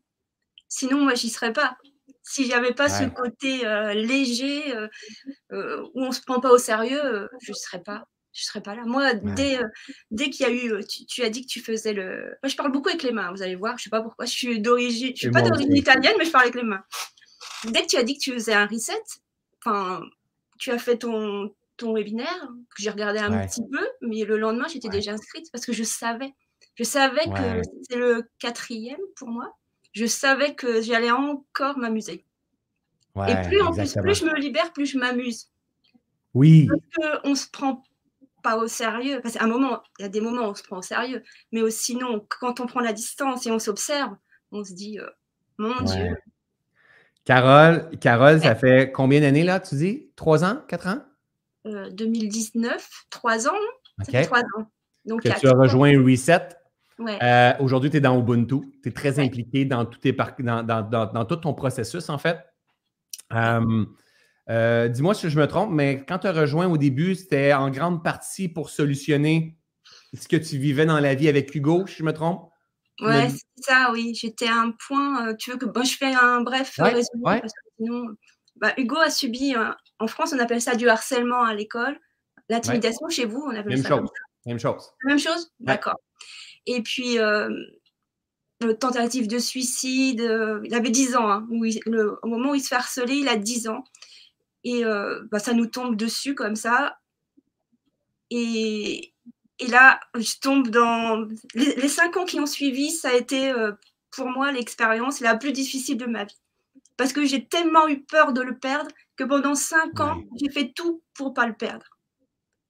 Sinon, moi, j'y serais pas. Si j'avais pas ce côté euh, léger où on se prend pas au sérieux, je ne serais pas. Je serais pas là. Moi, dès, dès qu'il y a eu, tu, as dit que tu faisais le. Moi, je parle beaucoup avec les mains. Vous allez voir. Je sais pas pourquoi. Je suis d'origine. Je suis pas d'origine italienne, mais je parle avec les mains. Dès que tu as dit que tu faisais un reset, enfin, tu as fait ton, ton webinaire, que j'ai regardé un petit peu, mais le lendemain, j'étais déjà inscrite parce que je savais. Je savais que c'était le quatrième pour moi. Je savais que j'allais encore m'amuser. Et plus en plus, plus je me libère, plus je m'amuse. Oui. Parce qu'on ne se prend pas au sérieux. Parce qu'à un moment, il y a des moments où on se prend au sérieux. Mais sinon, quand on prend la distance et on s'observe, on se dit, euh, mon Dieu, Carole, Carole, ça fait combien d'années là, tu dis? Trois ans? Quatre ans? 2019, euh, trois ans. OK. Trois ans. Donc, que tu as rejoint Reset. Ouais. Euh, aujourd'hui, tu es dans Ubuntu. Tu es très impliqué dans tout, tes dans, dans, dans, tout ton processus, en fait. Euh, dis-moi si je me trompe, mais quand tu as rejoint au début, c'était en grande partie pour solutionner ce que tu vivais dans la vie avec Hugo, si je me trompe? Ouais, c'est ça, oui. J'étais à un point. Euh, tu veux que bon, je fais un bref résumé parce que sinon, bah, Hugo a subi. en France, on appelle ça du harcèlement à l'école. L'intimidation chez vous, on appelle Même ça. Chose. Même chose. Même chose? D'accord. Et puis. Euh, tentative de suicide, euh, il avait 10 ans, hein, le, au moment où il se fait harceler, il a 10 ans. Et euh, bah, ça nous tombe dessus comme ça. Et, et là, je tombe dans. Les, cinq ans qui ont suivi, ça a été euh, pour moi l'expérience la plus difficile de ma vie. Parce que j'ai tellement eu peur de le perdre que pendant cinq ans, j'ai fait tout pour pas le perdre.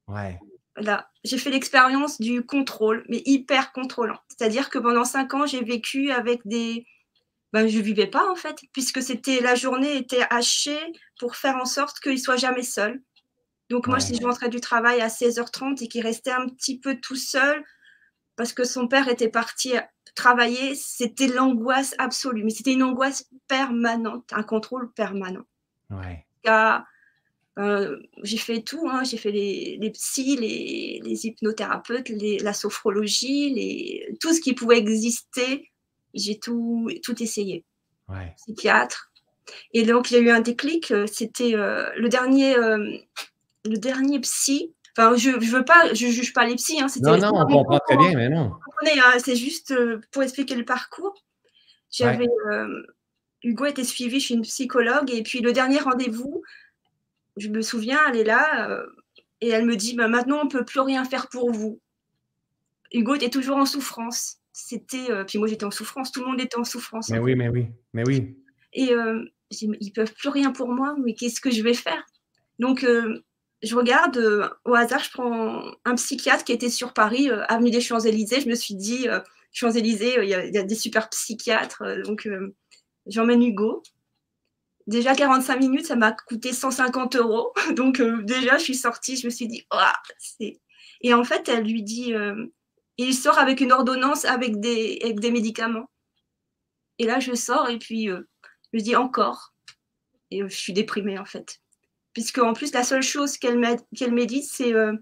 Ouais. Là, j'ai fait l'expérience du contrôle, mais hyper contrôlant. C'est-à-dire que pendant cinq ans, j'ai vécu avec des. Ben, je vivais pas en fait, puisque c'était la journée était hachée pour faire en sorte qu'il soit jamais seul. Donc moi, si je rentrais du travail à 16h30 et qu'il restait un petit peu tout seul parce que son père était parti travailler, c'était l'angoisse absolue. Mais c'était une angoisse permanente, un contrôle permanent. Ouais. Euh, j'ai fait tout, hein. j'ai fait les, les psys, les, les hypnothérapeutes, les, la sophrologie, les, tout ce qui pouvait exister, j'ai tout, tout essayé. Ouais. Psychiatre. Et donc, il y a eu un déclic, euh, c'était euh, le dernier le dernier psy. Enfin, je ne veux pas, je juge pas les psys. Hein, non, non, on comprend très bien, mais non. Hein, c'est juste euh, pour expliquer le parcours. J'avais euh, Hugo était suivi chez une psychologue et puis le dernier rendez-vous, je me souviens, elle est là. Euh, Et elle me dit bah, maintenant, on ne peut plus rien faire pour vous. Hugo était toujours en souffrance. C'était, euh, puis moi j'étais en souffrance, tout le monde était en souffrance. Mais oui, mais oui, mais oui. Et ils peuvent plus rien pour moi, mais qu'est-ce que je vais faire? Donc je regarde au hasard, je prends un psychiatre qui était sur Paris, avenue des Champs-Élysées. Je me suis dit, Champs-Élysées, il y, a des super psychiatres, donc j'emmène Hugo. Déjà 45 minutes, ça m'a coûté 150 euros. Donc déjà, je suis sortie, je me suis dit, oh. Et en fait, elle lui dit, il sort avec une ordonnance avec des, médicaments. Et là, je sors et puis euh, je dis encore. Et euh, je suis déprimée en fait. Puisque en plus, la seule chose qu'elle m'a dit, c'est euh,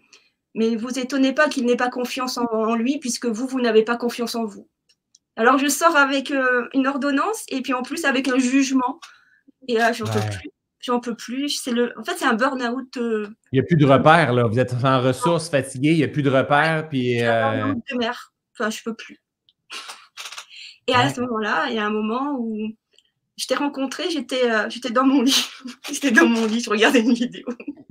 Mais vous étonnez pas qu'il n'ait pas confiance en, lui, puisque vous, vous n'avez pas confiance en vous. Alors je sors avec une ordonnance et puis en plus avec un jugement. Et là, je n'en peux plus j'en peux plus. C'est le... En fait, c'est un burn-out. Euh, il n'y a plus de repères, là. Vous êtes en ressources, fatigué, il n'y a plus de repères. Puis, un euh, de mer. Enfin, je ne peux plus. Et à ce moment-là, il y a un moment où je t'ai rencontré, j'étais, euh, j'étais dans mon lit. j'étais dans mon lit, je regardais une vidéo.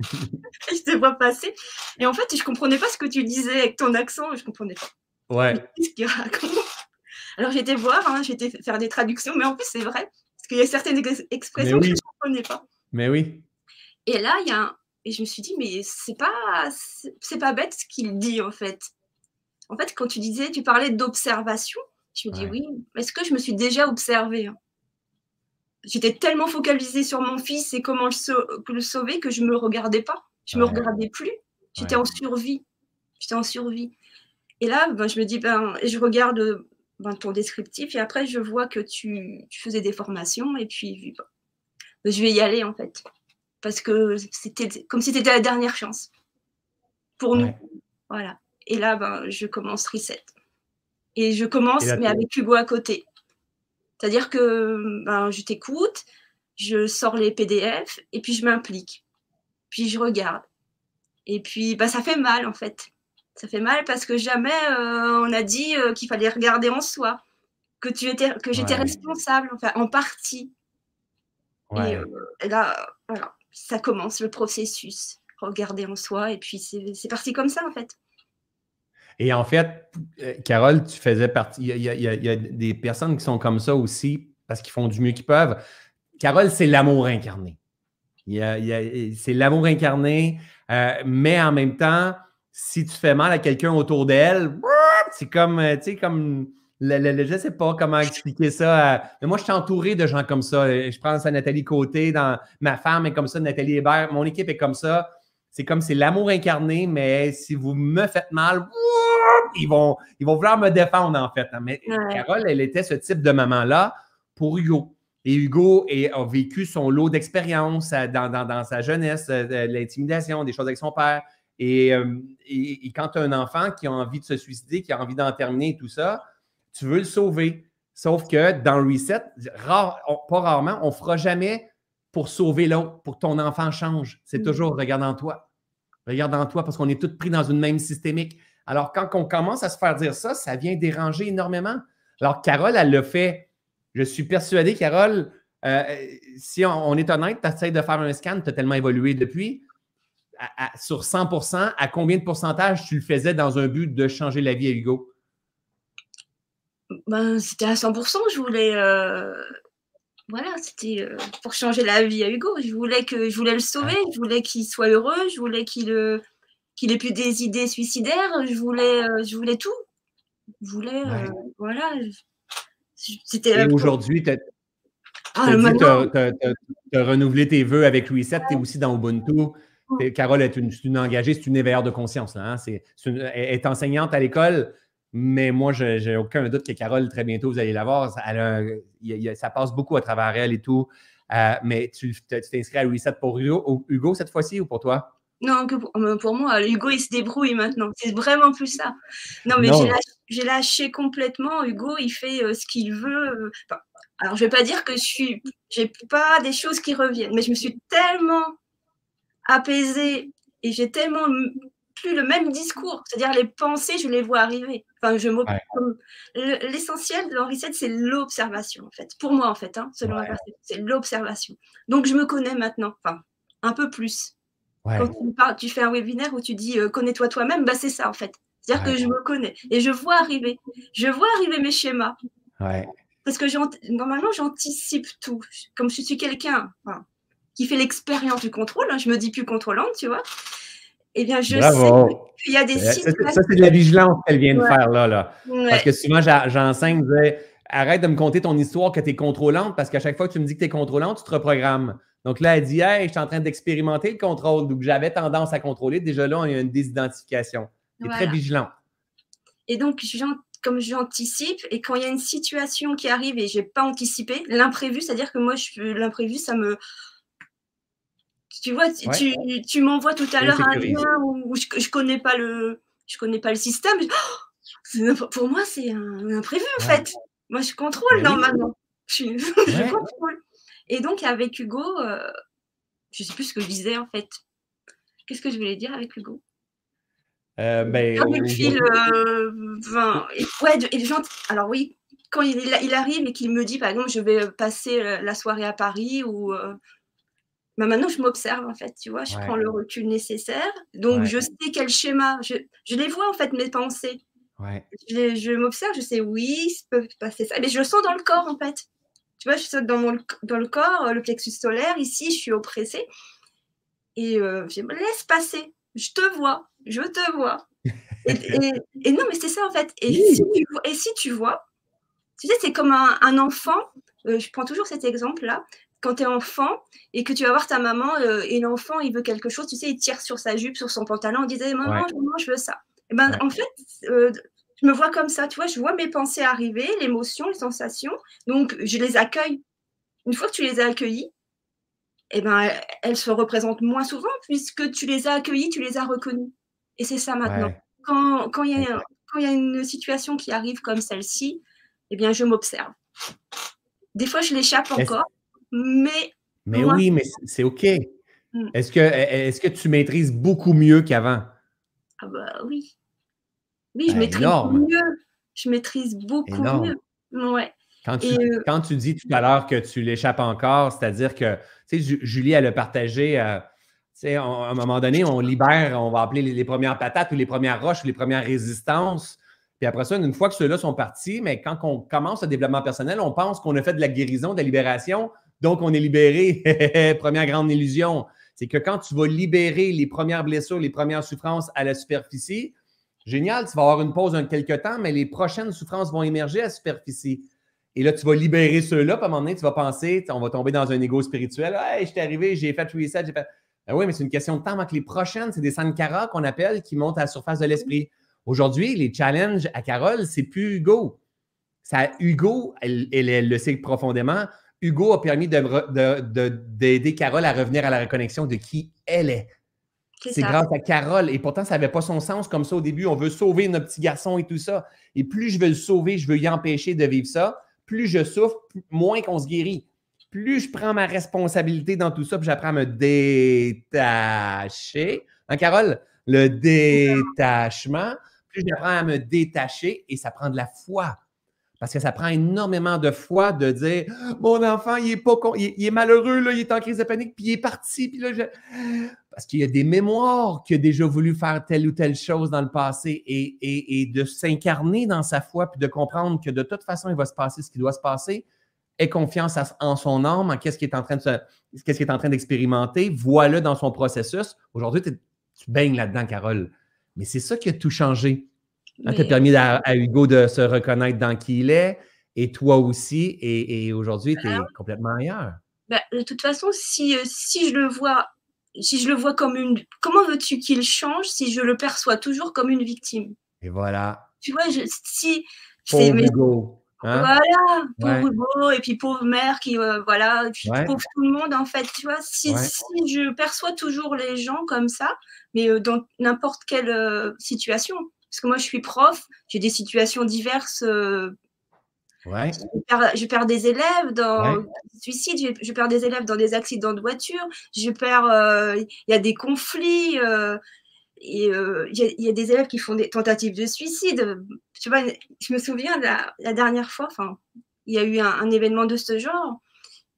je te vois passer. Et en fait, je ne comprenais pas ce que tu disais avec ton accent. Je ne comprenais pas. Ouais. Qu'est-ce qu'il raconte? Alors, j'étais voir, hein, j'étais faire des traductions, mais en plus, c'est vrai. Parce qu'il y a certaines expressions que je ne comprenais pas. Mais oui. Et là, il y a un... Et je me suis dit, mais c'est pas, c'est pas bête ce qu'il dit, en fait. En fait, quand tu disais, tu parlais d'observation, je me dis, oui, est-ce que je me suis déjà observée hein? J'étais tellement focalisée sur mon fils et comment le, sauver que je ne me regardais pas. Je ne me regardais plus. J'étais en survie. J'étais en survie. Et là, ben, je me dis, ben, je regarde ben, ton descriptif et après, je vois que tu, tu faisais des formations et puis je vais y aller en fait. Parce que c'était comme si c'était la dernière chance pour nous. Voilà. Et là, ben, je commence reset. Et je commence, mais avec Hugo à côté. C'est-à-dire que ben, je t'écoute, je sors les PDF et puis je m'implique. Puis je regarde. Et puis, ben, ça fait mal en fait. Ça fait mal parce que jamais euh, on a dit euh, qu'il fallait regarder en soi, que tu étais, que j'étais responsable, enfin en partie. Euh, et, là, voilà, ça commence le processus. Regarder en soi, et puis c'est parti comme ça, en fait. Et en fait, euh, Carole, tu faisais partie. Il y, a, des personnes qui sont comme ça aussi parce qu'ils font du mieux qu'ils peuvent. Carole, c'est l'amour incarné. C'est l'amour incarné, euh, mais en même temps, si tu fais mal à quelqu'un autour d'elle, c'est comme, tu sais, comme je ne sais pas comment expliquer ça. mais moi, je suis entouré de gens comme ça. Je pense à Nathalie Côté, dans ma femme est comme ça, Nathalie Hébert, mon équipe est comme ça. C'est comme c'est l'amour incarné, mais si vous me faites mal, ils vont, ils vont vouloir me défendre, en fait. Mais Carole, elle était ce type de maman-là pour Hugo. Et Hugo a vécu son lot d'expériences euh, dans, sa jeunesse, euh, l'intimidation, des choses avec son père. Et, euh, et quand tu as un enfant qui a envie de se suicider, qui a envie d'en terminer tout ça, tu veux le sauver. Sauf que dans le reset, pas rarement, on ne fera jamais pour sauver l'autre, pour que ton enfant change. C'est mm. toujours regarde en toi. Regarde en toi parce qu'on est tous pris dans une même systémique. Alors, quand on commence à se faire dire ça, ça vient déranger énormément. Alors, Carole, elle le fait. Je suis persuadé, Carole, euh, si on, est honnête, tu essaies de faire un scan, tu as tellement évolué depuis. sur 100% à combien de pourcentage tu le faisais dans un but de changer la vie à Hugo? ben, c'était à 100%. Je voulais. Euh, voilà, c'était euh, pour changer la vie à Hugo. Je voulais, que, je voulais le sauver, je voulais qu'il soit heureux, je voulais qu'il qu'il ait plus des idées suicidaires, je voulais, je voulais tout. Je voulais. voilà. C'était. Et aujourd'hui, tu as, ah, renouvelé tes vœux avec Reset, tu es aussi dans Ubuntu. Carole est une, une engagée, c'est une éveilleur de conscience. Hein. c'est, elle est enseignante à l'école. Mais moi, je n'ai aucun doute que Carole, très bientôt, vous allez la voir. ça passe beaucoup à travers elle et tout. Euh, mais tu t'es inscrit à Reset pour Hugo, cette fois-ci ou pour toi? Non, que euh, pour, moi, Hugo, il se débrouille maintenant. C'est vraiment plus ça. Non, mais j'ai lâché, complètement. Hugo, il fait euh, ce qu'il veut. alors, je ne vais pas dire que je suis. J'ai pas des choses qui reviennent, mais je me suis tellement apaisée et j'ai tellement plus le même discours. C'est-à-dire les pensées, je les vois arriver. Enfin, je L'essentiel de reset, c'est l'observation, en fait. Pour moi, en fait, hein, selon c'est l'observation. Donc, je me connais maintenant, enfin, un peu plus. Quand tu, parles, tu, fais un webinaire où tu dis euh, connais-toi toi-même, bah, c'est ça en fait. C'est-à-dire que je me connais et je vois arriver. Je vois arriver mes schémas. Parce que normalement, j'anticipe tout. Comme je suis quelqu'un qui fait l'expérience du contrôle, hein, je me dis plus contrôlante, tu vois. Eh bien, je sais qu'il y a des signes. Ça, c'est de la vigilance qu'elle vient de faire là. là. Parce que souvent, j'enseigne, arrête de me conter ton histoire que tu es contrôlante parce qu'à chaque fois que tu me dis que tu es contrôlante, tu te reprogrammes. Donc là, elle dit Hey, je suis en train d'expérimenter le contrôle. Donc, j'avais tendance à contrôler. Déjà là, y a une désidentification. Tu es très vigilant. Et donc, comme j'anticipe, et quand il y a une situation qui arrive et je n'ai pas anticipé, l'imprévu, c'est-à-dire que moi, l'imprévu, ça me tu vois, tu, m'envoies tout à l'heure un lien où, je, ne connais pas le, je connais pas le système. Oh, pour moi, c'est un, imprévu en fait. Moi, je contrôle normalement. Je, contrôle. Et donc avec Hugo, je euh, je sais plus ce que je disais en fait. Qu'est-ce que je voulais dire avec Hugo? Euh, ben, euh, ouais, alors oui, quand il, il arrive et qu'il me dit, par exemple, je vais passer la soirée à Paris ou bah, maintenant, je m'observe, en fait, tu vois, je prends le recul nécessaire. Donc, je sais quel schéma, je, les vois, en fait, mes pensées. Je, m'observe, je sais, oui, ça peut passer ça. Mais je le sens dans le corps, en fait. Tu vois, je sens dans, mon, dans le corps, le plexus solaire, ici, je suis oppressée. Et euh, je me laisse passer. Je te vois, je te vois. et, non, mais c'est ça, en fait. Et, si, tu, et si tu vois, tu sais, c'est comme un, enfant. Euh, je prends toujours cet exemple-là quand tu es enfant et que tu vas voir ta maman euh, et l'enfant, il veut quelque chose, tu sais, il tire sur sa jupe, sur son pantalon, en disant Maman, je veux ça. Et eh ben, En fait, euh, je me vois comme ça, tu vois, je vois mes pensées arriver, l'émotion, les sensations, donc je les accueille. Une fois que tu les as accueillies, eh ben, elles se représentent moins souvent puisque tu les as accueillies, tu les as reconnues. Et c'est ça maintenant. Quand, quand il y, y, a une situation qui arrive comme celle-ci, eh bien, je m'observe. Des fois, je l'échappe encore mais. Mais oui, mais c'est OK. Mm. Est-ce que, est que tu maîtrises beaucoup mieux qu'avant? Ah bah oui. Oui, je ben, maîtrise mieux. Je maîtrise beaucoup mieux. Ouais. Quand tu, euh quand tu, dis tout à l'heure que tu l'échappes encore, c'est-à-dire que, tu sais, Julie, elle a partagé, euh, tu sais, à un moment donné, on libère, on va appeler les, premières patates ou les premières roches ou les premières résistances. Puis après ça, une fois que ceux-là sont partis, mais quand on commence le développement personnel, on pense qu'on a fait de la guérison, de la libération. Donc, on est libéré. Première grande illusion, c'est que quand tu vas libérer les premières blessures, les premières souffrances à la superficie, génial, tu vas avoir une pause un quelques temps, mais les prochaines souffrances vont émerger à la superficie. Et là, tu vas libérer ceux-là, puis à un moment donné, tu vas penser, on va tomber dans un ego spirituel. Hey, je suis arrivé, j'ai fait reset, j'ai fait. Ben oui, mais c'est une question de temps avant les prochaines, c'est des sankaras qu'on appelle qui montent à la surface de l'esprit. Aujourd'hui, les challenges à Carole, c'est plus Hugo. Ça, Hugo, elle, elle le sait profondément. Hugo a permis d'aider Carole à revenir à la reconnexion de qui elle est. C'est grâce à Carole. Et pourtant, ça n'avait pas son sens comme ça au début. On veut sauver notre petit garçon et tout ça. Et plus je veux le sauver, je veux y empêcher de vivre ça, plus je souffre, moins qu'on se guérit. Plus je prends ma responsabilité dans tout ça, puis j'apprends à me détacher. Hein, Carole? Le détachement. Plus j'apprends à me détacher et ça prend de la foi. Parce que ça prend énormément de foi de dire Mon enfant, il est, pas il, est malheureux, là, il est en crise de panique, puis il est parti. Puis là, Parce qu'il y a des mémoires qu'il a déjà voulu faire telle ou telle chose dans le passé et, de s'incarner dans sa foi, puis de comprendre que de toute façon, il va se passer ce qui doit se passer, ait confiance en son âme, en qu'est-ce qu'il est en train de qu'est-ce qu'il est en train d'expérimenter, voilà dans son processus. Aujourd'hui, tu baignes là-dedans, Carole. Mais c'est ça qui a tout changé. Ça t'a permis à, Hugo de se reconnaître dans qui il est, et toi aussi, et, aujourd'hui, tu es ah complètement ailleurs. Bah, de toute façon, si, euh, si je le vois, si je le vois comme une. Comment veux-tu qu'il change si je le perçois toujours comme une victime? Et voilà. Tu vois, je, si. Pauvre Hugo. Hein? Voilà, pauvre Hugo, et puis pauvre mère qui, euh, voilà, et puis pauvre tout le monde, en fait, tu vois, si, si, je perçois toujours les gens comme ça, mais euh, dans n'importe quelle situation, parce que moi, je suis prof, j'ai des situations diverses. Euh, je, perds, des élèves dans des suicides, je, perds des élèves dans des accidents de voiture, je perds. Euh, il y a des conflits. Euh, et il y, a des élèves qui font des tentatives de suicide. Je, je me souviens la, dernière fois, il y a eu un, événement de ce genre.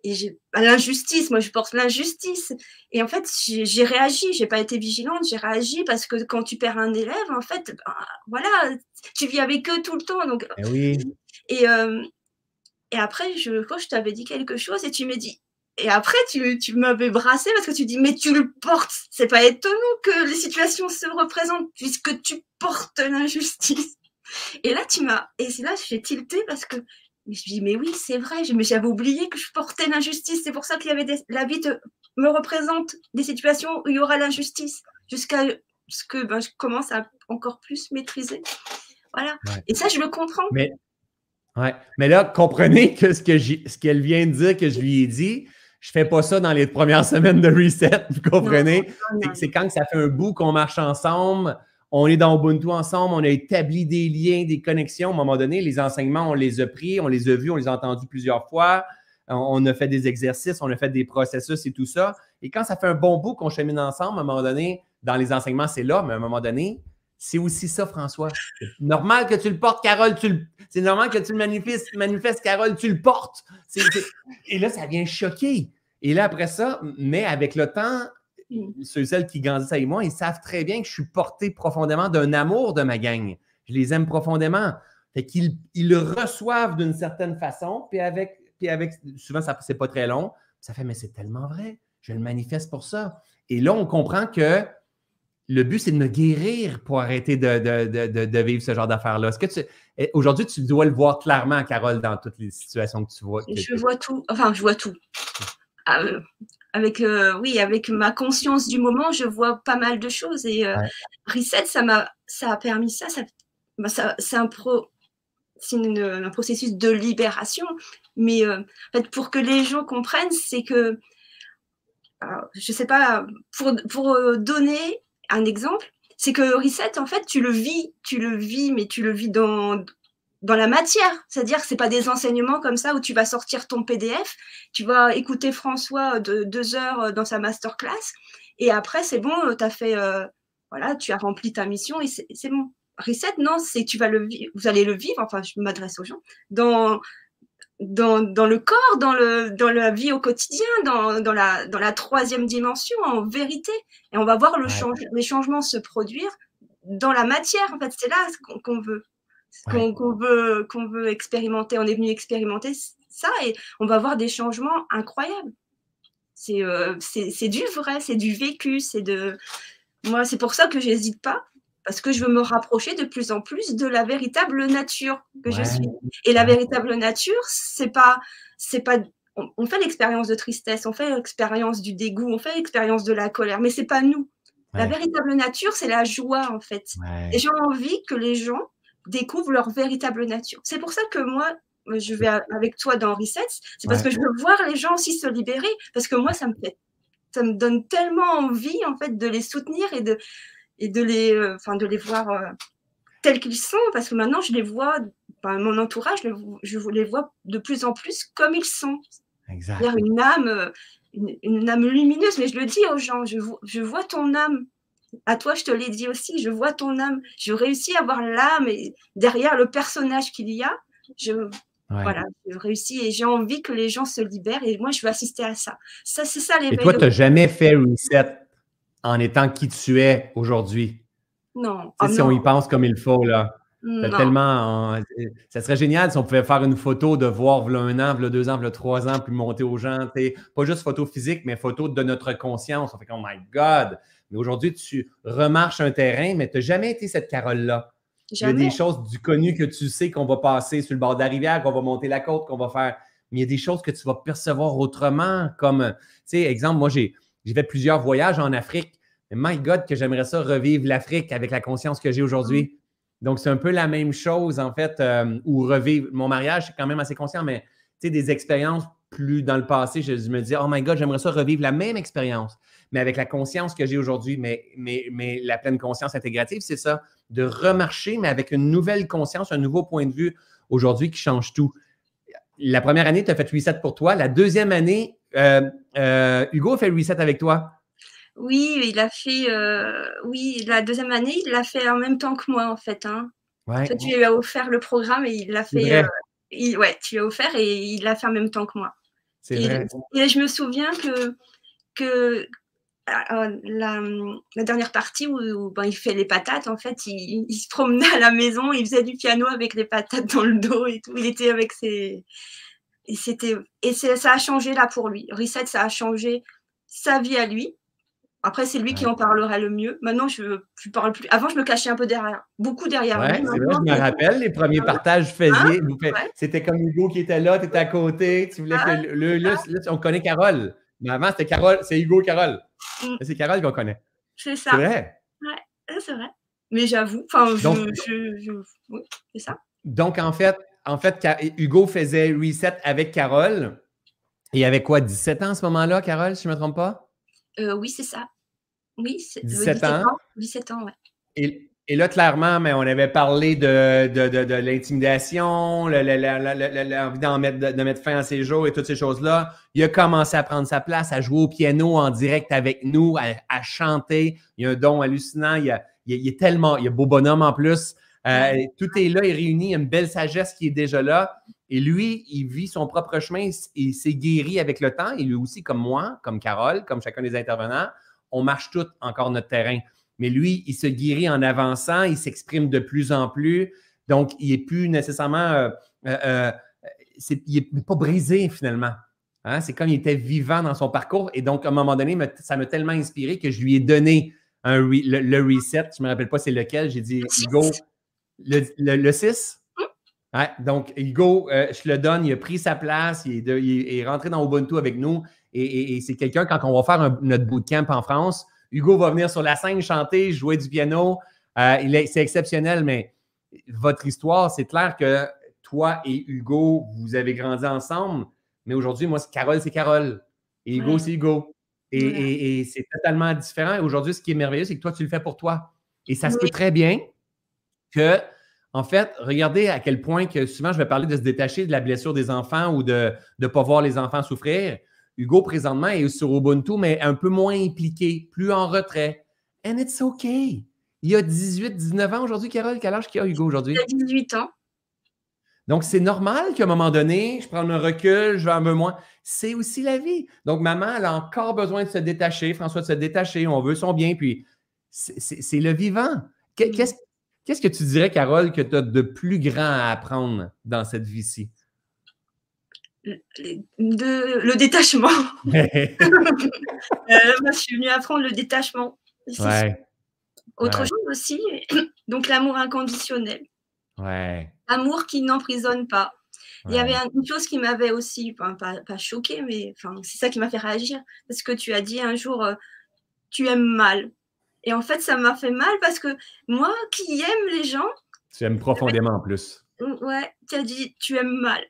Et à l'injustice, moi je porte l'injustice. Et en fait, j'ai réagi, j'ai pas été vigilante, j'ai réagi parce que quand tu perds un élève, en fait, ben, voilà, tu vis avec eux tout le temps. Donc, eh oui. Et, euh, et après, je crois que je t'avais dit quelque chose et tu m'as dit. Et après, tu, tu m'avais brassé parce que tu dis, mais tu le portes. C'est pas étonnant que les situations se représentent puisque tu portes l'injustice. Et là, tu m'as. Et c'est là, j'ai tilté parce que je me suis dit, mais oui, c'est vrai, j'avais oublié que je portais l'injustice. C'est pour ça qu'il y avait des, la vie me représente des situations où il y aura l'injustice, jusqu'à ce que ben, je commence à encore plus maîtriser. Voilà. Et ça, je le comprends. Mais, ouais. mais là, comprenez que ce que qu'elle vient de dire, que je lui ai dit, je fais pas ça dans les premières semaines de reset. Vous comprenez? C'est quand ça fait un bout qu'on marche ensemble on est dans Ubuntu ensemble, on a établi des liens, des connexions. À un moment donné, les enseignements, on les a pris, on les a vus, on les a entendus plusieurs fois. On a fait des exercices, on a fait des processus et tout ça. Et quand ça fait un bon bout qu'on chemine ensemble, à un moment donné, dans les enseignements, c'est là, mais à un moment donné, c'est aussi ça, François. Normal que tu le portes, Carole. C'est normal que tu le manifestes, Carole, tu le portes. Et là, ça vient choquer. Et là, après ça, mais avec le temps, ceux et celles qui grandissent avec moi, ils savent très bien que je suis porté profondément d'un amour de ma gang. Je les aime profondément. Fait qu'ils ils le reçoivent d'une certaine façon, puis avec, puis avec souvent, ça c'est pas très long. Ça fait, mais c'est tellement vrai. Je le manifeste pour ça. Et là, on comprend que le but, c'est de me guérir pour arrêter de, vivre ce genre d'affaires-là. Est-ce que tu, eh, aujourd'hui, tu dois le voir clairement, Carole, dans toutes les situations que tu vois? je vois tout. Enfin, je vois tout. Euh, avec euh, oui, avec ma conscience du moment, je vois pas mal de choses et euh, reset, ça m'a, ça a permis ça. ça, bah, c'est un pro, c'est un processus de libération. Mais en fait, pour que les gens comprennent, c'est que, je sais pas, pour, pour donner un exemple, c'est que reset, en fait, tu le vis, tu le vis, mais tu le vis dans dans la matière. C'est-à-dire que ce pas des enseignements comme ça où tu vas sortir ton PDF, tu vas écouter François de deux heures euh, dans sa masterclass, et après, c'est bon, euh, tu as fait, euh, voilà, tu as rempli ta mission et c'est bon. Reset, non, c'est tu vas le vous allez le vivre, enfin, je m'adresse aux gens, dans, dans, dans, le corps, dans, le, dans la vie au quotidien, dans, dans, la, dans la troisième dimension, en vérité. Et on va voir le les changements se produire dans la matière. En fait, c'est là qu'on veut qu'on veut, qu'on veut expérimenter. On est venu expérimenter ça et on va voir des changements incroyables. C'est euh, du vrai, c'est du vécu, c'est de. Moi, c'est pour ça que j'hésite pas, parce que je veux me rapprocher de plus en plus de la véritable nature que je suis. Et la véritable nature, c'est pas, c'est pas. On, fait l'expérience de tristesse, on fait l'expérience du dégoût, on fait l'expérience de la colère, mais c'est pas nous. La véritable nature, c'est la joie en fait. Et j'ai envie que les gens découvrent leur véritable nature. C'est pour ça que moi, je vais avec toi dans Reset, c'est parce que je veux voir les gens aussi se libérer, parce que moi, ça me fait, ça me donne tellement envie en fait de les soutenir et de et de les, euh, enfin de les voir euh, tels qu'ils sont, parce que maintenant je les vois, mon entourage, je les vois de plus en plus comme ils sont. Exact. Une âme, euh, une, une, âme lumineuse, mais je le dis aux gens, je, je vois ton âme à toi, je te l'ai dit aussi, je vois ton âme. Je réussis à voir l'âme et derrière le personnage qu'il y a, je, voilà, je réussis et j'ai envie que les gens se libèrent et moi, je veux assister à ça. Ça, c'est ça les Et toi, tu n'as jamais fait reset en étant qui tu es aujourd'hui? Non. si on y pense comme il faut, là. Tellement, ça serait génial si on pouvait faire une photo de voir un an, deux ans, trois ans, puis monter aux gens. Pas juste photo physique, mais photo de notre conscience. On fait comme, oh my God, mais aujourd'hui, tu remarches un terrain, mais tu n'as jamais été cette Carole-là. Il y a des choses du connu que tu sais qu'on va passer sur le bord de la rivière, qu'on va monter la côte, qu'on va faire. Mais il y a des choses que tu vas percevoir autrement, comme, tu sais, exemple, moi, j'ai fait plusieurs voyages en Afrique. Mais my God, que j'aimerais ça revivre l'Afrique avec la conscience que j'ai aujourd'hui. Mm. Donc, c'est un peu la même chose, en fait, euh, ou revivre. Mon mariage, c'est quand même assez conscient, mais tu sais, des expériences plus dans le passé, je me dis, oh my God, j'aimerais ça revivre la même expérience mais avec la conscience que j'ai aujourd'hui, mais, mais, mais la pleine conscience intégrative, c'est ça, de remarcher, mais avec une nouvelle conscience, un nouveau point de vue aujourd'hui qui change tout. La première année, tu as fait reset pour toi. La deuxième année, euh, euh, Hugo a fait reset avec toi. Oui, il a fait. Euh, oui, la deuxième année, il l'a fait en même temps que moi, en fait. Hein. Ouais. Toi, tu lui as offert le programme et il l'a fait. il, ouais, tu lui as offert et il l'a fait en même temps que moi. Et, et, je me souviens que, que la, la, dernière partie où, ben, il fait les patates, en fait, il, il, se promenait à la maison, il faisait du piano avec les patates dans le dos et tout. Il était avec ses. Et, c'était... et ça a changé là pour lui. Reset, ça a changé sa vie à lui. Après, c'est lui qui en parlerait le mieux. Maintenant, je ne parle plus. Avant, je me cachais un peu derrière, beaucoup derrière ouais, c'est vrai, je me rappelle, les premiers partages faisaient. Hein? C'était comme Hugo qui était là, tu étais à côté. Tu voulais que le, là, on connaît Carole. Mais avant, c'était Carole, c'est Hugo Carole. Mm. C'est Carole qu'on connaît. C'est ça. C'est vrai? Ouais, c'est vrai. Mais j'avoue, enfin, je, oui, c'est ça. Donc, en fait, en fait, Hugo faisait reset avec Carole. Et avait quoi, 17 ans à ce moment-là, Carole, si je ne me trompe pas? Euh, oui, c'est ça. Oui, 17, 17 ans? 17 ans, ouais. Et, et, là, clairement, mais on avait parlé de, de, de, de l'intimidation, l'envie d'en mettre, de, mettre fin à ses jours et toutes ces choses-là. Il a commencé à prendre sa place, à jouer au piano en direct avec nous, à, chanter. Il a un don hallucinant. Il, a, il, est tellement, il a beau bonhomme en plus. Euh, tout est là, il réunit une belle sagesse qui est déjà là. Et lui, il vit son propre chemin, il s'est guéri avec le temps. Et lui aussi, comme moi, comme Carole, comme chacun des intervenants, on marche tous encore notre terrain. Mais lui, il se guérit en avançant, il s'exprime de plus en plus. Donc, il n'est plus nécessairement. Euh, euh, euh il n'est pas brisé finalement. Hein. C'est comme il était vivant dans son parcours. Et donc, à un moment donné, ça m'a tellement inspiré que je lui ai donné un le, reset. Je ne me rappelle pas c'est lequel. J'ai dit, Hugo, le, le 6? donc, Hugo, euh, je le donne, il a pris sa place, il est, rentré dans Ubuntu avec nous et, c'est quelqu'un, quand on va faire notre bootcamp en France, Hugo va venir sur la scène chanter, jouer du piano. Euh, c'est exceptionnel, mais votre histoire, c'est clair que toi et Hugo, vous avez grandi ensemble, mais aujourd'hui, moi, Carole, c'est Carole. Et Hugo, c'est Hugo. Et, c'est totalement différent. Et aujourd'hui, ce qui est merveilleux, c'est que toi, tu le fais pour toi. Et ça se peut très bien que en fait, regardez à quel point que souvent je vais parler de se détacher de la blessure des enfants ou de ne pas voir les enfants souffrir. Hugo, présentement, est sur Ubuntu, mais un peu moins impliqué, plus en retrait. And it's okay. Il a 18, 19 ans aujourd'hui, Carole. Quel âge qu'il a, Hugo, aujourd'hui? Il a 18 ans. Donc, c'est normal qu'à un moment donné, je prenne un recul, je vais un peu moins. C'est aussi la vie. Donc, maman, elle a encore besoin de se détacher, François, de se détacher. On veut son bien, puis c'est le vivant. Mm. Qu'est-ce Qu'est-ce que tu dirais, Carole, que tu as de plus grand à apprendre dans cette vie-ci? Le détachement. Euh, moi, je suis venue apprendre le détachement. Autre chose aussi, donc l'amour inconditionnel. Ouais. Amour qui n'emprisonne pas. Il y avait une chose qui m'avait aussi, pas, pas choquée, mais c'est ça qui m'a fait réagir. Parce que tu as dit un jour, euh, tu aimes mal. Et en fait, ça m'a fait mal parce que moi qui aime les gens. Tu aimes profondément en plus. Ouais, tu as dit tu aimes mal.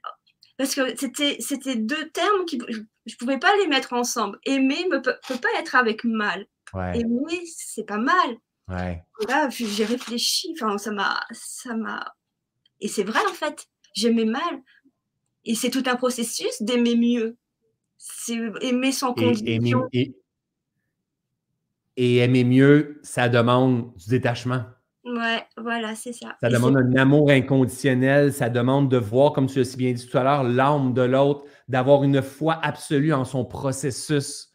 Parce que c'était, c'était deux termes qui je ne pouvais pas les mettre ensemble. Aimer ne peut, pas être avec mal. Ouais. Aimer, c'est pas mal. Ouais. là, j'ai réfléchi. Enfin, ça m'a, ça m'a. Et c'est vrai en fait. J'aimais mal. Et c'est tout un processus d'aimer mieux. C'est aimer sans condition. et, et aimer mieux, ça demande du détachement. Ouais, voilà, c'est ça. Ça demande un amour inconditionnel, ça demande de voir, comme tu l'as si bien dit tout à l'heure, l'âme de l'autre, d'avoir une foi absolue en son processus.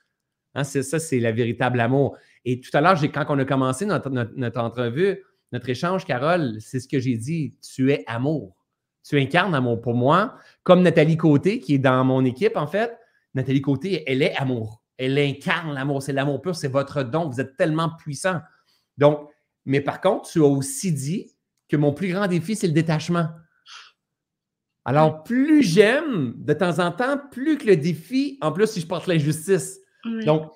Hein, c'est ça, c'est le véritable amour. Et tout à l'heure, quand on a commencé notre, notre, entrevue, notre échange, Carole, c'est ce que j'ai dit, tu es amour. Tu incarnes amour pour moi, comme Nathalie Côté, qui est dans mon équipe, en fait. Nathalie Côté, elle est amour. Elle incarne l'amour. C'est l'amour pur, c'est votre don. Vous êtes tellement puissant. Donc, mais par contre, tu as aussi dit que mon plus grand défi, c'est le détachement. Alors, plus j'aime de temps en temps, plus que le défi, en plus, si je porte l'injustice. Donc,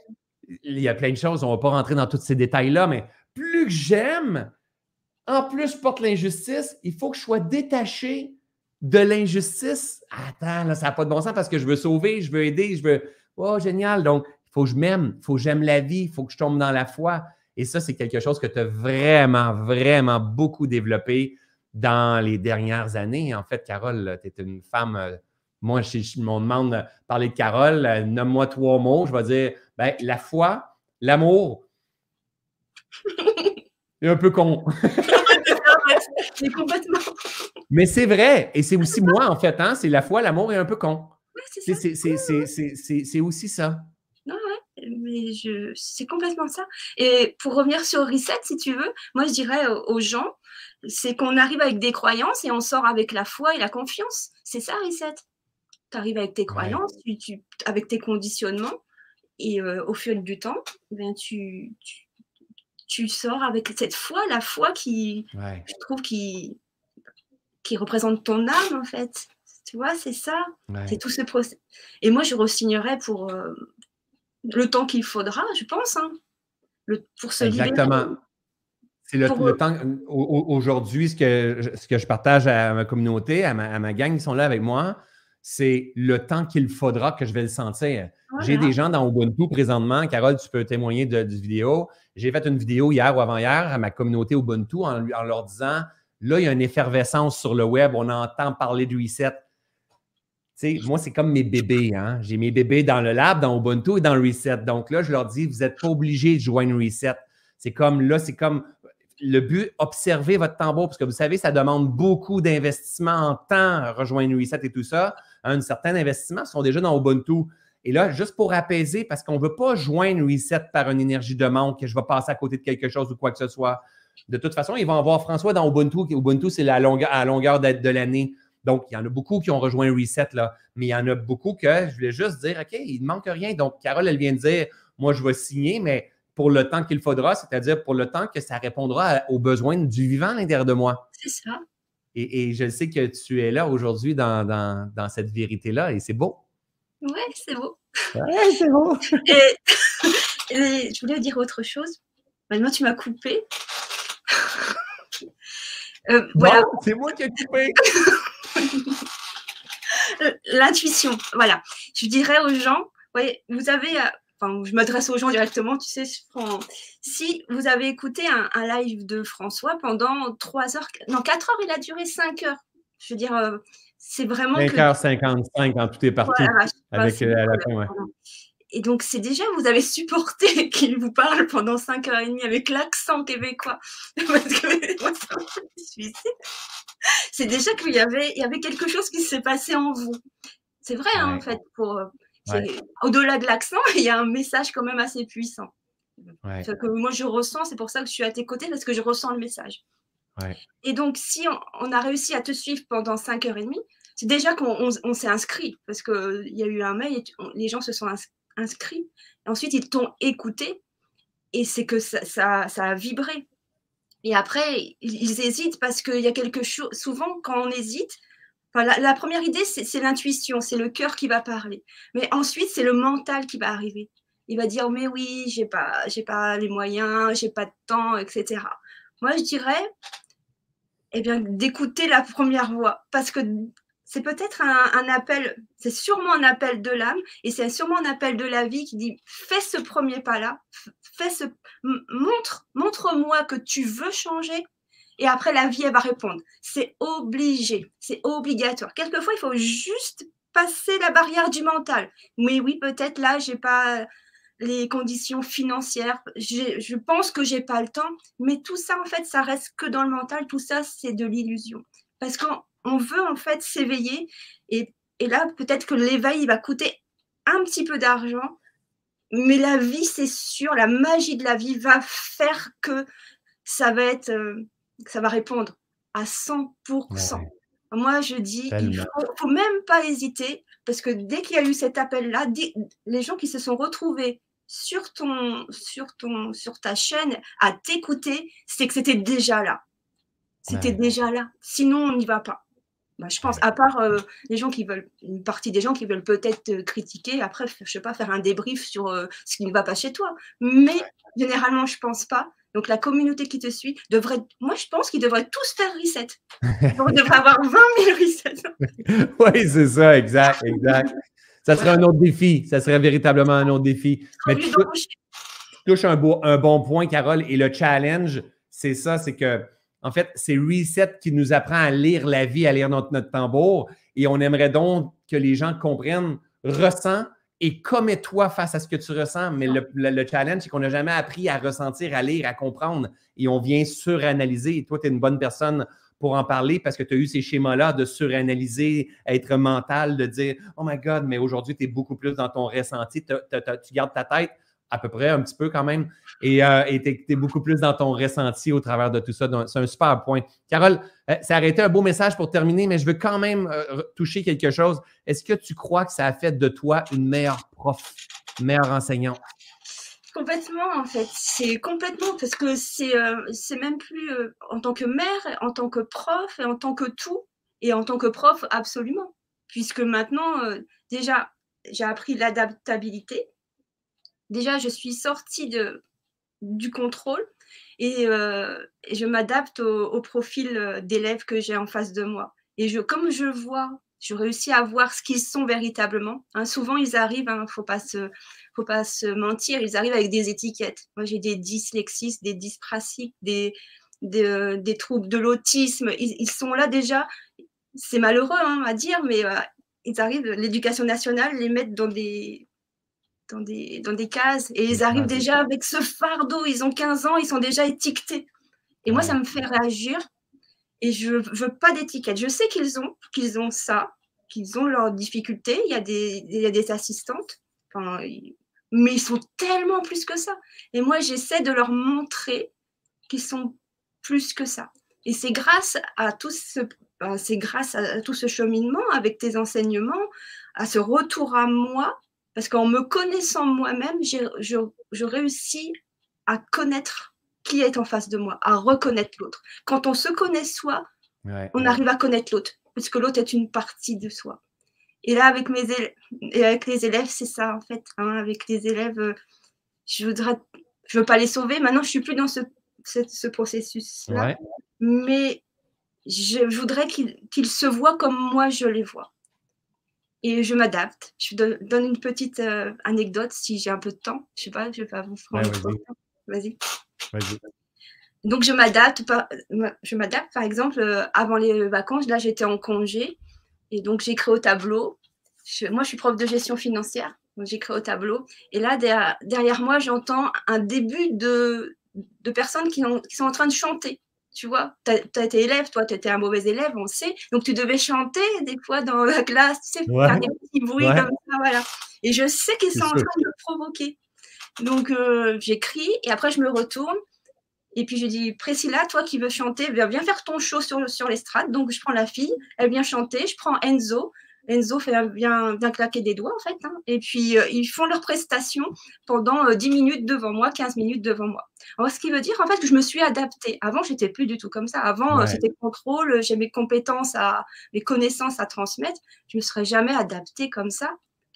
il y a plein de choses, on ne va pas rentrer dans tous ces détails-là, mais plus que j'aime, en plus, je porte l'injustice, il faut que je sois détaché de l'injustice. Attends, là, ça n'a pas de bon sens parce que je veux sauver, je veux aider, je veux. Oh, génial. Donc, il faut que je m'aime, il faut que j'aime la vie, il faut que je tombe dans la foi. Et ça, c'est quelque chose que tu as vraiment, vraiment beaucoup développé dans les dernières années. En fait, Carole, tu es une femme. Euh, moi, si je me demande de parler de Carole, euh, nomme-moi trois mots. Je vais dire ben, la foi, l'amour. C'est un peu con. complètement. Mais c'est vrai. Et c'est aussi moi, en fait. Hein? C'est la foi, l'amour et un peu con. c'est aussi ça. Mais je... c'est complètement ça. Et pour revenir sur Reset, si tu veux, moi je dirais aux gens, c'est qu'on arrive avec des croyances et on sort avec la foi et la confiance. C'est ça, Reset. Tu arrives avec tes croyances, tu, avec tes conditionnements, et euh, au fil du temps, ben, tu, tu, sors avec cette foi, la foi qui, je trouve, qui, qui représente ton âme, en fait. Tu vois, c'est ça. C'est tout ce procès. Et moi, je re-signerais pour euh, le temps qu'il faudra, je pense, hein, le, pour se Exactement. C'est le, le, temps. Aujourd'hui, ce que, ce que je partage à ma communauté, à ma, à ma gang qui sont là avec moi, c'est le temps qu'il faudra que je vais le sentir. J'ai des gens dans Ubuntu présentement. Carole, tu peux témoigner de, du vidéo. J'ai fait une vidéo hier ou avant-hier à ma communauté Ubuntu en, en, leur disant là, il y a une effervescence sur le web. On entend parler du reset. Moi, c'est comme mes bébés. Hein? J'ai mes bébés dans le lab, dans Ubuntu et dans reset. Donc là, je leur dis vous n'êtes pas obligés de joindre reset. C'est comme là, c'est comme le but, observez votre tambour, parce que vous savez, ça demande beaucoup d'investissement en temps, rejoindre reset et tout ça un certain investissement sont déjà dans Ubuntu. Et là, juste pour apaiser, parce qu'on ne veut pas joindre Reset par une énergie de manque, que je vais passer à côté de quelque chose ou quoi que ce soit. De toute façon, ils vont avoir François dans Ubuntu. Ubuntu, c'est la à longueur de, l'année. Donc, il y en a beaucoup qui ont rejoint Reset, là. Mais il y en a beaucoup que je voulais juste dire, OK, il ne manque rien. Donc, Carole, elle vient de dire, moi, je vais signer, mais pour le temps qu'il faudra, c'est-à-dire pour le temps que ça répondra aux besoins du vivant à l'intérieur de moi. C'est ça. Et, je sais que tu es là aujourd'hui dans, cette vérité-là et c'est beau. Ouais, c'est beau. Ouais, c'est beau. et, je voulais dire autre chose. Maintenant, tu m'as coupé. Euh, voilà. C'est moi qui ai coupé. L'intuition, voilà. Je dirais aux gens, voyez, vous avez euh, enfin, je m'adresse aux gens directement, tu sais, si vous avez écouté un, live de François pendant 3 heures, non, 4 heures, il a duré 5 heures. Je veux dire, euh, c'est vraiment. 5h55 quand tout est parti. avec euh, la fin, Et donc, c'est déjà, vous avez supporté qu'il vous parle pendant 5h30 avec l'accent québécois. Parce que moi, c'est déjà qu'il y avait, il y avait quelque chose qui s'est passé en vous. C'est vrai, hein, en fait, pour, euh, au-delà de l'accent, il y a un message quand même assez puissant. Que moi, je ressens, c'est pour ça que je suis à tes côtés, parce que je ressens le message. Et donc, si on, a réussi à te suivre pendant 5h30, c'est déjà qu'on s'est inscrit, parce qu'il y a eu un mail et les gens se sont inscrits. Ensuite, ils t'ont écouté, et c'est que ça, ça, a vibré. Et après, ils hésitent parce qu'il y a quelque chose. Souvent, quand on hésite, la, première idée, c'est l'intuition, c'est le cœur qui va parler. Mais ensuite, c'est le mental qui va arriver. Il va dire, mais oui, j'ai pas, pas les moyens, j'ai pas de temps, etc. Moi, je dirais, eh bien, d'écouter la première voix, parce que c'est peut-être un, appel, c'est sûrement un appel de l'âme, et c'est sûrement un appel de la vie qui dit, fais ce premier pas-là, fais ce, montre, montre-moi que tu veux changer, et après, la vie, elle va répondre. C'est obligé, c'est obligatoire. Quelquefois, il faut juste passer la barrière du mental. Mais oui, peut-être là, j'ai pas les conditions financières. Je pense que j'ai pas le temps. Mais tout ça, en fait, ça reste que dans le mental. Tout ça, c'est de l'illusion. Parce qu'on veut, en fait, s'éveiller. Et, et là, peut-être que l'éveil, il va coûter un petit peu d'argent. Mais la vie, c'est sûr, la magie de la vie va faire que ça va être... Euh, ça va répondre à 100%. Moi, je dis, il ne faut, même pas hésiter, parce que dès qu'il y a eu cet appel-là, les gens qui se sont retrouvés sur, ton, sur, ton, sur ta chaîne à t'écouter, c'est que c'était déjà là. C'était déjà là. Sinon, on n'y va pas. Bah, je pense, à part euh, les gens qui veulent, une partie des gens qui veulent peut-être critiquer, après, je sais pas, faire un débrief sur euh, ce qui ne va pas chez toi. Mais généralement, je pense pas. Donc la communauté qui te suit devrait, moi je pense qu'ils devraient tous faire reset. On devrait avoir 20 000 resets. oui, c'est ça, exact, exact. Ça serait un autre défi. Ça serait véritablement un autre défi. Mais tu, touches un, un bon point, Carole, et le challenge, c'est ça, c'est que, en fait, c'est Reset qui nous apprend à lire la vie, à lire notre, tambour. Et on aimerait donc que les gens comprennent, ressentent et commets-toi face à ce que tu ressens. Mais le, challenge, c'est qu'on n'a jamais appris à ressentir, à lire, à comprendre. Et on vient suranalyser. Et toi, tu es une bonne personne pour en parler parce que tu as eu ces schémas-là de suranalyser, être mental, de dire Oh my God, mais aujourd'hui, tu es beaucoup plus dans ton ressenti, tu gardes ta tête à peu près un petit peu quand même, et euh, tu es, beaucoup plus dans ton ressenti au travers de tout ça. C'est un super point. Carole, euh, ça aurait été un beau message pour terminer, mais je veux quand même euh, toucher quelque chose. Est-ce que tu crois que ça a fait de toi une meilleure prof, une meilleure enseignante? Complètement, en fait. C'est complètement parce que c'est euh, même plus en tant que mère, en tant que prof et en tant que tout, et en tant que prof, absolument. Puisque maintenant, déjà, j'ai appris l'adaptabilité déjà, je suis sortie de, du contrôle et, euh, je m'adapte au, profil euh, d'élèves que j'ai en face de moi. Et je, comme je vois, je réussis à voir ce qu'ils sont véritablement. Hein, souvent, ils arrivent, il hein, ne faut, pas se, faut pas se mentir, ils arrivent avec des étiquettes. Moi, j'ai des dyslexies, des dyspraxiques, des, des, euh, troubles de l'autisme. Ils, sont là déjà. C'est malheureux hein, à dire, mais ils arrivent, l'éducation nationale les met dans des, dans des, dans des cases et ils arrivent déjà avec ce fardeau. Ils ont 15 ans, ils sont déjà étiquetés. Et moi, ça me fait réagir et je ne veux pas d'étiquette. Je sais qu'ils ont, qu'ils ont ça, qu'ils ont leurs difficultés. Il y a des, il y a des assistantes, mais ils sont tellement plus que ça. Et moi, j'essaie de leur montrer qu'ils sont plus que ça. Et c'est grâce à tout ce, ben, c'est grâce à tout ce cheminement avec tes enseignements, à ce retour à moi parce qu'en me connaissant moi-même, je, réussis à connaître qui est en face de moi, à reconnaître l'autre. Quand on se connaît soi, on arrive à connaître l'autre, parce que l'autre est une partie de soi. Et là, avec, mes élèves, et avec les élèves, c'est ça, en fait. Hein, avec les élèves, euh, je voudrais, je veux pas les sauver. Maintenant, je suis plus dans ce, ce, processus-là. Mais je voudrais qu'ils se voient comme moi, je les vois et je m'adapte. Je donne une petite euh, anecdote si j'ai un peu de temps. Je sais pas, je vais pas vous prendre. vas-y. Donc je m'adapte. Par, je m'adapte par exemple euh, avant les vacances. Là j'étais en congé et donc j'écris au tableau. moi je suis prof de gestion financière. Donc j'écris au tableau et là derrière, moi j'entends un début de, de personnes qui, qui sont en train de chanter tu vois. Tu as, été élève, toi, tu étais un mauvais élève, on sait. Donc, tu devais chanter des fois dans la classe, tu sais, faire des petits bruits comme ça, voilà. Et je sais qu'ils sont en train de me provoquer. Donc, euh, j'écris et après, je me retourne. Et puis, je dis, Priscilla, toi qui veux chanter, viens, viens faire ton show sur, sur l'estrade. Donc, je prends la fille, elle vient chanter. Je prends Enzo. Enzo fait bien, bien claquer des doigts, en fait. Hein. Et puis, euh, ils font leur prestation pendant 10 euh, minutes devant moi, 15 minutes devant moi. Alors, ce qui veut dire, en fait, que je me suis adaptée. Avant, j'étais plus du tout comme ça. Avant, euh, c'était contrôle, j'ai mes compétences, à, mes connaissances à transmettre. Je ne me serais jamais adaptée comme ça.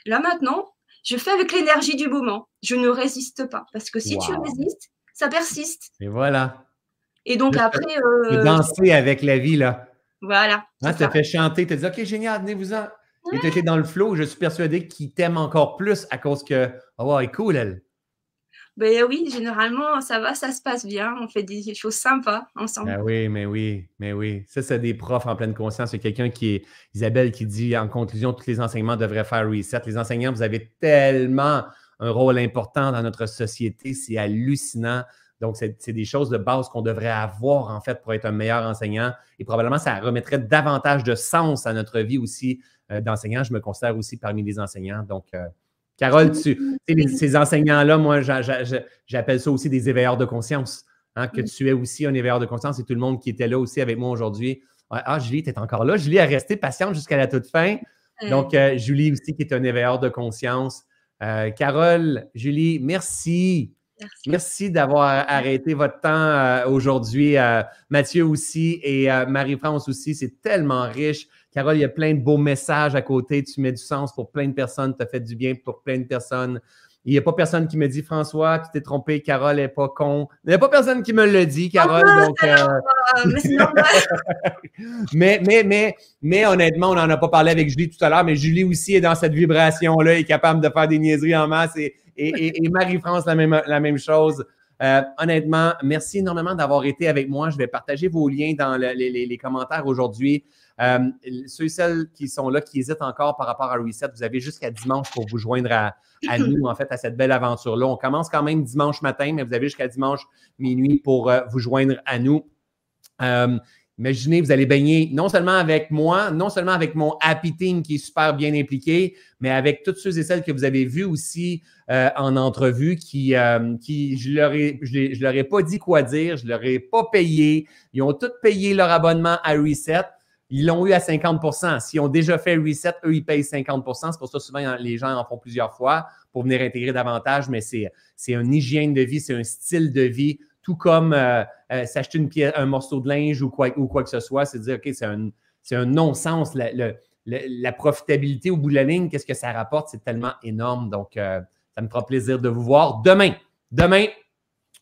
Là, maintenant, je fais avec l'énergie du moment. Je ne résiste pas. Parce que si tu résistes, ça persiste. Et voilà. Et donc, après. danser avec la vie, là. Voilà. Hein, tu as fait chanter, tu as dit OK, génial, venez-vous-en. Et tu étais dans le flow. Je suis persuadé qu'il t'aime encore plus à cause que, oh, elle est cool, elle. Ben oui, généralement, ça va, ça se passe bien. On fait des choses sympas ensemble. Ben oui, mais oui, mais oui. Ça, c'est des profs en pleine conscience. A quelqu'un qui est, Isabelle, qui dit en conclusion, tous les enseignements devraient faire reset. Les enseignants, vous avez tellement un rôle important dans notre société. C'est hallucinant. Donc, c'est des choses de base qu'on devrait avoir, en fait, pour être un meilleur enseignant. Et probablement, ça remettrait davantage de sens à notre vie aussi euh, d'enseignant. Je me considère aussi parmi les enseignants. Donc, euh, Carole, tu, ces enseignants-là, moi, j'appelle ça aussi des éveilleurs de conscience. Hein, que tu es aussi un éveilleur de conscience et tout le monde qui était là aussi avec moi aujourd'hui. Ah, Julie, tu es encore là. Julie a resté patiente jusqu'à la toute fin. Donc, euh, Julie aussi qui est un éveilleur de conscience. Carole, Julie, merci. Merci, d'avoir arrêté votre temps euh, aujourd'hui. Mathieu aussi et Marie-France aussi. C'est tellement riche. Carole, il y a plein de beaux messages à côté. Tu mets du sens pour plein de personnes. Tu as fait du bien pour plein de personnes. Il n'y a pas personne qui me dit François, tu t'es trompé, Carole n'est pas con. Il n'y a pas personne qui me le dit, Carole. mais, mais, mais, mais, honnêtement, on n'en a pas parlé avec Julie tout à l'heure, mais Julie aussi est dans cette vibration-là, est capable de faire des niaiseries en masse et, et, Marie-France, la même, la même chose. Euh, honnêtement, merci énormément d'avoir été avec moi. Je vais partager vos liens dans les, commentaires aujourd'hui. Euh, ceux et celles qui sont là, qui hésitent encore par rapport à Reset, vous avez jusqu'à dimanche pour vous joindre à, nous, en fait, à cette belle aventure-là. On commence quand même dimanche matin, mais vous avez jusqu'à dimanche minuit pour euh, vous joindre à nous. Imaginez, vous allez baigner non seulement avec moi, non seulement avec mon Happy Team qui est super bien impliqué, mais avec toutes ceux et celles que vous avez vues aussi euh, en entrevue qui, euh, qui je leur ai, je, leur ai pas dit quoi dire, je leur ai pas payé. Ils ont tous payé leur abonnement à Reset. Ils l'ont eu à 50% S'ils ont déjà fait Reset, eux, ils payent 50% C'est pour ça que souvent, les gens en font plusieurs fois pour venir intégrer davantage, mais c'est une hygiène de vie, c'est un style de vie tout comme euh, euh, s'acheter un morceau de linge ou quoi, que ce soit, c'est dire, OK, c'est un, un non-sens. La, profitabilité au bout de la ligne, qu'est-ce que ça rapporte? C'est tellement énorme. Donc, euh, ça me fera plaisir de vous voir demain. Demain,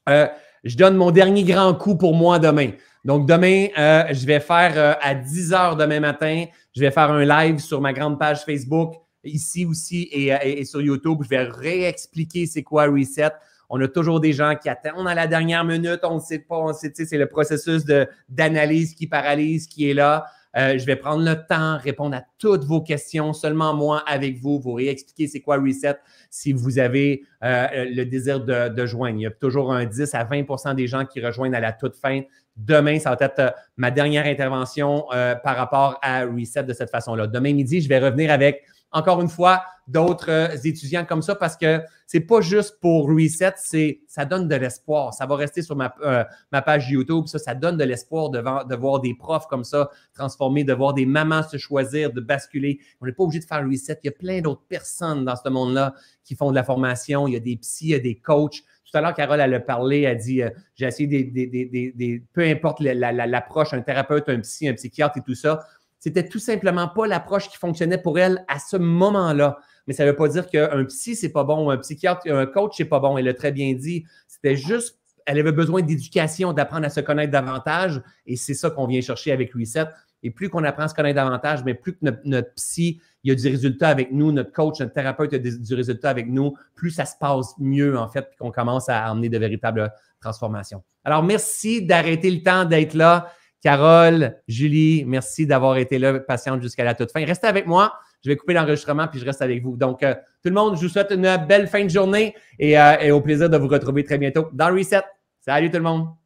je donne mon dernier grand coup pour moi demain. Donc, demain, je vais faire à 10 h demain matin, je vais faire un live sur ma grande page Facebook, ici aussi et, et sur YouTube. Je vais réexpliquer c'est quoi Reset. On a toujours des gens qui attendent à la dernière minute. On ne sait pas. On sait, c'est le processus d'analyse qui paralyse qui est là. Euh, je vais prendre le temps, répondre à toutes vos questions, seulement moi avec vous, vous réexpliquer c'est quoi Reset si vous avez euh, le désir de, joindre. Il y a toujours un 10 à 20% des gens qui rejoignent à la toute fin. Demain, ça va être euh, ma dernière intervention par rapport à Reset de cette façon-là. Demain midi, je vais revenir avec encore une fois, d'autres euh, étudiants comme ça parce que c'est pas juste pour reset, c'est ça donne de l'espoir. Ça va rester sur ma, euh, ma page YouTube. Ça, ça donne de l'espoir de, de, voir des profs comme ça transformer, de voir des mamans se choisir, de basculer. On n'est pas obligé de faire reset. Il y a plein d'autres personnes dans ce monde-là qui font de la formation. Il y a des psys, il y a des coachs. Tout à l'heure, Carole, elle a parlé, elle a dit euh, j'ai essayé des, des, peu importe l'approche, un thérapeute, un psy, un psychiatre et tout ça. C'était tout simplement pas l'approche qui fonctionnait pour elle à ce moment-là. Mais ça ne veut pas dire qu'un psy, c'est pas bon, un psychiatre, un coach, c'est pas bon. Elle l'a très bien dit. C'était juste, elle avait besoin d'éducation, d'apprendre à se connaître davantage. Et c'est ça qu'on vient chercher avec Reset. Et plus qu'on apprend à se connaître davantage, mais plus que notre, psy, il y a du résultat avec nous, notre coach, notre thérapeute a du résultat avec nous, plus ça se passe mieux, en fait, puis qu'on commence à emmener de véritables transformations. Alors, merci d'arrêter le temps d'être là. Carole, Julie, merci d'avoir été là, patiente jusqu'à la toute fin. Restez avec moi. Je vais couper l'enregistrement puis je reste avec vous. Donc, euh, tout le monde, je vous souhaite une belle fin de journée et, euh, et au plaisir de vous retrouver très bientôt dans Reset. Salut tout le monde!